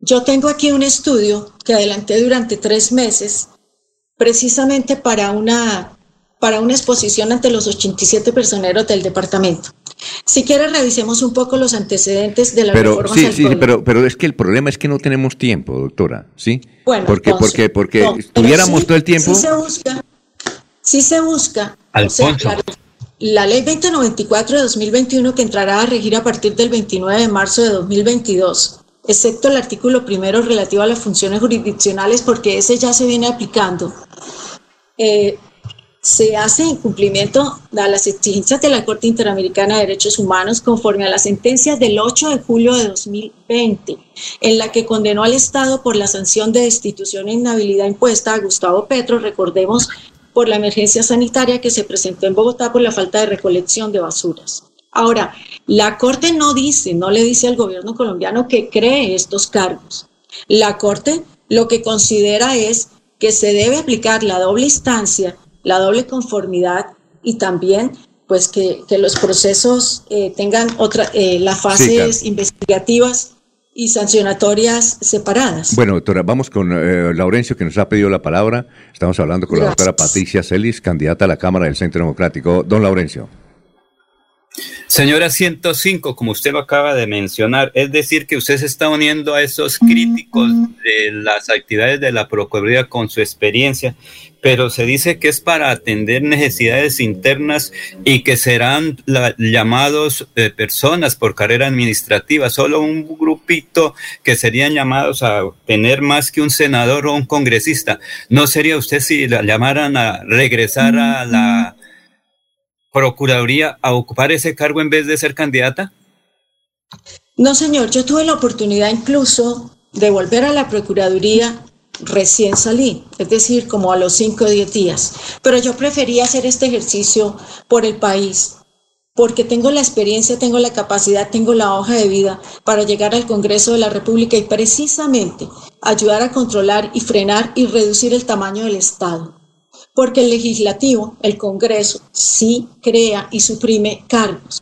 Yo tengo aquí un estudio que adelanté durante tres meses, precisamente para una para una exposición ante los 87 personeros del departamento. Si quiere, revisemos un poco los antecedentes de la pero, Sí, sí, pero, pero es que el problema es que no tenemos tiempo, doctora, ¿sí? Bueno, porque, porque, porque tuviéramos todo el tiempo. Sí se busca, sí se busca. la, ley 2094 de 2021 que entrará a regir a partir del 29 de marzo de 2022 excepto el artículo primero relativo a las funciones jurisdiccionales, porque ese ya se viene aplicando, eh, se hace en cumplimiento a las exigencias de la Corte Interamericana de Derechos Humanos conforme a la sentencia del 8 de julio de 2020, en la que condenó al Estado por la sanción de destitución e inhabilidad impuesta a Gustavo Petro, recordemos, por la emergencia sanitaria que se presentó en Bogotá por la falta de recolección de basuras. Ahora, la Corte no dice, no le dice al gobierno colombiano que cree estos cargos. La Corte lo que considera es que se debe aplicar la doble instancia la doble conformidad y también pues que, los procesos eh, tengan otra, eh, las fases investigativas y sancionatorias separadas. Bueno, doctora, vamos con eh, Laurencio, que nos ha pedido la palabra. Estamos hablando con la doctora Patricia Celis, candidata a la Cámara del Centro Democrático. Don Laurencio. Señora 105, como usted lo acaba de mencionar, es decir, que usted se está uniendo a esos críticos de las actividades de la Procuraduría con su experiencia, pero se dice que es para atender necesidades internas y que serán llamados eh, personas por carrera administrativa, solo un grupito que serían llamados a tener más que un senador o un congresista. ¿No sería usted si la llamaran a regresar a la Procuraduría a ocupar ese cargo en vez de ser candidata? No, señor, yo tuve la oportunidad incluso de volver a la Procuraduría recién salí, es decir, como a los 5 o 10 días, pero yo prefería hacer este ejercicio por el país, porque tengo la experiencia, tengo la capacidad, tengo la hoja de vida para llegar al Congreso de la República y precisamente ayudar a controlar y frenar y reducir el tamaño del Estado porque el legislativo, el Congreso, sí crea y suprime cargos.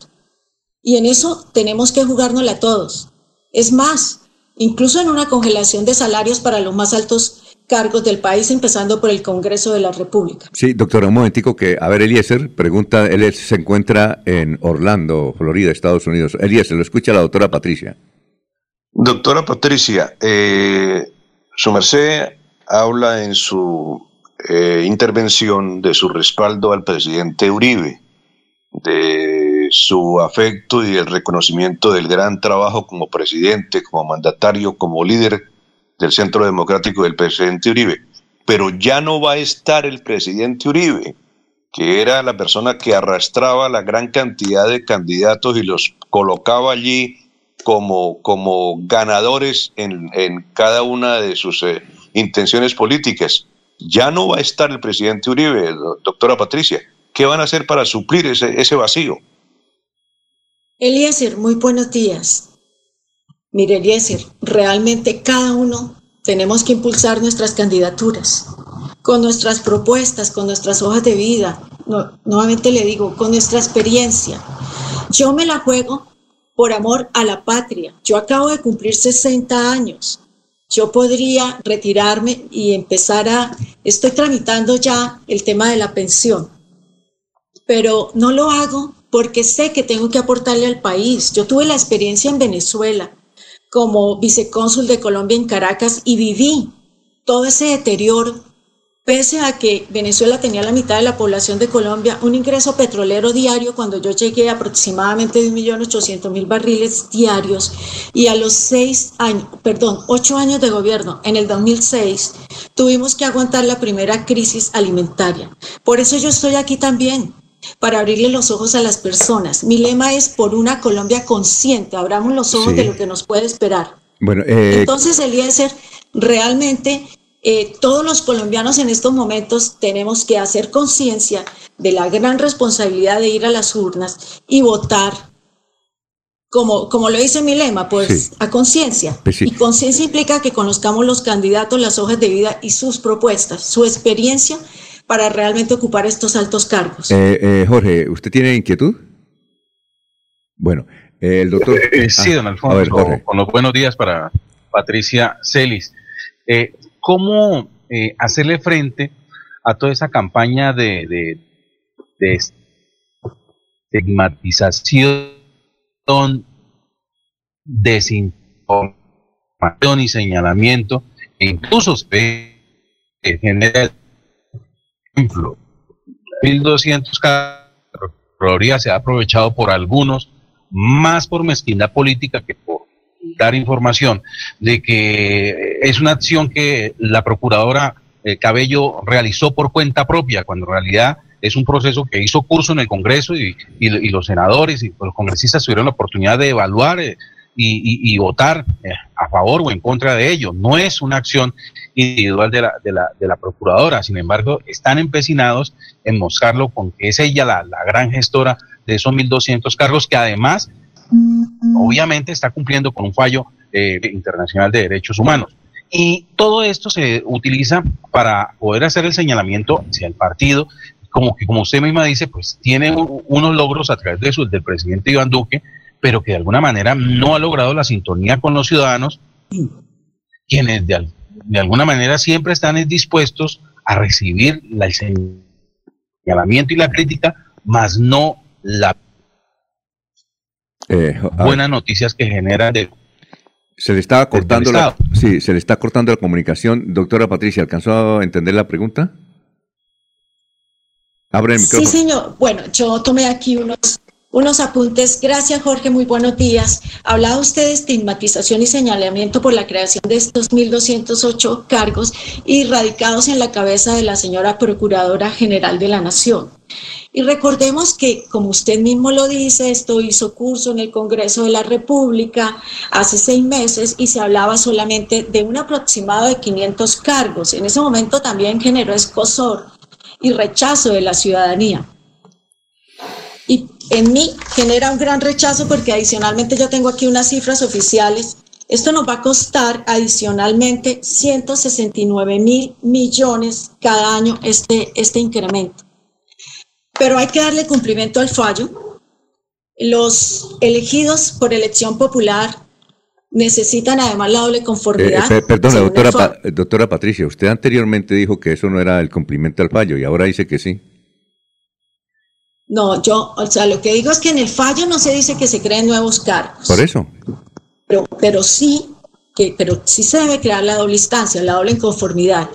Y en eso tenemos que jugárnosla todos. Es más, incluso en una congelación de salarios para los más altos cargos del país, empezando por el Congreso de la República. Sí, doctora, un momentico que, a ver, Eliezer, pregunta, él se encuentra en Orlando, Florida, Estados Unidos. Eliezer, lo escucha la doctora Patricia. Doctora Patricia, eh, su merced habla en su eh, intervención de su respaldo al presidente Uribe, de su afecto y el reconocimiento del gran trabajo como presidente, como mandatario, como líder del Centro Democrático del presidente Uribe. Pero ya no va a estar el presidente Uribe, que era la persona que arrastraba la gran cantidad de candidatos y los colocaba allí como, como ganadores en, cada una de sus eh, intenciones políticas Ya no va a estar el presidente Uribe, doctora Patricia. ¿Qué van a hacer para suplir ese, ese vacío? Eliezer, muy buenos días. Mire, Eliezer, realmente cada uno tenemos que impulsar nuestras candidaturas con nuestras propuestas, con nuestras hojas de vida. nuevamente le digo, con nuestra experiencia. Yo me la juego por amor a la patria. Yo acabo de cumplir 60 años. Yo podría retirarme y empezar a... Estoy tramitando ya el tema de la pensión, pero no lo hago porque sé que tengo que aportarle al país. Yo tuve la experiencia en Venezuela como vicecónsul de Colombia en Caracas y viví todo ese deterioro. Pese a que Venezuela tenía la mitad de la población de Colombia, un ingreso petrolero diario cuando yo llegué aproximadamente de 1.800.000 barriles diarios y a los seis años, perdón, ocho años de gobierno, en el 2006, tuvimos que aguantar la primera crisis alimentaria. Por eso yo estoy aquí también, para abrirle los ojos a las personas. Mi lema es por una Colombia consciente, abramos los ojos de lo que nos puede esperar. Bueno, eh... Entonces, Eliezer, realmente eh, todos los colombianos en estos momentos tenemos que hacer conciencia de la gran responsabilidad de ir a las urnas y votar. Como, como lo dice mi lema, pues a conciencia. Pues y conciencia implica que conozcamos los candidatos, las hojas de vida y sus propuestas, su experiencia para realmente ocupar estos altos cargos. Eh, eh, Jorge, ¿usted tiene inquietud? Bueno, eh, el doctor... sí, don Alfonso, con los buenos días para Patricia Celis. ¿Cómo hacerle frente a toda esa campaña de, de, de estigmatización, desinformación y señalamiento, e incluso se genera ejemplo, 1.200 carros, se ha aprovechado por algunos, más por mezquindad política que por dar información de que es una acción que la procuradora eh, Cabello realizó por cuenta propia, cuando en realidad es un proceso que hizo curso en el Congreso y, los senadores y los congresistas tuvieron la oportunidad de evaluar y, votar eh, a favor o en contra de ello. No es una acción individual de la, de la, de la procuradora, sin embargo, están empecinados en mostrarlo con que es ella la, la gran gestora de esos 1.200 cargos que además, obviamente, está cumpliendo con un fallo eh, internacional de derechos humanos. Y todo esto se utiliza para poder hacer el señalamiento hacia el partido, como que, como usted misma dice, pues tiene unos logros a través de su, del presidente Iván Duque, pero que de alguna manera no ha logrado la sintonía con los ciudadanos, quienes de, de alguna manera siempre están dispuestos a recibir el señalamiento y la crítica, más no la eh, buenas noticias que genera de se le estaba cortando la, sí, se le está cortando la comunicación. Doctora Patricia, ¿alcanzó a entender la pregunta? Abre el micrófono. Sí, señor. Bueno, yo tomé aquí unos unos apuntes. Gracias, Jorge. Muy buenos días. Hablaba usted de estigmatización y señalamiento por la creación de estos 1.208 cargos y radicados en la cabeza de la señora Procuradora General de la Nación. Y recordemos que, como usted mismo lo dice, esto hizo curso en el Congreso de la República hace seis meses y se hablaba solamente de un aproximado de 500 cargos. En ese momento también generó escosor y rechazo de la ciudadanía y en mí genera un gran rechazo porque adicionalmente yo tengo aquí unas cifras oficiales. Esto nos va a costar adicionalmente 169 mil millones cada año este, este incremento. Pero hay que darle cumplimiento al fallo. Los elegidos por elección popular necesitan además la doble conformidad. Eh, perdón, doctora, doctora Patricia, usted anteriormente dijo que eso no era el cumplimiento al fallo y ahora dice que sí. No, yo, o sea, lo que digo es que en el fallo no se dice que se creen nuevos cargos. Por eso. Pero, pero sí que, pero sí se debe crear la doble instancia, la doble inconformidad.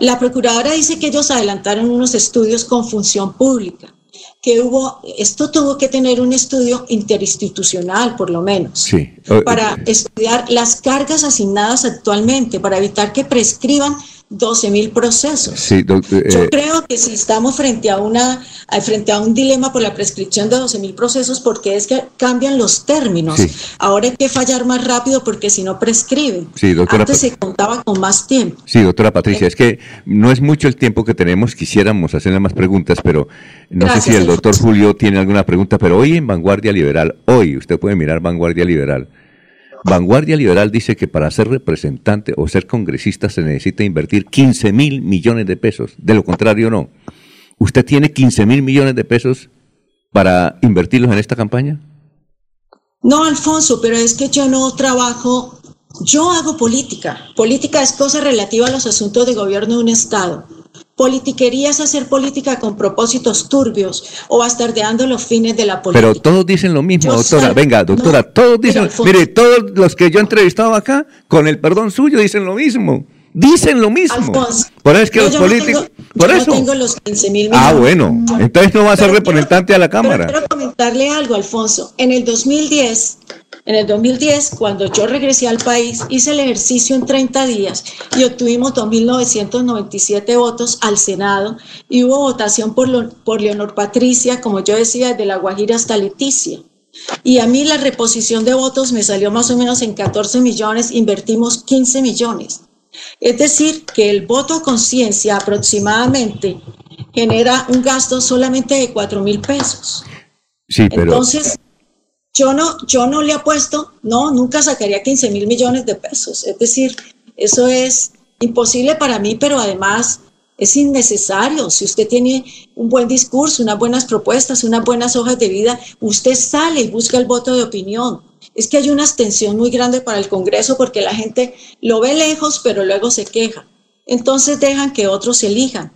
La procuradora dice que ellos adelantaron unos estudios con función pública, que hubo, esto tuvo que tener un estudio interinstitucional, por lo menos, sí. para estudiar las cargas asignadas actualmente, para evitar que prescriban 12 mil procesos. Sí, doc- eh, Yo creo que si estamos frente a una a- frente a un dilema por la prescripción de 12 mil procesos, porque es que cambian los términos. Sí. Ahora hay que fallar más rápido porque si no prescriben. Sí, doctora, Antes se contaba con más tiempo. Sí, doctora Patricia, es que no es mucho el tiempo que tenemos, quisiéramos hacerle más preguntas, pero no Gracias, sé si el doctor. Julio tiene alguna pregunta, pero hoy en Vanguardia Liberal, hoy usted puede mirar Vanguardia Liberal. Vanguardia Liberal dice que para ser representante o ser congresista se necesita invertir 15 mil millones de pesos, de lo contrario no. ¿Usted tiene 15 mil millones de pesos para invertirlos en esta campaña? No, Alfonso, pero es que yo no trabajo, yo hago política. Política es cosa relativa a los asuntos de gobierno de un Estado. Politiquería es hacer política con propósitos turbios o bastardeando los fines de la política. Pero todos dicen lo mismo, Yo doctora. Venga, doctora, no, todos dicen, mire, todos los que yo he entrevistado acá, con el perdón suyo, dicen lo mismo. Dicen lo mismo. Alfonso, por eso es que no, los yo no políticos... tengo- por yo eso. no tengo los 15 mil ah, bueno. Entonces no va a ser representante a la Cámara. Pero quiero comentarle algo, Alfonso. En el 2010, en el 2010, cuando yo regresé al país, hice el ejercicio en 30 días y obtuvimos 2.997 votos al Senado y hubo votación por, lo- por Leonor Patricia, como yo decía, desde La Guajira hasta Leticia. Y a mí la reposición de votos me salió más o menos en 14 millones, invertimos 15 millones. Es decir, que el voto a conciencia aproximadamente genera un gasto solamente de 4 mil pesos. Sí, pero... Entonces, yo no, yo no le apuesto, no, nunca sacaría 15 mil millones de pesos. Es decir, eso es imposible para mí, pero además es innecesario. Si usted tiene un buen discurso, unas buenas propuestas, unas buenas hojas de vida, usted sale y busca el voto de opinión. Es que hay una abstención muy grande para el Congreso porque la gente lo ve lejos, pero luego se queja. Entonces dejan que otros elijan.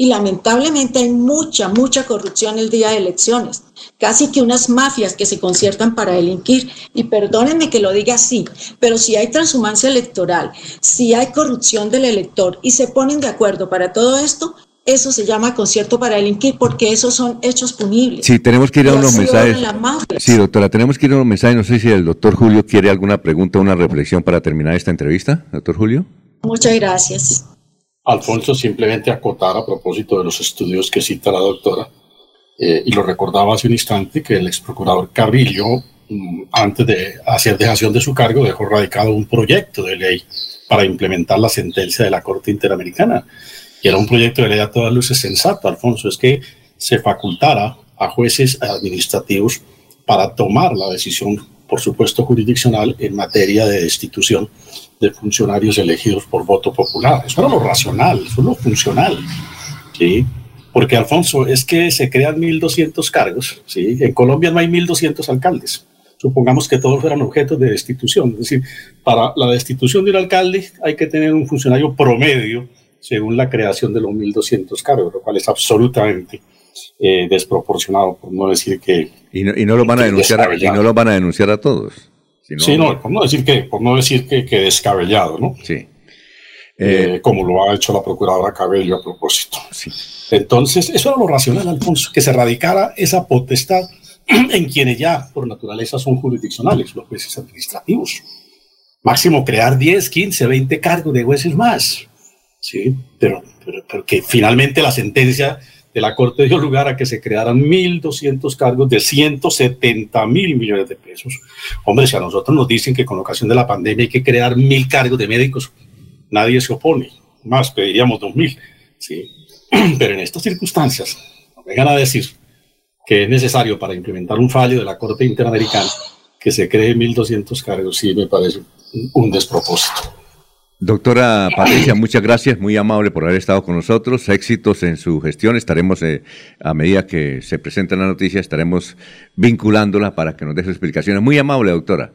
Y lamentablemente hay mucha, mucha corrupción el día de elecciones. Casi que unas mafias que se conciertan para delinquir. Y perdónenme que lo diga así, pero si hay transhumancia electoral, si hay corrupción del elector y se ponen de acuerdo para todo esto, eso se llama concierto para delinquir porque esos son hechos punibles. Sí, tenemos que ir a unos mensajes. Sí, doctora, tenemos que ir a unos mensajes. No sé si el doctor Julio quiere alguna pregunta o una reflexión para terminar esta entrevista. Doctor Julio. Muchas gracias. Alfonso, simplemente acotar a propósito de los estudios que cita la doctora, eh, y lo recordaba hace un instante, que el ex procurador Carrillo, mm, antes de hacer dejación de su cargo, dejó radicado un proyecto de ley para implementar la sentencia de la Corte Interamericana. Y era un proyecto de ley a todas luces sensato, Alfonso, es que se facultara a jueces administrativos para tomar la decisión, por supuesto, jurisdiccional en materia de destitución de funcionarios elegidos por voto popular. Eso era lo racional, eso es lo funcional. ¿sí? Porque, Alfonso, es que se crean 1.200 cargos. ¿sí? En Colombia no hay 1.200 alcaldes. Supongamos que todos fueran objetos de destitución. Es decir, para la destitución de un alcalde hay que tener un funcionario promedio según la creación de los 1.200 cargos, lo cual es absolutamente eh, desproporcionado, por no decir que... Y no, y no lo van a denunciar, a- y no lo van a denunciar a todos. Si no- sí, no, por no decir que, por no decir que, que descabellado, ¿no? Sí. Eh, como lo ha hecho la procuradora Cabello a propósito. Entonces, eso era lo racional, Alfonso, que se radicara esa potestad (clears throat) en quienes ya, por naturaleza, son jurisdiccionales, los jueces administrativos. Máximo crear 10, 15, 20 cargos de jueces más. Sí, pero, pero, pero que finalmente la sentencia la Corte dio lugar a que se crearan 1.200 cargos de 170 mil millones de pesos. Hombre, si a nosotros nos dicen que con ocasión de la pandemia hay que crear mil cargos de médicos, nadie se opone. Más pediríamos 2.000. Sí. (clears throat) Pero en estas circunstancias, no vengan a decir que es necesario para implementar un fallo de la Corte Interamericana que se cree 1.200 cargos, sí me parece un despropósito. Doctora (coughs) Patricia, muchas gracias, muy amable por haber estado con nosotros. Éxitos en su gestión. Estaremos, eh, a medida que se presenta la noticia, estaremos vinculándola para que nos dé sus explicaciones. Muy amable, doctora.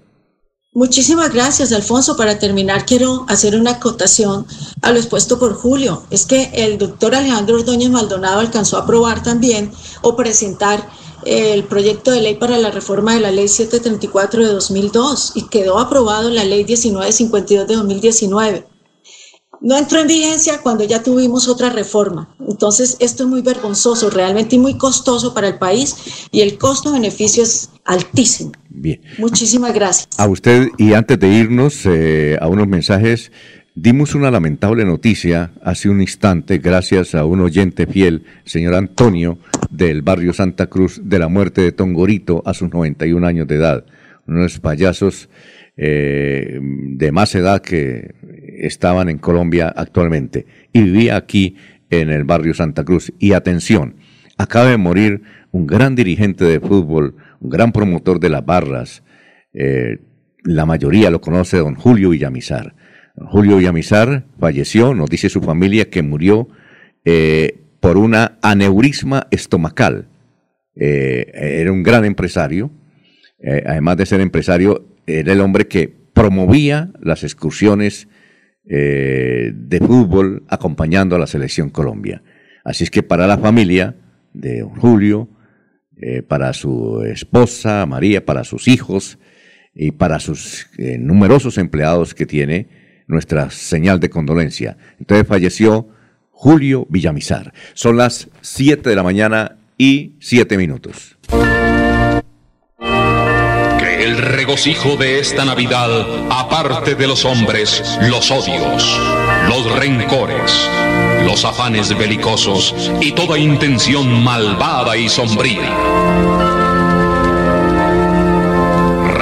Muchísimas gracias, Alfonso. Para terminar, quiero hacer una acotación a lo expuesto por Julio. Es que el doctor Alejandro Ordóñez Maldonado alcanzó a aprobar también o presentar el proyecto de ley para la reforma de la ley 734 de 2002 y quedó aprobado la ley 1952 de 2019. No entró en vigencia cuando ya tuvimos otra reforma. Entonces, esto es muy vergonzoso, realmente y muy costoso para el país y el costo-beneficio es altísimo. Bien. Muchísimas gracias. A usted, y antes de irnos eh, a unos mensajes, Dimos una lamentable noticia hace un instante gracias a un oyente fiel, señor Antonio, del barrio Santa Cruz, de la muerte de Tongorito a sus 91 años de edad. Unos payasos eh, de más edad que estaban en Colombia actualmente. Y vivía aquí en el barrio Santa Cruz. Y atención, acaba de morir un gran dirigente de fútbol, un gran promotor de las barras. Eh, la mayoría lo conoce, don Julio Villamizar. Julio Villamizar falleció, nos dice su familia que murió eh, por una aneurisma estomacal. Eh, era un gran empresario, además de ser empresario, era el hombre que promovía las excursiones de fútbol acompañando a la selección Colombia. Así es que para la familia de Julio, eh, para su esposa María, para sus hijos y para sus eh, numerosos empleados que tiene nuestra señal de condolencia. Entonces falleció Julio Villamizar. Son las 7 de la mañana y 7 minutos. Que el regocijo de esta Navidad aparte de los hombres los odios, los rencores los afanes belicosos y toda intención malvada y sombría.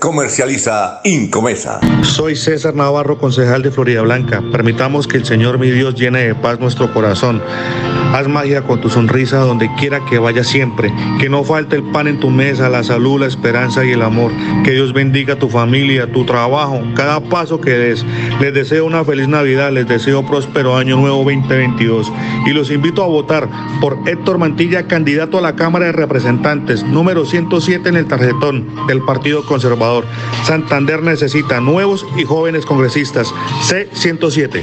Comercializa Incomesa. Soy César Navarro, concejal de Florida Blanca. Permitamos que el Señor mi Dios llene de paz nuestro corazón. Haz magia con tu sonrisa donde quiera que vaya siempre. Que no falte el pan en tu mesa, la salud, la esperanza y el amor. Que Dios bendiga tu familia, tu trabajo, cada paso que des. Les deseo una feliz Navidad, les deseo próspero año nuevo 2022. Y los invito a votar por Héctor Mantilla, candidato a la Cámara de Representantes, número 107 en el tarjetón del Partido Conservador. Santander necesita nuevos y jóvenes congresistas. C107.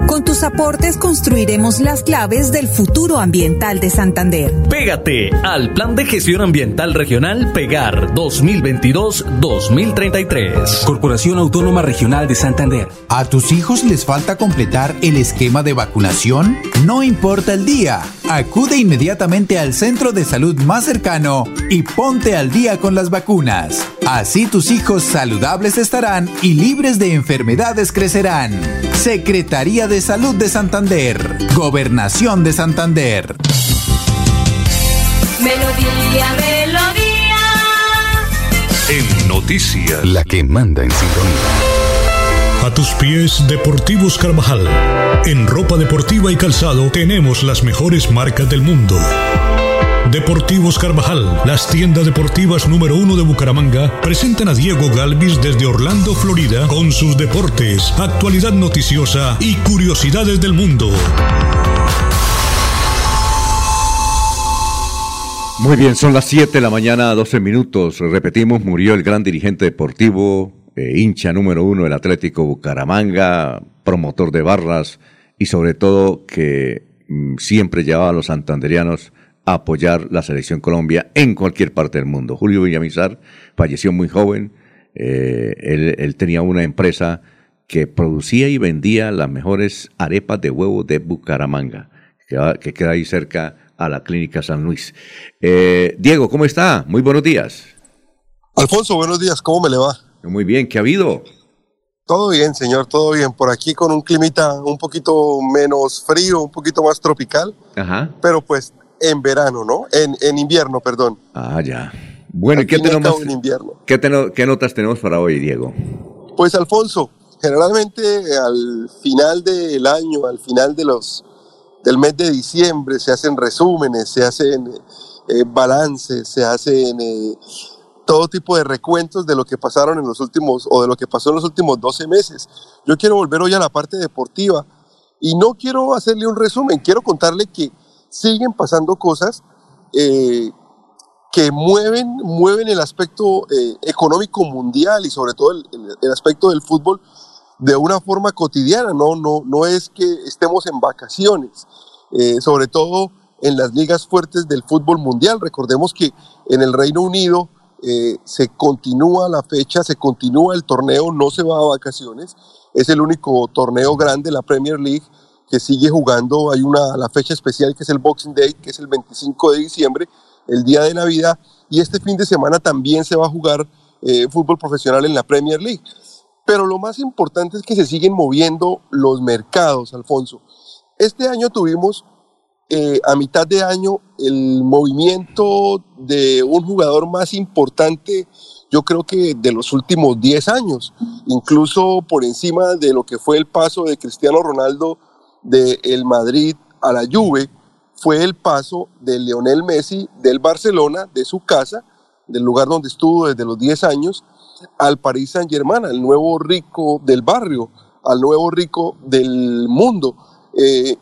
Con tus aportes construiremos las claves del futuro ambiental de Santander. Pégate al Plan de Gestión Ambiental Regional Pegar 2022-2033. Corporación Autónoma Regional de Santander. ¿A tus hijos les falta completar el esquema de vacunación? No importa el día. Acude inmediatamente al centro de salud más cercano y ponte al día con las vacunas. Así tus hijos saludables estarán y libres de enfermedades crecerán. Secretaría de Salud de Santander. Gobernación de Santander. Melodía, melodía. En noticias. La que manda en sintonía. A tus pies, Deportivos Carvajal. En ropa deportiva y calzado tenemos las mejores marcas del mundo. Deportivos Carvajal, las tiendas deportivas número uno de Bucaramanga, presentan a Diego Galvis desde Orlando, Florida, con sus deportes, actualidad noticiosa y curiosidades del mundo. Muy bien, son las 7 de la mañana, 12 minutos. Repetimos, murió el gran dirigente deportivo, eh, hincha número uno del Atlético Bucaramanga, promotor de barras y sobre todo que mm, siempre llevaba a los santanderianos a apoyar la selección Colombia en cualquier parte del mundo. Julio Villamizar falleció muy joven. eh, él, él tenía una empresa que producía y vendía las mejores arepas de huevo de Bucaramanga, que queda ahí cerca a la Clínica San Luis. Eh, Diego, ¿cómo está? Muy buenos días. Alfonso, buenos días, ¿cómo me le va? Muy bien, ¿qué ha habido? Todo bien, señor, todo bien. Por aquí con un climita un poquito menos frío, un poquito más tropical, Ajá. pero pues en verano, ¿no? En, en invierno, perdón. Ah, ya. Bueno, ¿y Al qué, y tenemos, en invierno. qué notas tenemos para hoy, Diego? Pues Alfonso, generalmente al final del año, al final de los del mes de diciembre, se hacen resúmenes, se hacen eh, balances, se hacen eh, todo tipo de recuentos de lo que pasaron en los últimos o de lo que pasó en los últimos 12 meses. Yo quiero volver hoy a la parte deportiva y no quiero hacerle un resumen, quiero contarle que siguen pasando cosas eh, que mueven, mueven el aspecto eh, económico mundial y sobre todo el, el- aspecto del fútbol de una forma cotidiana, no, no, no es que estemos en vacaciones, eh, sobre todo en las ligas fuertes del fútbol mundial. Recordemos que en el Reino Unido eh, se continúa la fecha, se continúa el torneo, no se va a vacaciones, es el único torneo grande, la Premier League, que sigue jugando, hay una la fecha especial que es el Boxing Day, que es el 25 de diciembre, el día de Navidad, y este fin de semana también se va a jugar eh, fútbol profesional en la Premier League. Pero lo más importante es que se siguen moviendo los mercados, Alfonso. Este año tuvimos eh, a mitad de año el movimiento de un jugador más importante, yo creo que de los últimos 10 años, incluso por encima de lo que fue el paso de Cristiano Ronaldo del el Madrid a la Juve, fue el paso de Lionel Messi del Barcelona, de su casa, del lugar donde estuvo desde los 10 años, al Paris Saint Germain, al nuevo rico del barrio, al nuevo rico del mundo. Eh,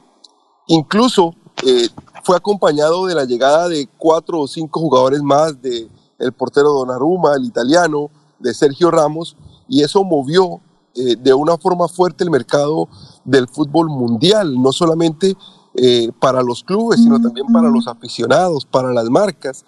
incluso eh, fue acompañado de la llegada de cuatro o cinco jugadores más, de el portero Donnarumma, el italiano, de Sergio Ramos, y eso movió eh, de una forma fuerte el mercado del fútbol mundial, no solamente eh, para los clubes, sino también para los aficionados, para las marcas,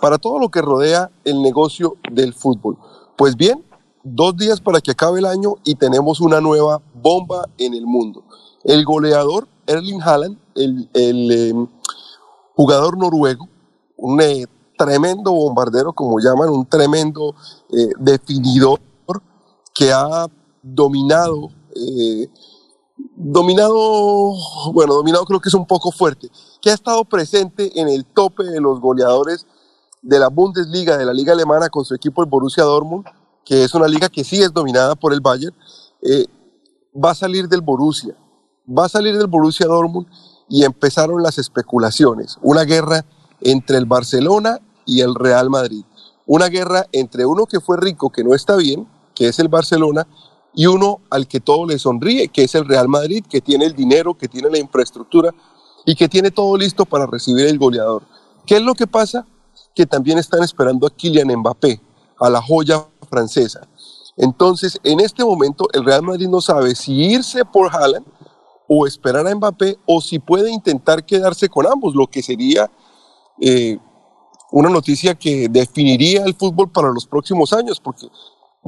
para todo lo que rodea el negocio del fútbol. Pues bien, dos días para que acabe el año y tenemos una nueva bomba en el mundo. El goleador Erling Haaland, el, el, eh, jugador noruego, un eh, tremendo bombardero, como llaman, un tremendo eh, definidor que ha dominado, dominado, bueno, dominado creo que es un poco fuerte, que ha estado presente en el tope de los goleadores de la Bundesliga, de la liga alemana con su equipo el Borussia Dortmund, que es una liga que sí es dominada por el Bayern, eh, va a salir del Borussia, va a salir del Borussia Dortmund y empezaron las especulaciones, una guerra entre el Barcelona y el Real Madrid, una guerra entre uno que fue rico, que no está bien, que es el Barcelona, y uno al que todo le sonríe, que es el Real Madrid, que tiene el dinero, que tiene la infraestructura y que tiene todo listo para recibir el goleador. ¿Qué es lo que pasa? Que también están esperando a Kylian Mbappé. a la joya francesa. Entonces, en este momento, el Real Madrid no sabe si irse por Haaland o esperar a Mbappé o si puede intentar quedarse con ambos, lo que sería eh, una noticia que definiría el fútbol para los próximos años, porque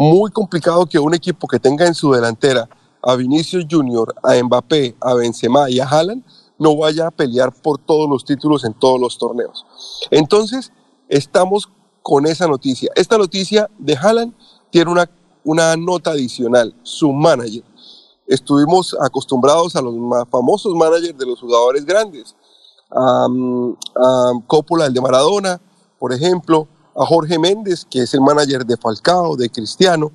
muy complicado que un equipo que tenga en su delantera a Vinicius Junior, a Mbappé, a Benzema y a Haaland no vaya a pelear por todos los títulos en todos los torneos. Entonces, estamos con esa noticia. Esta noticia de Haaland tiene una, una nota adicional, su manager. Estuvimos acostumbrados a los más famosos managers de los jugadores grandes, a, Coppola, el de Maradona, por ejemplo, a Jorge Méndez, que es el manager de Falcao, de Cristiano,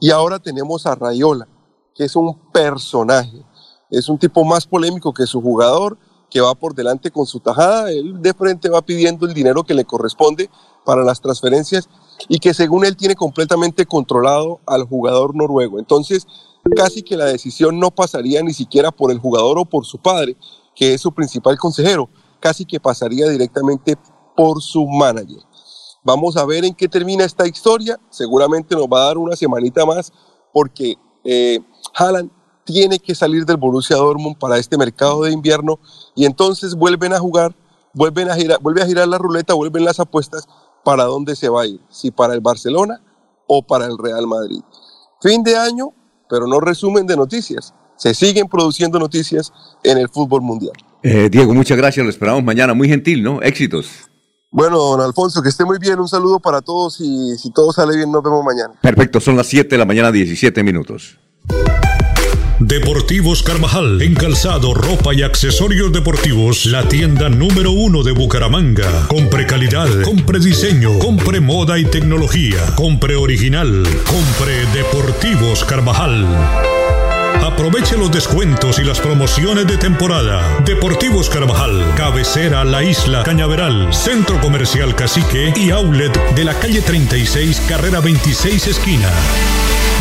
y ahora tenemos a Rayola, que es un personaje, es un tipo más polémico que su jugador, que va por delante con su tajada, él de frente va pidiendo el dinero que le corresponde para las transferencias y que según él tiene completamente controlado al jugador noruego. Entonces, casi que la decisión no pasaría ni siquiera por el jugador o por su padre, que es su principal consejero, casi que pasaría directamente por su manager. Vamos a ver en qué termina esta historia. Seguramente nos va a dar una semanita más porque eh, Haaland tiene que salir del Borussia Dortmund para este mercado de invierno y entonces vuelven a jugar, vuelven a girar, vuelve a girar la ruleta, vuelven las apuestas para dónde se va a ir, si para el Barcelona o para el Real Madrid. Fin de año, pero no resumen de noticias. Se siguen produciendo noticias en el fútbol mundial. Eh, Diego, muchas gracias. Lo esperamos mañana. Muy gentil, ¿no? Éxitos. Bueno, don Alfonso, que esté muy bien. Un saludo para todos y si todo sale bien, nos vemos mañana. Perfecto, son las 7 de la mañana, 17 minutos. Deportivos Carvajal, en calzado, ropa y accesorios deportivos, la tienda número uno de Bucaramanga. Compre calidad, compre diseño, compre moda y tecnología, compre original, compre Deportivos Carvajal. Aproveche los descuentos y las promociones de temporada. Deportivos Carvajal, cabecera La Isla Cañaveral, Centro Comercial Cacique y Outlet de la calle 36, carrera 26 esquina.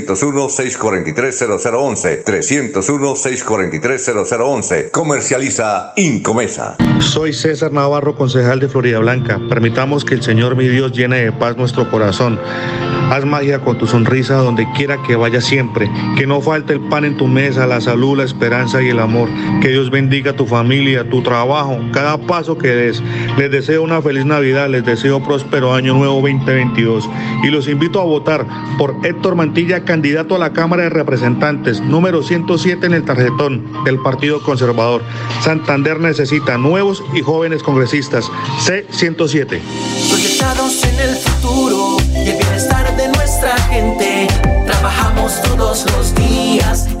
301-643-0011. 301-643-0011. Comercializa Incomesa. Soy César Navarro, concejal de Florida Blanca. Permitamos que el Señor mi Dios llene de paz nuestro corazón. Haz magia con tu sonrisa donde quiera que vaya siempre. Que no falte el pan en tu mesa, la salud, la esperanza y el amor. Que Dios bendiga tu familia, tu trabajo, cada paso que des. Les deseo una feliz Navidad, les deseo próspero año nuevo 2022. Y los invito a votar por Héctor Mantilla, candidato a la Cámara de Representantes, número 107 en el tarjetón del Partido Conservador. Santander necesita nuevos y jóvenes congresistas. C107. Proyectados en el futuro y el bienestar Trabajamos todos los días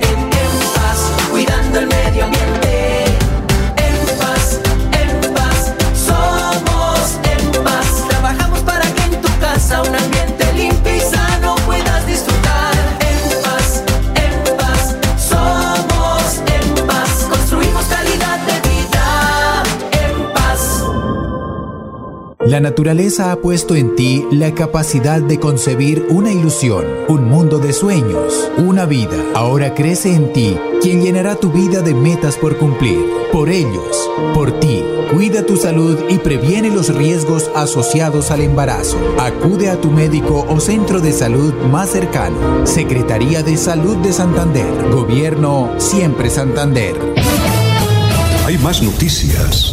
La naturaleza ha puesto en ti la capacidad de concebir una ilusión, un mundo de sueños, una vida. Ahora crece en ti quien llenará tu vida de metas por cumplir. Por ellos, por ti, cuida tu salud y previene los riesgos asociados al embarazo. Acude a tu médico o centro de salud más cercano. Secretaría de Salud de Santander. Gobierno Siempre Santander. Hay más noticias.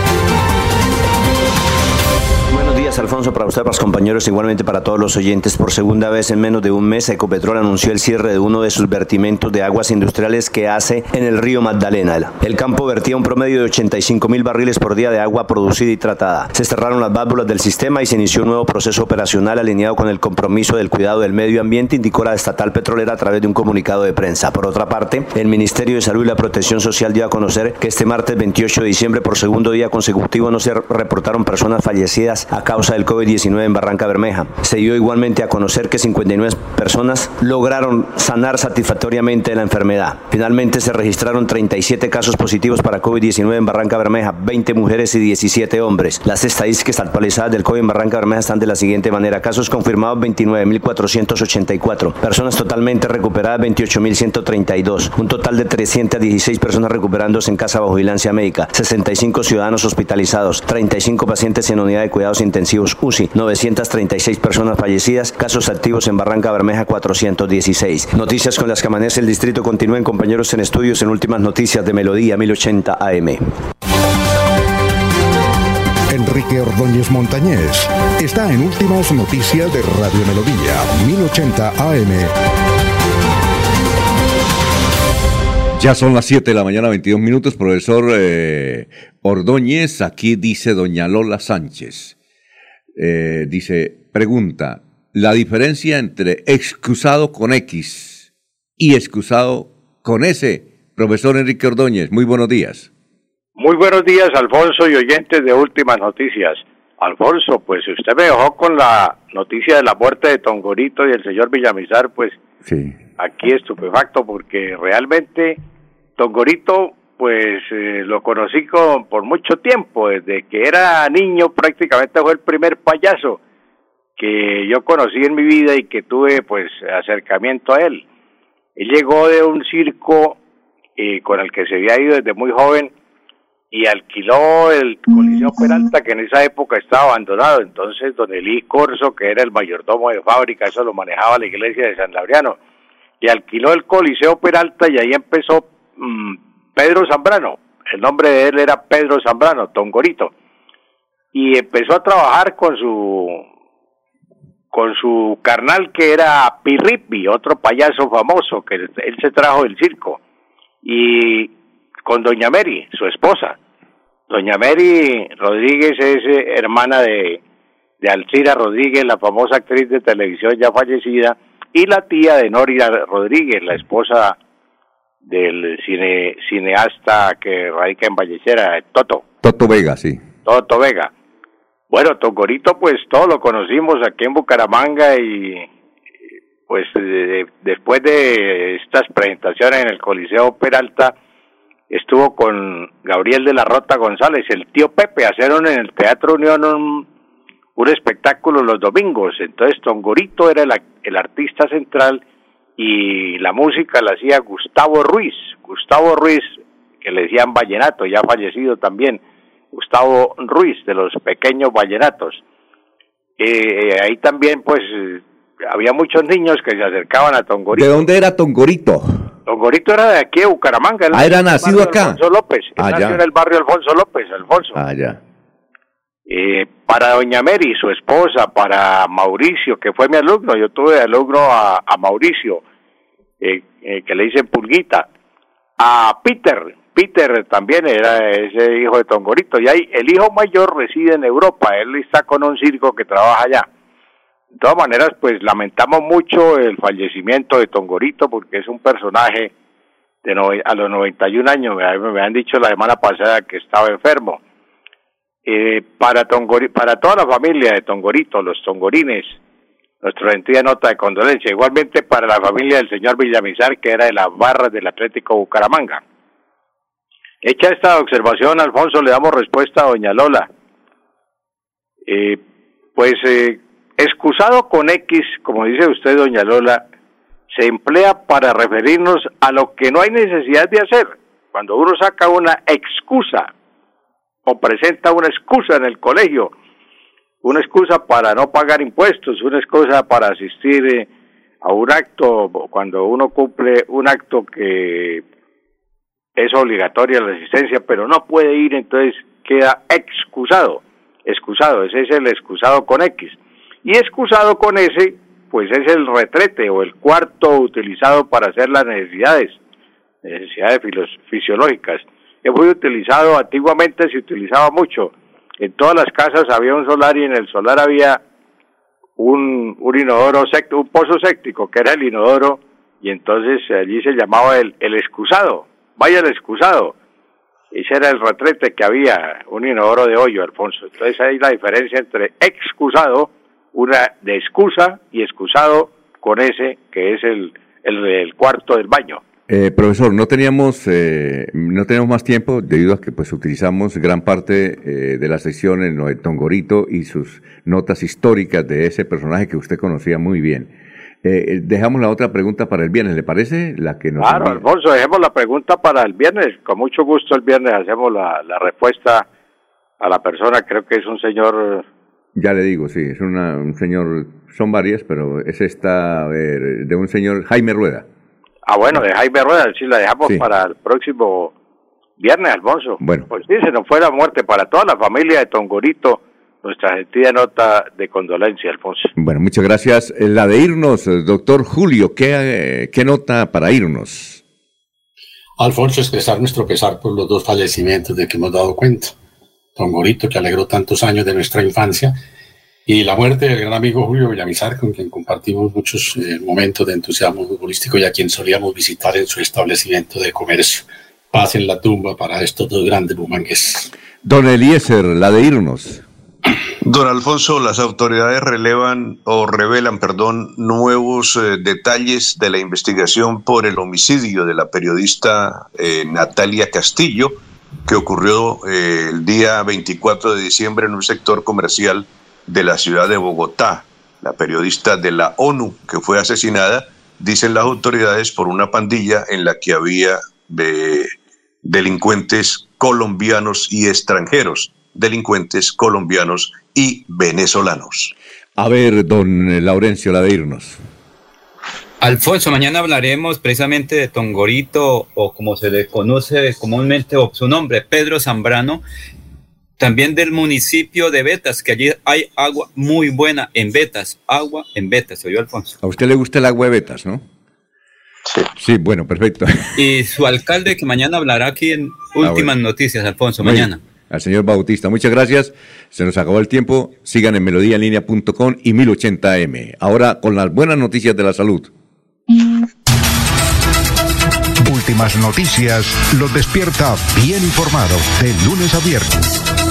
Días, Alfonso, para usted, para los compañeros, igualmente para todos los oyentes. Por segunda vez en menos de un mes, Ecopetrol anunció el cierre de uno de sus vertimientos de aguas industriales que hace en el río Magdalena. El campo vertía un promedio de 85 mil barriles por día de agua producida y tratada. Se cerraron las válvulas del sistema y se inició un nuevo proceso operacional alineado con el compromiso del cuidado del medio ambiente, indicó la estatal petrolera a través de un comunicado de prensa. Por otra parte, el Ministerio de Salud y la Protección Social dio a conocer que este martes 28 de diciembre, por segundo día consecutivo, no se reportaron personas fallecidas a causa del COVID-19 en Barranca Bermeja. Se dio igualmente a conocer que 59 personas lograron sanar satisfactoriamente la enfermedad. Finalmente se registraron 37 casos positivos para COVID-19 en Barranca Bermeja, 20 mujeres y 17 hombres. Las estadísticas actualizadas del COVID en Barranca Bermeja están de la siguiente manera. Casos confirmados 29.484. Personas totalmente recuperadas 28.132. Un total de 316 personas recuperándose en casa bajo vigilancia médica. 65 ciudadanos hospitalizados. 35 pacientes en unidad de cuidados intensivos UCI, 936 personas fallecidas, casos activos en Barranca Bermeja 416. Noticias con las que amanece el distrito continúen compañeros en estudios en últimas noticias de Melodía 1080 AM. Enrique Ordóñez Montañés está en últimas noticias de Radio Melodía 1080 AM. Ya son las 7 de la mañana, 22 minutos. Profesor eh, Ordóñez, aquí dice doña Lola Sánchez. Eh, dice, pregunta, la diferencia entre excusado con X y excusado con S. Profesor Enrique Ordóñez, muy buenos días. Muy buenos días, Alfonso y oyentes de Últimas Noticias. Alfonso, pues usted me dejó con la noticia de la muerte de Tongorito y el señor Villamizar, pues sí. aquí estupefacto, porque realmente Tongorito, pues eh, lo conocí con, por mucho tiempo, desde que era niño prácticamente fue el primer payaso que yo conocí en mi vida y que tuve pues acercamiento a él. Él llegó de un circo eh, con el que se había ido desde muy joven y alquiló el Coliseo Peralta, que en esa época estaba abandonado. Entonces, don Elí Corso, que era el mayordomo de fábrica, eso lo manejaba la iglesia de San Laureano, y alquiló el Coliseo Peralta y ahí empezó mmm, Pedro Zambrano. El nombre de él era Pedro Zambrano, Tongorito. Y empezó a trabajar con su con su carnal que era Pirripi, otro payaso famoso que él se trajo del circo. Y con doña Mary, su esposa. Doña Mary Rodríguez es eh, hermana de, de Alcira Rodríguez, la famosa actriz de televisión ya fallecida, y la tía de Noria Rodríguez, la esposa del cine, cineasta que radica en Vallecera, Toto. Toto Vega, sí. Toto Vega. Bueno, Tongorito, pues todos lo conocimos aquí en Bucaramanga y pues de, después de estas presentaciones en el Coliseo Peralta, estuvo con Gabriel de la Rota González, el tío Pepe, hicieron en el Teatro Unión un, un espectáculo los domingos. Entonces Tongorito era el, el artista central y la música la hacía Gustavo Ruiz, Gustavo Ruiz, que le decían vallenato, ya fallecido también, Gustavo Ruiz, de los pequeños vallenatos. Eh, ahí también, pues, había muchos niños que se acercaban a Tongorito. ¿De dónde era Tongorito? Tongorito era de aquí, de Bucaramanga. Ah, era nacido acá. Alfonso López. Ah, nació en el barrio Alfonso López, Alfonso. Ah, ya. Eh, para doña Mary, su esposa, para Mauricio, que fue mi alumno, yo tuve alumno a, Mauricio, eh, eh, que le dicen Pulguita, a Peter, Peter también era ese hijo de Tongorito, y ahí el hijo mayor reside en Europa, él está con un circo que trabaja allá. De todas maneras, pues lamentamos mucho el fallecimiento de Tongorito, porque es un personaje de nove- a los 91 años, me, me han dicho la semana pasada que estaba enfermo eh, para Tongori, para toda la familia de Tongorito, los tongorines, nuestra sentida nota de condolencia. Igualmente para la familia del señor Villamizar, que era de las barras del Atlético Bucaramanga. Hecha esta observación, Alfonso, le damos respuesta a doña Lola. Eh, pues, eh, excusado con X, como dice usted, doña Lola, se emplea para referirnos a lo que no hay necesidad de hacer. Cuando uno saca una excusa o presenta una excusa en el colegio, una excusa para no pagar impuestos, una excusa para asistir eh, a un acto, cuando uno cumple un acto que es obligatoria la asistencia, pero no puede ir, entonces queda excusado. excusado, ese es el excusado con X. Y excusado con S, pues es el retrete o el cuarto utilizado para hacer las necesidades, necesidades fisiológicas. Es muy utilizado, antiguamente se utilizaba mucho. En todas las casas había un solar y en el solar había un, inodoro, un pozo séptico, que era el inodoro, y entonces allí se llamaba el, el excusado. Vaya el excusado. Ese era el retrete que había, un inodoro de hoyo, Alfonso. Entonces ahí la diferencia entre excusado, una de excusa, y excusado con ese, que es el, el, cuarto del baño. Eh, profesor, no teníamos eh, no tenemos más tiempo debido a que pues utilizamos gran parte eh, de la sesión en lo Tongorito y sus notas históricas de ese personaje que usted conocía muy bien. Eh, dejamos la otra pregunta para el viernes, ¿le parece? La que nos claro, Alfonso, dejemos la pregunta para el viernes. Con mucho gusto el viernes hacemos la, la respuesta a la persona. Creo que es un señor. Ya le digo, sí, es una, un señor. Son varias, pero es esta, a ver, de un señor Jaime Rueda. Ah, bueno, de Jaime Rueda, sí, la dejamos para el próximo viernes, Alfonso. Bueno. Pues sí, se nos fue la muerte para toda la familia de Tongorito nuestra sentida nota de condolencia, Alfonso. Bueno, muchas gracias. Eh, la de irnos, eh, doctor Julio, ¿qué, qué nota para irnos? Alfonso, expresar nuestro pesar por los dos fallecimientos de que hemos dado cuenta. Don Gorito, que alegró tantos años de nuestra infancia, y la muerte del gran amigo Julio Villamizar, con quien compartimos muchos eh, momentos de entusiasmo futbolístico y a quien solíamos visitar en su establecimiento de comercio. Paz en la tumba para estos dos grandes bumangues. Don Eliezer, la de irnos. Don Alfonso, las autoridades relevan o revelan, perdón, nuevos eh, detalles de la investigación por el homicidio de la periodista eh, Natalia Castillo, que ocurrió eh, el día 24 de diciembre en un sector comercial de la ciudad de Bogotá. La periodista de la ONU que fue asesinada, dicen las autoridades, por una pandilla en la que había delincuentes colombianos y extranjeros delincuentes colombianos y venezolanos. A ver, don Laurencio, la de irnos. Alfonso, mañana hablaremos precisamente de Tongorito o como se le conoce comúnmente o su nombre, Pedro Zambrano, también del municipio de Betas, que allí hay agua muy buena en Betas, agua en Betas, ¿oyó Alfonso? A usted le gusta el agua de Betas, ¿no? Sí. Sí, bueno, perfecto. Y su alcalde que mañana hablará aquí en ah, Últimas Noticias, Alfonso, mañana al señor Bautista. Muchas gracias. Se nos acabó el tiempo. Sigan en melodíaenlínea.com y 1080m. Ahora con las buenas noticias de la salud. Últimas noticias los despierta bien informado de lunes a viernes.